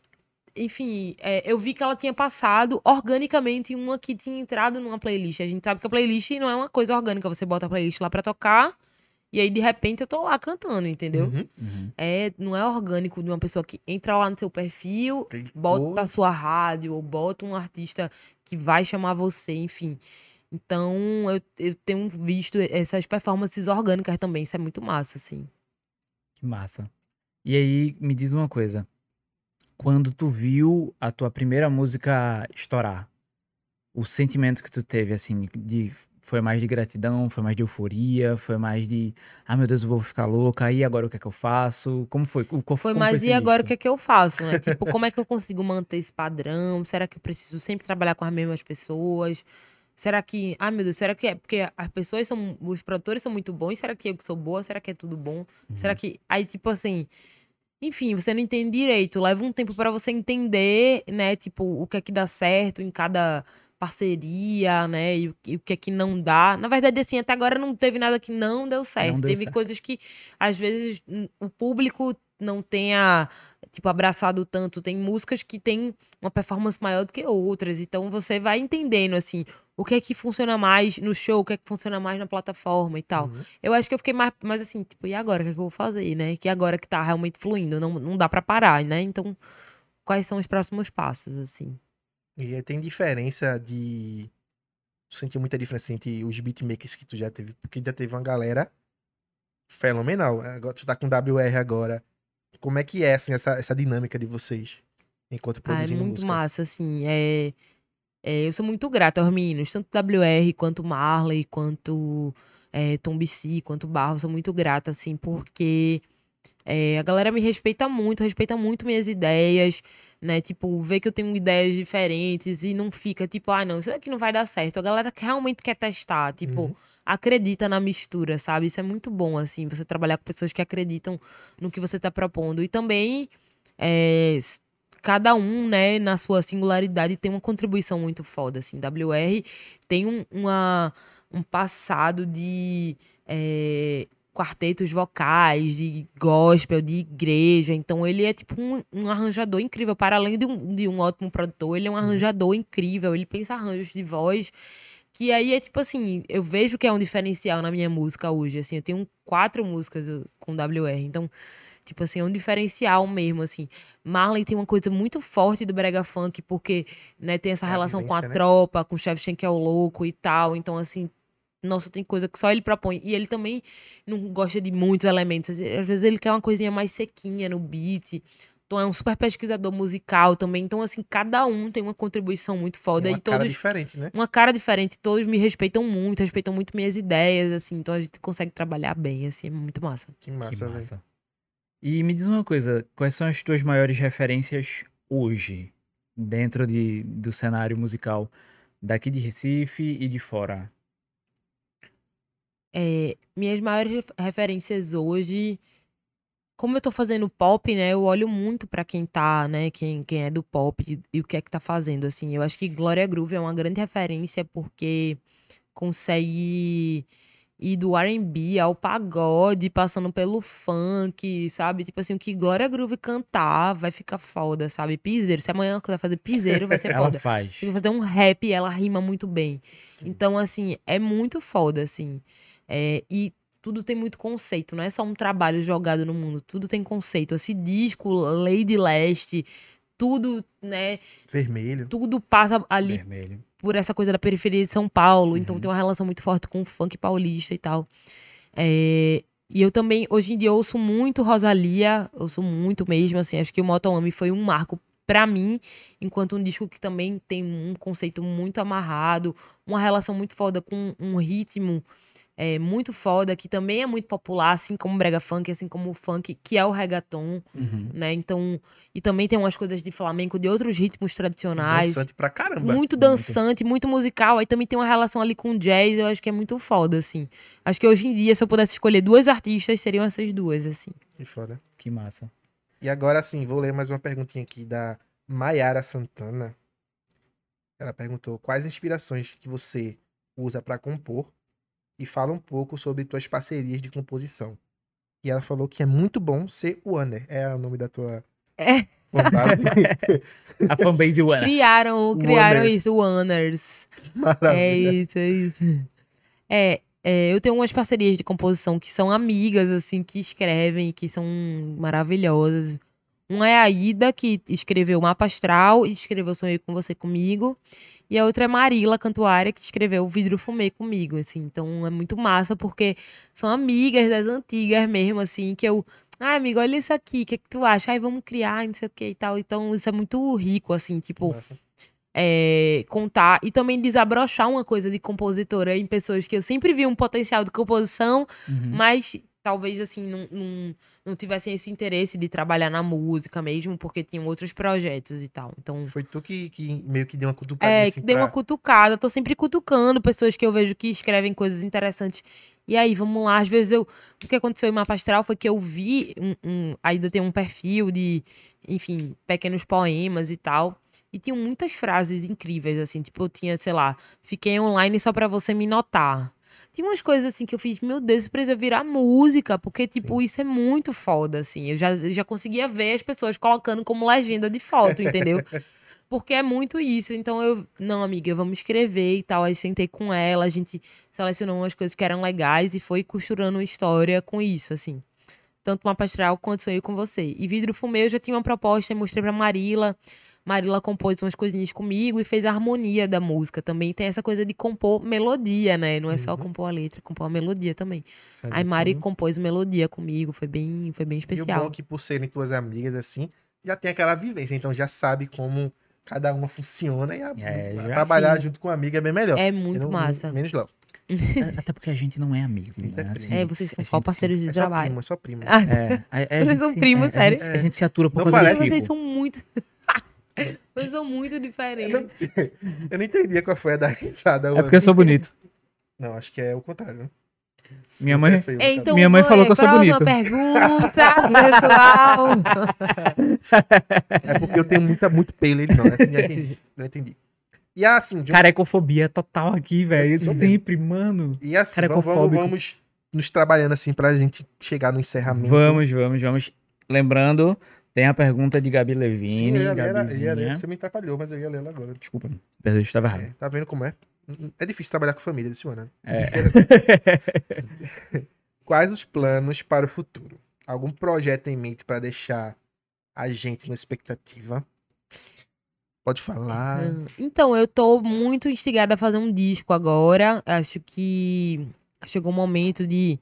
enfim, é, eu vi que ela tinha passado organicamente em uma que tinha entrado numa playlist. A gente sabe que a playlist não é uma coisa orgânica. Você bota a playlist lá pra tocar. E aí, de repente, eu tô lá cantando, entendeu? Uhum. Uhum. É, não é orgânico de uma pessoa que entra lá no seu perfil, Clicou. bota a sua rádio, ou bota um artista que vai chamar você, enfim. Então, eu, eu tenho visto essas performances orgânicas também. Isso é muito massa, assim. Que massa. E aí, me diz uma coisa. Quando tu viu a tua primeira música estourar, o sentimento que tu teve, assim, de foi mais de gratidão, foi mais de euforia, foi mais de, ah, meu Deus, eu vou ficar louca, e agora o que é que eu faço? Como foi? Qual, Foi como mais, esse e agora o que é que eu faço, né? tipo, como é que eu consigo manter esse padrão? Será que eu preciso sempre trabalhar com as mesmas pessoas? Será que, ah, meu Deus, será que é porque as pessoas são, os produtores são muito bons? Será que eu que sou boa? Será que é tudo bom? Será que, aí, tipo assim, enfim, você não entende direito. Leva um tempo pra você entender, né? Tipo, o que é que dá certo em cada parceria, né? E o, e o que é que não dá. Na verdade, assim, até agora não teve nada que não deu certo. deu teve certo. coisas que, às vezes, o público não tenha, tipo, abraçado tanto. Tem músicas que têm uma performance maior do que outras. Então, você vai entendendo, assim, o que é que funciona mais no show, o que é que funciona mais na plataforma e tal. Uhum. Eu acho que eu fiquei mais, mais assim, tipo, e agora? O que, é que eu vou fazer, né? Que agora que tá realmente fluindo, não, não dá pra parar, né? Então, quais são os próximos passos, assim? E tem diferença de. Tu sentiu muita diferença entre os beatmakers que tu já teve, porque já teve uma galera fenomenal. Agora tu tá com WR agora. Como é que é assim, essa, essa dinâmica de vocês enquanto Ah, é produzindo muito música? massa, assim. É... É, eu sou muito grata aos meninos, tanto WR quanto Marley, quanto é, Tom BC, quanto Barro. Sou muito grata, assim, porque é, a galera me respeita muito, respeita muito minhas ideias, né? Tipo, vê que eu tenho ideias diferentes e não fica tipo, ah, não, isso aqui não vai dar certo. A galera que realmente quer testar, tipo, Uhum. acredita na mistura, sabe? Isso é muito bom, assim, você trabalhar com pessoas que acreditam no que você tá propondo. E também, é, cada um, né, na sua singularidade, tem uma contribuição muito foda, assim. WR tem um, uma, um passado de. é, quartetos vocais, de gospel, de igreja. Então ele é tipo um, um arranjador incrível. Para além de um, de um ótimo produtor, ele é um arranjador incrível. Ele pensa arranjos de voz. Que aí é tipo assim, eu vejo que é um diferencial na minha música hoje. Assim, eu tenho quatro músicas com WR. Então, tipo assim, é um diferencial mesmo, assim. Marley tem uma coisa muito forte do brega funk, porque, né, tem essa É relação com a né? tropa, com o Chef que é o louco e tal. Então, assim, nossa, tem coisa que só ele propõe. E ele também não gosta de muitos elementos. Às vezes ele quer uma coisinha mais sequinha no beat. Então é um super pesquisador musical também. Então, assim, cada um tem uma contribuição muito foda. uma e cara todos. diferente, né? Uma cara diferente. Todos me respeitam muito, respeitam muito minhas ideias, assim. Então a gente consegue trabalhar bem, assim. É muito massa. Que Que massa, velho. massa. E me diz uma coisa, quais são as tuas maiores referências hoje, dentro de, do cenário musical daqui de Recife e de fora? É, minhas maiores ref- referências hoje, como eu tô fazendo pop, né, eu olho muito pra quem tá, né, quem, quem é do pop e, e o que é que tá fazendo, assim. Eu acho que Glória Groove é uma grande referência porque consegue ir do R&B ao pagode, passando pelo funk, sabe? Tipo assim, o que Glória Groove cantar vai ficar foda, sabe? Piseiro, se amanhã ela quiser fazer piseiro, vai ser Ela foda. faz. Se fazer um rap, ela rima muito bem. Sim. Então, assim, é muito foda, assim. É, e tudo tem muito conceito, não é só um trabalho jogado no mundo, tudo tem conceito. Esse disco, Lady Leste, tudo, né? Vermelho. Tudo passa ali Vermelho. por essa coisa da periferia de São Paulo, então Uhum. tem uma relação muito forte com o funk paulista e tal. É, e eu também, hoje em dia, ouço muito Rosalia, ouço muito mesmo, assim, acho que o Motomami foi um marco pra mim, enquanto um disco que também tem um conceito muito amarrado, uma relação muito foda com um ritmo é, muito foda, que também é muito popular, assim como o brega funk, assim como o funk, que é o reggaeton, Uhum. né? Então, e também tem umas coisas de flamenco, de outros ritmos tradicionais. Dançante pra caramba. Muito dançante, muito musical. Aí também tem uma relação ali com jazz, eu acho que é muito foda, assim. Acho que hoje em dia, se eu pudesse escolher duas artistas, seriam essas duas, assim. Que foda. Que massa. E agora sim, vou ler mais uma perguntinha aqui da Maiara Santana. Ela perguntou quais inspirações que você usa pra compor e fala um pouco sobre tuas parcerias de composição. E ela falou que é muito bom ser Warner. É o nome da tua É. fanbase. A fanbase One. Criaram, criaram Wonder. isso, Wonders. É Maravilha. isso, é isso. É, é, eu tenho umas parcerias de composição que são amigas, assim, que escrevem, que são maravilhosas. Uma é a Ida, que escreveu Mapa Astral e escreveu Sonhei com Você Comigo. E a outra é Marila Cantuária, que escreveu Vidro Fumê comigo, assim. Então é muito massa, porque são amigas das antigas mesmo, assim, que eu... Ah, amigo, olha isso aqui, o que, que tu acha? Ai, vamos criar, não sei o que e tal. Então isso é muito rico, assim, tipo é, contar e também desabrochar uma coisa de compositora em pessoas que eu sempre vi um potencial de composição, Uhum. mas talvez assim não, não, tivessem esse interesse de trabalhar na música mesmo, porque tinham outros projetos e tal. Então, Foi tu que, que meio que deu uma cutucadinha é, assim que dei uma pra- cutucada. Tô sempre cutucando pessoas que eu vejo que escrevem coisas interessantes. E aí, vamos lá. Às vezes eu. O que aconteceu em Mapa Astral foi que eu vi. Um, um, ainda tem um perfil de, enfim, pequenos poemas e tal. E tinham muitas frases incríveis, assim. Tipo, eu tinha, sei lá, fiquei online só pra você me notar. Tinha umas coisas assim que eu fiz, meu Deus, isso precisa virar música, porque, tipo, isso é muito foda, assim. Eu já, já conseguia ver as pessoas colocando como legenda de foto, entendeu? Porque é muito isso. Então eu, não, amiga, vamos escrever e tal. Aí sentei com ela, a gente selecionou umas coisas que eram legais e foi costurando uma história com isso, assim. Tanto uma pastoral quanto sonhei com você. E Vidro Fumê eu já tinha uma proposta e mostrei pra Marila. Marila compôs umas coisinhas comigo e fez a harmonia da música. Também tem essa coisa de compor melodia, né? Não é só Uhum. compor a letra, compor a melodia também. Fazer Aí Mari tudo. compôs melodia comigo, foi bem, foi bem E o bom especial. é que por serem tuas amigas assim, já tem aquela vivência, então já sabe como cada uma funciona e a- É, a trabalhar sim. junto com a amiga é bem melhor. É muito não- massa. Menos Léo. Até porque a gente não é amigo. Né? Assim, primo. É, vocês são só se- parceiros de É só trabalho. primo, é só primo. Ah, É, a, a Vocês gente são se- primos, a sério? gente- A gente se atura por Não causa parece. do Vocês são muito. Vocês são muito Eu não, diferentes. eu não entendia qual foi a da risada. É porque eu sou bonito. Não, acho que é o contrário, né? Minha você mãe- é feio, Então, Minha mãe falou que eu sou bonito. pergunta, pessoal. É porque eu tenho muita, muito pelo, ele não. né? Já entendi, já entendi. E assim, de um- Carecofobia total aqui, velho. Sou Sempre, mano. e assim vamos, vamos nos trabalhando assim pra gente chegar no encerramento. Vamos, vamos, vamos. Lembrando, tem a pergunta de Gabi Sim, Levine. eu ia ler, ela- eu ia Gabizinha. ler, você me atrapalhou, mas eu ia ler ela agora. Desculpa, perdão, eu estava errado. É, tá vendo como é? É difícil trabalhar com família, Luciana. É. Quais os planos para o futuro? Algum projeto em mente para deixar a gente na expectativa? Pode falar. Então, eu tô muito instigada a fazer um disco agora. Acho que chegou o momento de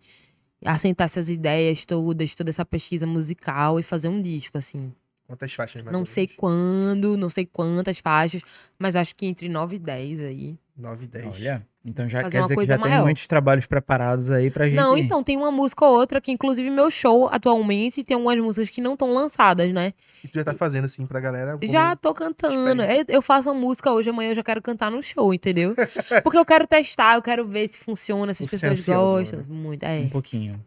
assentar essas ideias todas, toda essa pesquisa musical e fazer um disco, assim. Quantas faixas mais não ou sei menos? quando, não sei quantas faixas, mas acho que entre 9 e 10 aí. 9 e 10. Olha, então já quer dizer que já tem maior. muitos trabalhos preparados aí pra gente. Não, então, tem uma música ou outra que, inclusive, meu show atualmente tem algumas músicas que não estão lançadas, né? E tu já tá fazendo assim pra galera? Já tô cantando. Eu, faço uma música hoje, amanhã eu já quero cantar no show, entendeu? Porque eu quero testar, eu quero ver se funciona, se as é pessoas ansioso, gostam. Muito, é. Um pouquinho.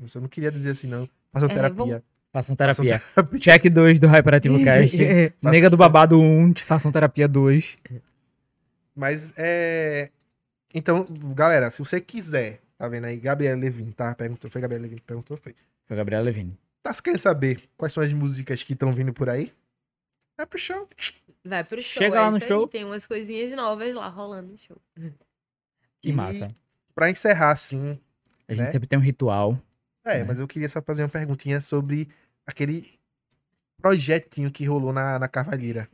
Eu só não queria dizer assim, não. Façam É, terapia. Façam Façam terapia. terapia. Check 2 do Hyperativo Cast. Nega do Babado 1, te façam terapia 2. Mas é. Então, galera, se você quiser, tá vendo aí? Gabriela Levin, tá? Perguntou, foi Gabriela Levin perguntou, foi. Foi Gabriela Levine. Tá querendo saber quais são as músicas que estão vindo por aí? É pro show. Vai pro show. Chega é lá no isso aí, show. Tem umas coisinhas novas lá rolando no show. Que E massa. Pra encerrar, assim. A gente né? sempre tem um ritual. É, É. mas eu queria só fazer uma perguntinha sobre aquele projetinho que rolou na, na Cavalheira.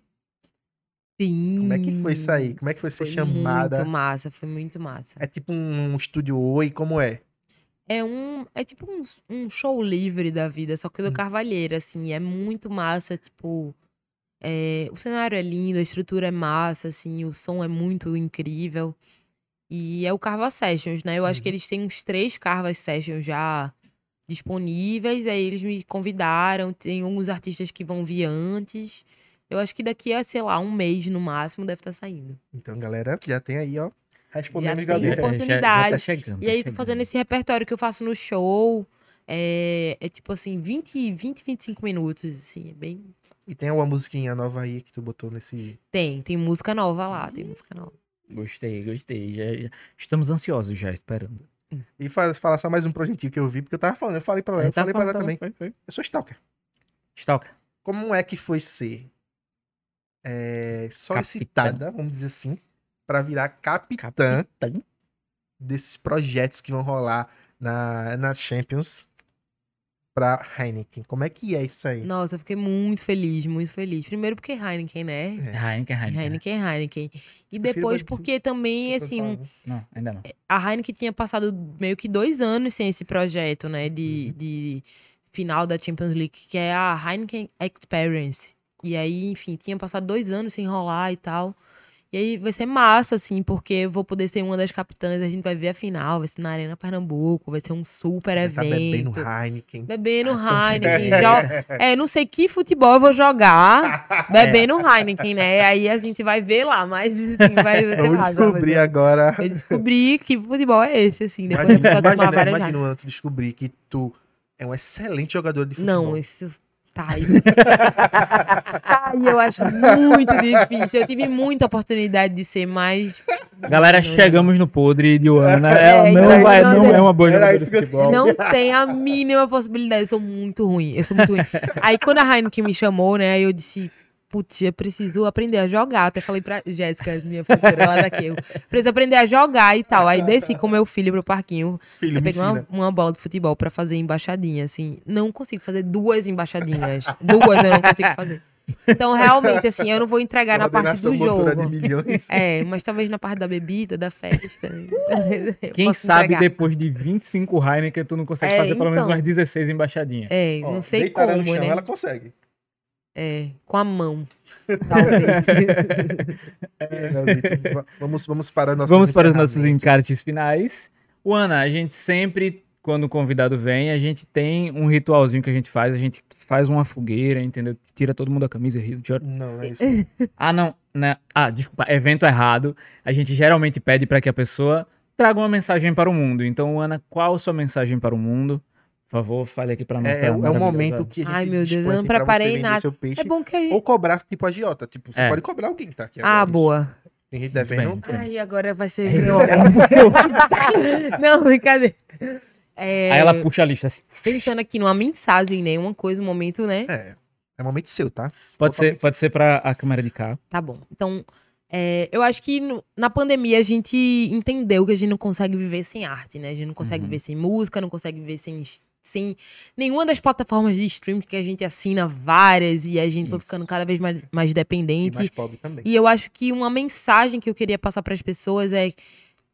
Sim. Como é que foi isso aí? Como é que foi ser Foi chamada? Muito massa, foi muito massa. É tipo um estúdio Oi, como é? É um. É tipo um, um show livre da vida, só que do Hum. Carvalheira, assim. É muito massa, tipo. é, o cenário é lindo, a estrutura é massa, assim, o som é muito incrível. E é o Carva Sessions, né? Eu acho que Uhum. eles têm uns três Carva Sessions já disponíveis. Aí eles me convidaram, tem alguns artistas que vão vir antes. Eu acho que daqui a, sei lá, um mês no máximo deve estar saindo. Então, galera, já tem aí, ó. Respondendo tem Gabriel. Já- já- Já, oportunidade. tá chegando. E tá aí, tô chegando. fazendo esse repertório que eu faço no show. É, é tipo assim, 20, 20, 25 minutos, assim, é bem... E tem uma musiquinha nova aí que tu botou nesse. Tem, tem música nova lá, tem música nova. Gostei, gostei. Já, já- Estamos ansiosos já, esperando. E fa- falar só mais um projetinho que eu vi, porque eu tava falando, eu falei pra ela, eu Tá falei pra ela também. foi, foi. Eu sou Stalker. Stalker. Como é que foi ser é, solicitada, vamos dizer assim, pra virar capitã, Capitã. desses projetos que vão rolar na, na Champions pra Heineken? Como é que é isso aí? Nossa, eu fiquei muito feliz, muito feliz. Primeiro porque Heineken, né? Heineken, Heineken. Heineken, Heineken. E depois porque também, assim, Não, ainda não. a Heineken tinha passado meio que dois anos sem esse projeto, né? Uhum. De, de final da Champions League, que é a Heineken Experience. E aí, enfim, tinha passado dois anos sem rolar e tal. E aí vai ser massa, assim, porque eu vou poder ser uma das capitãs, a gente vai ver a final, vai ser na Arena Pernambuco, vai ser um super Vai tá bebendo evento. Heineken. Bebendo Heineken. É, não sei que futebol eu vou jogar bebendo Heineken, né? Aí a gente vai ver lá, mas assim, vai, ser massa, descobrir ser- agora. eu descobri que futebol é esse, assim. Depois Imagina, eu vou tomar imagina, imagina tu descobrir que tu é um excelente jogador de futebol. Não, isso tá tá aí, eu acho muito difícil. Eu tive muita oportunidade de ser mais. Galera, chegamos no podre de Joana. É, Ela não, então, vai, não não é uma boa jogadora de futebol. Não tem a mínima possibilidade. Eu sou muito ruim. Eu sou muito ruim. Aí quando a Heineken me chamou, né? Eu disse. Putz, eu preciso aprender a jogar. Até falei pra Jéssica, minha professora lá daqui. Eu preciso aprender a jogar e tal. Aí desci com meu filho pro parquinho. Filho, peguei uma, uma bola de futebol pra fazer embaixadinha, assim. Não consigo fazer duas embaixadinhas. duas eu não consigo fazer. Então, realmente, assim, eu não vou entregar na parte do jogo. de milhões. É, mas talvez na parte da bebida, da festa. Quem sabe entregar. depois de 25 Heineken tu não consegue É, fazer pelo menos então. umas 16 embaixadinhas. É, Ó, não sei como, no chão, né? ela consegue. É, com a mão. Talvez. É, Leozito, vamos, vamos para nossos Vamos para os nossos encartes finais. O Ana, a gente sempre, quando o convidado vem, a gente tem um ritualzinho que a gente faz. A gente faz uma fogueira, entendeu? Tira todo mundo da camisa e ri, chora. Não, não é isso. Ah, não, né? Ah, desculpa, evento errado. A gente geralmente pede para que a pessoa traga uma mensagem para o mundo. Então, Ana, qual a sua mensagem para o mundo? Por favor, fale aqui para nós. É, é, o- é o momento que a gente Ai, meu Deus, dispõe eu não aqui pra preparei nada. seu peixe. É bom que aí. Ou cobrar tipo agiota. Tipo, você É. pode cobrar alguém que tá aqui Ah, agora. boa. Tem gente devendo. Ai, agora vai ser. não, brincadeira. É, Aí ela puxa a lista assim. Pensando aqui numa mensagem, né? Uma coisa, um momento, né? É. É momento seu, tá? Pode ser, pode ser para a câmera de cá. Tá bom. Então, é, eu acho que no- na pandemia a gente entendeu que a gente não consegue viver sem arte, né? A gente não consegue Uhum. viver sem música, não consegue viver sem, sem nenhuma das plataformas de streaming que a gente assina várias e a gente foi Isso. ficando cada vez mais, mais E dependente. mais pobre também. E eu acho que uma mensagem que eu queria passar para as pessoas é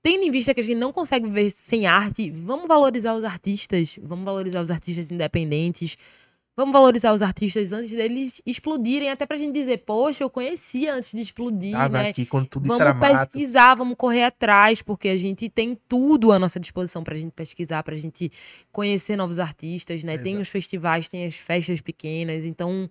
tendo em vista que a gente não consegue viver sem arte, vamos valorizar os artistas, vamos valorizar os artistas independentes, vamos valorizar os artistas antes deles explodirem, até pra gente dizer, poxa, eu conhecia antes de explodir, Tava né? aqui quando tudo Vamos mato. pesquisar, vamos correr atrás, porque a gente tem tudo à nossa disposição pra gente pesquisar, pra gente conhecer novos artistas, né? Tem os festivais, tem as festas pequenas, então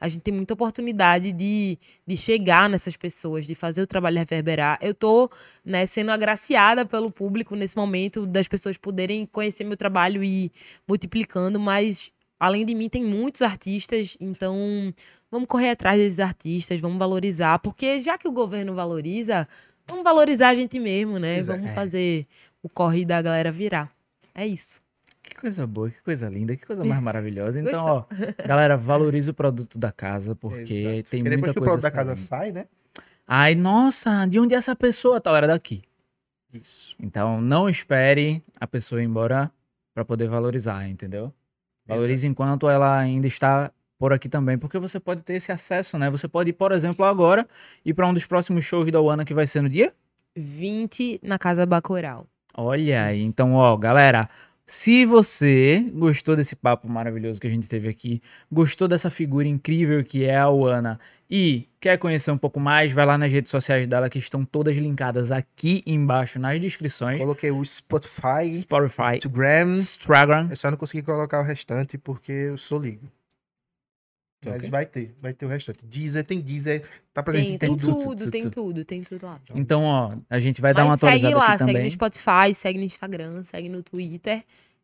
a gente tem muita oportunidade de, de chegar nessas pessoas, de fazer o trabalho reverberar. Eu tô né, sendo agraciada pelo público nesse momento, das pessoas poderem conhecer meu trabalho e ir multiplicando, mas além de mim tem muitos artistas, então vamos correr atrás desses artistas, vamos valorizar, porque já que o governo valoriza, vamos valorizar a gente mesmo, né? Exato. Vamos É. fazer o corre da galera virar. É isso. Que coisa boa, que coisa linda, que coisa mais maravilhosa. Então, ó, galera, valorize o produto da casa, porque Exato. tem Porque muita depois que o coisa. produto da casa sai, né? Ai, nossa, de onde é essa pessoa? Tal, era daqui. Isso. Então, não espere a pessoa ir embora para poder valorizar, entendeu? Valorize enquanto ela ainda está por aqui também, porque você pode ter esse acesso, né? Você pode ir, por exemplo, agora ir para um dos próximos shows da Uana que vai ser no dia 20 na Casa Bacoral. Olha aí, então, ó, galera, se você gostou desse papo maravilhoso que a gente teve aqui, gostou dessa figura incrível que é a Uana e quer conhecer um pouco mais, vai lá nas redes sociais dela que estão todas linkadas aqui embaixo nas descrições. Coloquei o Spotify, Spotify, Instagram. Instagram. Eu só não consegui colocar o restante porque eu sou ligo. Mas vai ter, vai ter o restante. Deezer, tem Deezer, tá presente Tem, em tem tudo. tudo, tudo, tem tudo. tudo, tem tudo lá. Então, ó, a gente vai dar uma Mas segue atualizada lá, aqui segue também. no Spotify, segue no Instagram, segue no Twitter,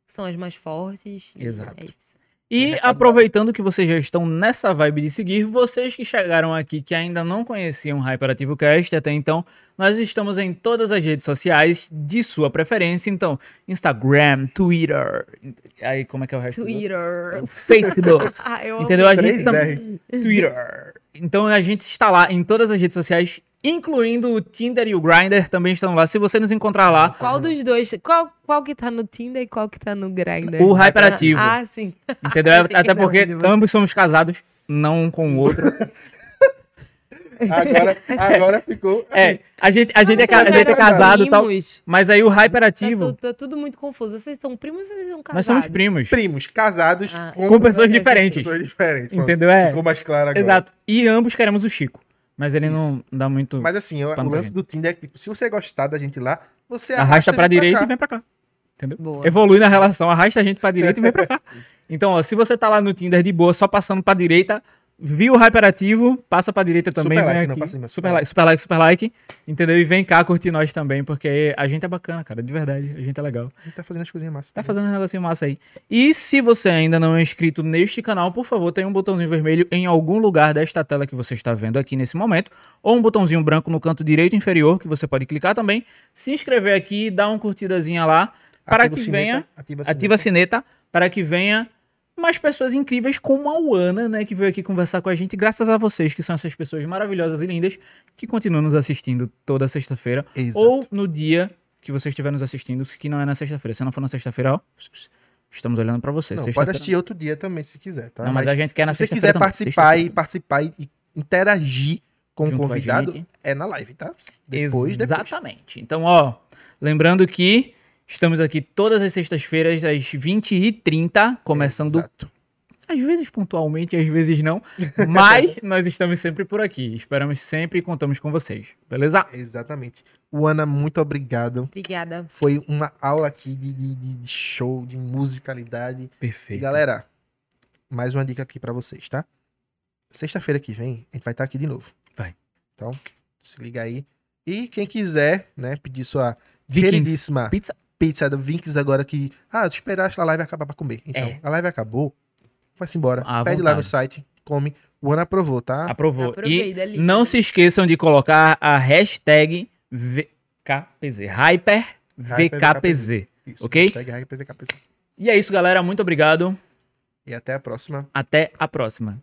que são as mais fortes. Exato. É isso. E recado aproveitando que vocês já estão nessa vibe de seguir, vocês que chegaram aqui que ainda não conheciam o Hyperativo Cast até então, nós estamos em todas as redes sociais de sua preferência. Então, Instagram, Twitter. Aí, como é que é o resto? do- Twitter. O Facebook. Ah, eu amo. Entendeu? A gente também. Twitter. Então a gente está lá em todas as redes sociais, incluindo o Tinder e o Grindr também estão lá. Se você nos encontrar lá, Qual dos dois? Qual, qual que tá no Tinder e qual que tá no Grindr? o Hyperativo. Ah, sim. Entendeu? Até porque ambos somos casados, não um com o outro. Agora, agora ficou. É, a gente, a gente, é, a gente é casado e tal, mas aí o Tá, Hyperativo, tu- tá tudo muito confuso. Vocês são primos ou vocês são casados? nós somos primos. Primos, casados Ah. Com pessoas diferentes. Pessoas diferentes. Entendeu? É. Ficou mais claro agora. Exato. E ambos queremos o Chico. Mas ele não dá muito. Mas assim, o, o pra lance gente. do Tinder é que, tipo, se você gostar da gente lá, você arrasta pra ele direita e vem pra cá. Entendeu? Boa. Evolui na relação, arrasta a gente pra direita e vem pra cá. Então, ó, se você tá lá no Tinder de boa, só passando pra direita, viu o hyperativo, passa pra direita também, Super like, não pra cima, super, super like, super like, super like, entendeu? E vem cá curtir nós também, porque a gente é bacana, cara, de verdade, a gente é legal. A gente tá fazendo as coisinhas massas. Tá fazendo um negocinho massa aí. E se você ainda não é inscrito neste canal, por favor, tem um botãozinho vermelho em algum lugar desta tela que você está vendo aqui nesse momento, ou um botãozinho branco no canto direito inferior que você pode clicar também, se inscrever aqui, dar uma curtidazinha lá, para Ativa que sineta, venha Ativa, a ativa a sineta. sineta para que venha mais pessoas incríveis como a Uana, né, que veio aqui conversar com a gente, graças a vocês, que são essas pessoas maravilhosas e lindas, que continuam nos assistindo toda sexta-feira, ou no dia que você estiver nos assistindo, que não é na sexta-feira. Se não for na sexta-feira, ó, estamos olhando para você. Não, pode Sexta-feira- assistir outro dia também, se quiser, tá? Não, mas, a gente quer na se você sexta-feira quiser participar e sexta-feira. participar e interagir com o com convidado, gente. é na live, tá? Depois, depois. Exatamente. Então, ó, lembrando que estamos aqui todas as sextas-feiras às 20h30, começando Exato. Às vezes pontualmente, às vezes não. Mas nós estamos sempre por aqui. Esperamos sempre e contamos com vocês. Beleza? Exatamente. Ana, muito obrigado. Obrigada. Foi uma aula aqui de, de, de show, de musicalidade. E Perfeito. galera, mais uma dica aqui pra vocês, tá? Sexta-feira que vem, a gente vai estar aqui de novo. Vai. Então, se liga aí. E quem quiser, né, pedir sua Vikings queridíssima Pizza. Pizza do Vinks agora que. Ah, esperar a live acabar pra comer. Então, É. a live acabou. Vai-se embora. À Pede lá no vontade. site, come. O Ana aprovou, tá? Aprovou. Aprovei, e delícia. não se esqueçam de colocar a hashtag VKPZ. Hyper VKPZ. Isso, ok? hashtag. E é isso, galera. Muito obrigado. E até a próxima. Até a próxima.